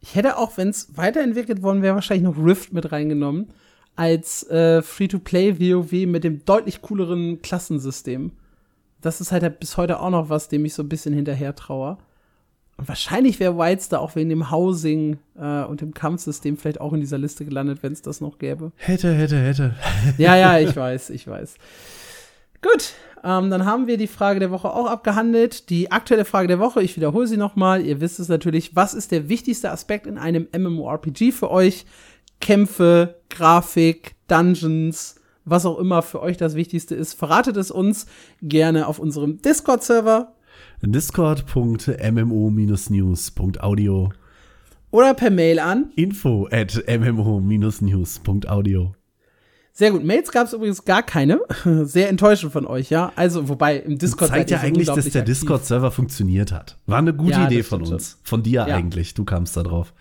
B: Ich hätte auch, wenn es weiterentwickelt worden wäre, wahrscheinlich noch Rift mit reingenommen. Als äh, Free-to-Play WoW mit dem deutlich cooleren Klassensystem. Das ist halt bis heute auch noch was, dem ich so ein bisschen hinterher traue. Und wahrscheinlich wäre Wilds da auch wegen dem Housing äh, und dem Kampfsystem vielleicht auch in dieser Liste gelandet, wenn es das noch gäbe.
A: Hätte, hätte, hätte.
B: Ja, ja, ich weiß, ich weiß. Gut, ähm, dann haben wir die Frage der Woche auch abgehandelt. Die aktuelle Frage der Woche, ich wiederhole sie nochmal. Ihr wisst es natürlich, was ist der wichtigste Aspekt in einem MMORPG für euch? Kämpfe, Grafik, Dungeons, was auch immer für euch das Wichtigste ist. Verratet es uns gerne auf unserem Discord-Server
A: Discord.mmo-news.audio
B: oder per Mail an.
A: info at mmo-news.audio
B: Sehr gut. Mails gab es übrigens gar keine. Sehr enttäuschend von euch, ja. Also, wobei im Discord
A: zeigt
B: seid ihr
A: ja eigentlich, dass der. Discord-Server funktioniert hat. War eine gute
B: Ja,
A: Idee
B: das
A: von uns. Von dir
B: Ja.
A: eigentlich. Du kamst da drauf.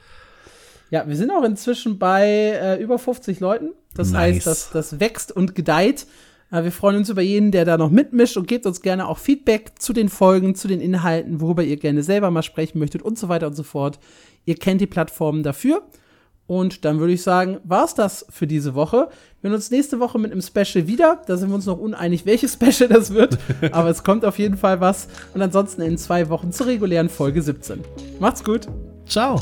B: Ja, wir sind auch inzwischen bei äh, über 50 Leuten. Das
A: Nice.
B: heißt, das, das wächst und gedeiht. Äh, wir freuen uns über jeden, der da noch mitmischt und gebt uns gerne auch Feedback zu den Folgen, zu den Inhalten, worüber ihr gerne selber mal sprechen möchtet und so weiter und so fort. Ihr kennt die Plattformen dafür. Und dann würde ich sagen, war's das für diese Woche. Wir sehen uns nächste Woche mit einem Special wieder. Da sind wir uns noch uneinig, welches Special das wird. Aber es kommt auf jeden Fall was. Und ansonsten in zwei Wochen zur regulären Folge 17. Macht's gut.
A: Ciao.